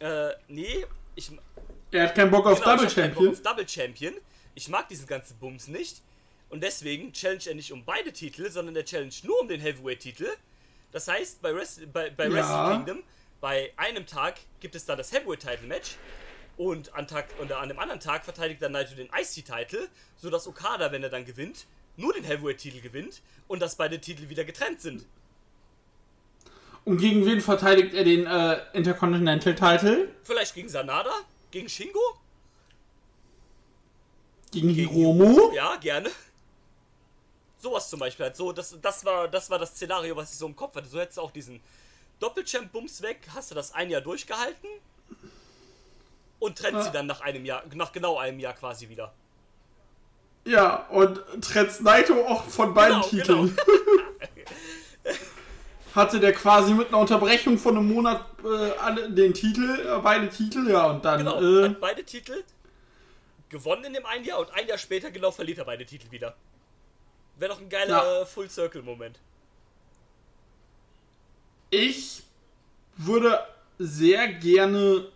äh, nee, ich, Er hat keinen Bock auf genau, Double keinen Bock Champion. auf Double Champion. Ich mag diesen ganzen Bums nicht. Und deswegen challenge er nicht um beide Titel, sondern er challenge nur um den Heavyweight-Titel. Das heißt, bei, Rest, bei, bei Ja. Wrestle Kingdom, bei einem Tag gibt es dann das Heavyweight-Title-Match. Und an, Tag, und an einem anderen Tag verteidigt dann Naito den IC-Titel, sodass Okada, wenn er dann gewinnt, nur den Heavyweight-Titel gewinnt und dass beide Titel wieder getrennt sind. Und gegen wen verteidigt er den äh, Intercontinental Title? Vielleicht gegen Sanada? Gegen Shingo? Gegen Hiromu? Ja, gerne. Sowas zum Beispiel halt. So, das, das, war, das war das Szenario, was ich so im Kopf hatte. So hättest du auch diesen Doppelchamp-Bums weg, hast du das ein Jahr durchgehalten und trennt Ja. sie dann nach einem Jahr, nach genau einem Jahr quasi wieder. Ja, und Trends Naito auch von beiden Genau, Titeln. Hatte der quasi mit einer Unterbrechung von einem Monat äh, alle, den Titel, äh, beide Titel, ja, und dann, Genau, äh, hat beide Titel gewonnen in dem einen Jahr und ein Jahr später genau verliert er beide Titel wieder. Wäre doch ein geiler Ja. äh, Full-Circle-Moment. ich würde sehr gerne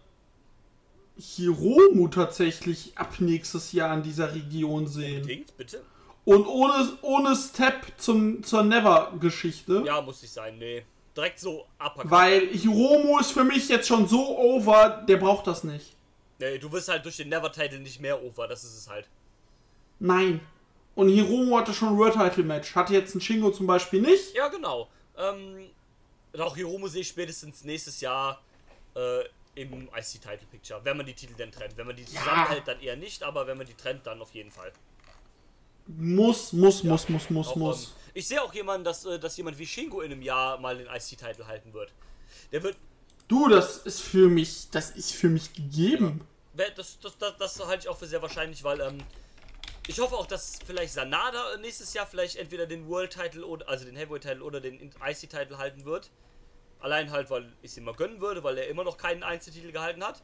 Hiromu tatsächlich ab nächstes Jahr in dieser Region sehen. Unbedingt, bitte. Und ohne, ohne Step zum, zur Never-Geschichte. Ja, muss ich sein, nee. Direkt so Uppercut. Weil Hiromu ist für mich jetzt schon so over, der braucht das nicht. Nee, du wirst halt durch den Never-Title nicht mehr over, das ist es halt. Nein. Und Hiromu hatte schon ein World Title Match. Hatte jetzt ein Shingo zum Beispiel nicht. Ja, genau. Ähm, auch Hiromu sehe ich spätestens nächstes Jahr äh, im IC-Title Picture, wenn man die Titel denn trennt. Wenn man die zusammenhält, dann eher nicht, aber wenn man die trennt, dann auf jeden Fall. Muss, muss, muss, muss, muss, muss. ähm, ich sehe auch jemanden, dass, äh, dass jemand wie Shingo in einem Jahr mal den IC-Title halten wird. Der wird. Du, das ist für mich, das ist für mich gegeben. wer- Das, das, das, das halte ich auch für sehr wahrscheinlich, weil ähm, ich hoffe auch, dass vielleicht Sanada nächstes Jahr vielleicht entweder den World Title oder also den Heavyweight Title oder den IC Title halten wird. Allein halt, weil ich es ihm mal gönnen würde, weil er immer noch keinen Einzeltitel gehalten hat.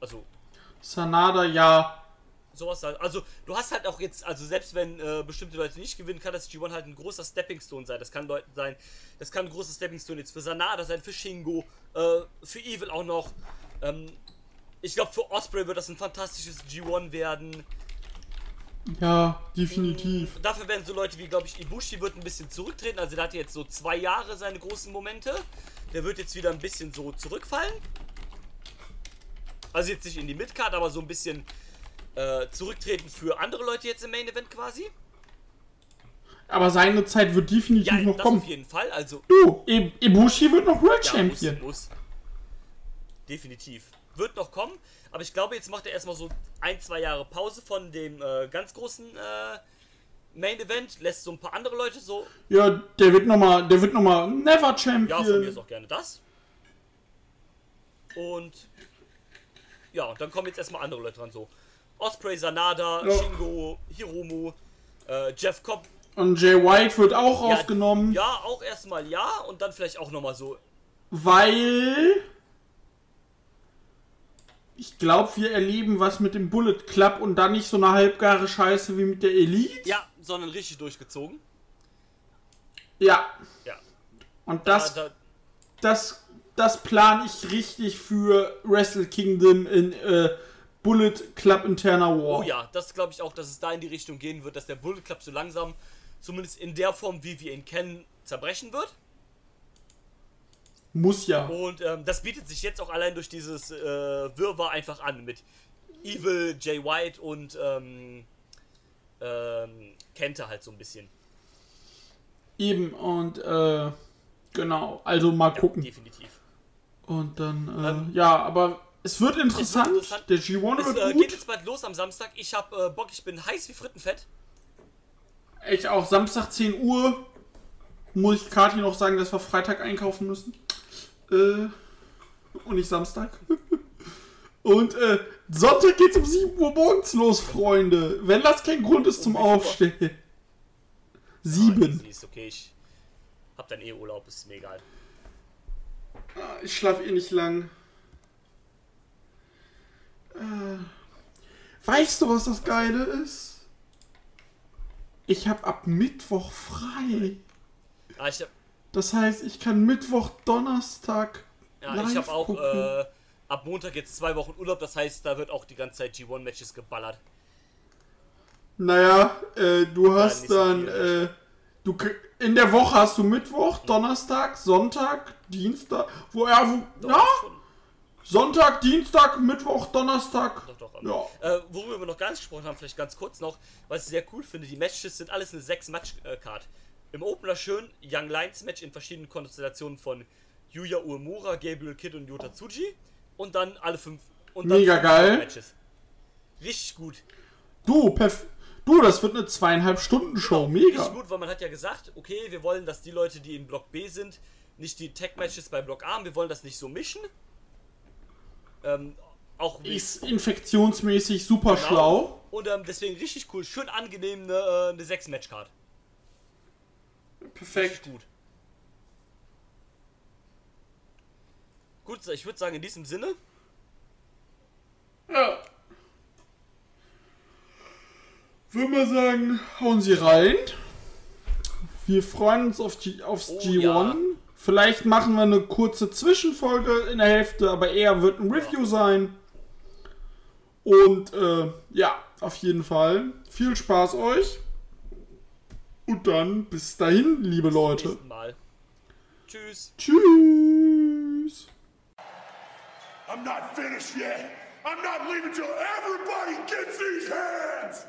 Also Sanada, ja. Sowas halt. Also du hast halt auch jetzt, also selbst wenn äh, bestimmte Leute nicht gewinnen, kann das G1 halt ein großer Stepping Stone sein. Das kann Leuten sein, das kann ein großer Stepping Stone jetzt für Sanada sein, für Shingo, äh, für Evil auch noch. Ähm, ich glaube für Osprey wird das ein fantastisches G1 werden. Ja, definitiv. Dafür werden so Leute wie, glaube ich, Ibushi wird ein bisschen zurücktreten. Also der hatte jetzt so zwei Jahre seine großen Momente. Der wird jetzt wieder ein bisschen so zurückfallen. Also jetzt nicht in die Midcard, aber so ein bisschen äh, zurücktreten für andere Leute jetzt im Main Event quasi. Aber seine Zeit wird definitiv Ja, noch das kommen. auf jeden Fall. Also Du, I Ibushi wird noch World ja, Champion. muss, muss. Definitiv. Wird noch kommen. Aber ich glaube, jetzt macht er erstmal so ein, zwei Jahre Pause von dem äh, ganz großen äh, Main Event. Lässt so ein paar andere Leute so Ja, der wird nochmal, der wird noch mal Never Ja, von mir Champion. ist auch gerne das. Und ja, und dann kommen jetzt erstmal andere Leute dran, so Osprey, Sanada, Ja. Shingo, Hiromu, äh, Jeff Cobb. Und Jay White wird auch Ja, rausgenommen, Ja, auch erstmal ja und dann vielleicht auch nochmal so. weil ich glaube, wir erleben was mit dem Bullet Club und dann nicht so eine halbgare Scheiße wie mit der Elite. Ja, sondern richtig durchgezogen. Ja, Ja. und das, da, da, das, das plane ich richtig für Wrestle Kingdom in äh, Bullet Club Interna War. oh ja, das glaube ich auch, dass es da in die Richtung gehen wird, dass der Bullet Club so langsam, zumindest in der Form, wie wir ihn kennen, zerbrechen wird. Muss ja. Und ähm, das bietet sich jetzt auch allein durch dieses äh, Wirrwarr einfach an mit Evil, Jay White und ähm, ähm, Kenta halt so ein bisschen. Eben, und äh, genau, also mal gucken. Definitiv. Und dann, äh, Ähm, ja, aber es wird interessant. interessant. Der G1 Es wird äh, gut. geht jetzt bald los am Samstag. Ich hab äh, Bock, ich bin heiß wie Frittenfett. Ich auch Samstag 10 Uhr. Muss ich Kathi noch sagen, dass wir Freitag einkaufen müssen. Äh, und nicht Samstag. und äh, Sonntag geht's um 7 Uhr morgens los, Freunde. Wenn das kein Grund ist zum Um Uhr? Aufstehen. Ah, 7. easy, ist okay, ich hab dann eh Urlaub, ist mir egal. Ah, Ich schlafe eh nicht lang. Äh, weißt du, was das Geile ist? Ich habe ab Mittwoch frei. Ah, ich hab, Das heißt, ich kann Mittwoch, Donnerstag. ja, live ich hab auch äh, ab Montag jetzt zwei Wochen Urlaub, das heißt, da wird auch die ganze Zeit G1-Matches geballert. Naja, äh, du hast so dann, äh, du, in der Woche hast du Mittwoch, Donnerstag, Sonntag, Dienstag, wo, ja, wo, Doch, ja, schon. Sonntag, Dienstag, Mittwoch, Donnerstag. Doch, doch. Ja. Äh, worüber wir noch gar nicht gesprochen haben, vielleicht ganz kurz noch, was ich sehr cool finde, die Matches sind alles eine 6-Match-Card. Im Opener schön Young Lions Match in verschiedenen Konstellationen von Yuya Uemura, Gabriel Kidd und Yota Tsuji. Und dann alle fünf. Und dann Mega fünf geil. Matches. Richtig gut. Du, perf du, das wird eine zweieinhalb Stunden Show, Richtig mega. gut, weil man hat ja gesagt, okay, wir wollen, dass die Leute, die in Block B sind, nicht die Tag-Matches bei Block A haben. Wir wollen das nicht so mischen. Ähm, auch Ist infektionsmäßig super Genau. schlau. Und ähm, deswegen richtig cool, schön angenehm eine, äh, eine 6-Match-Card. Perfekt. Gut. Gut, so, ich würde sagen, in diesem Sinne, Ja. Würde mal sagen, hauen Sie rein. Wir freuen uns auf G aufs Oh, G1. ja. Vielleicht machen wir eine kurze Zwischenfolge in der Hälfte, aber eher wird ein Review sein. Und äh, ja, auf jeden Fall. Viel Spaß euch. Und dann bis dahin, liebe Leute. nächsten Mal. Tschüss. Tschüss. I'm not finished yet. I'm not leaving till everybody gets these hands.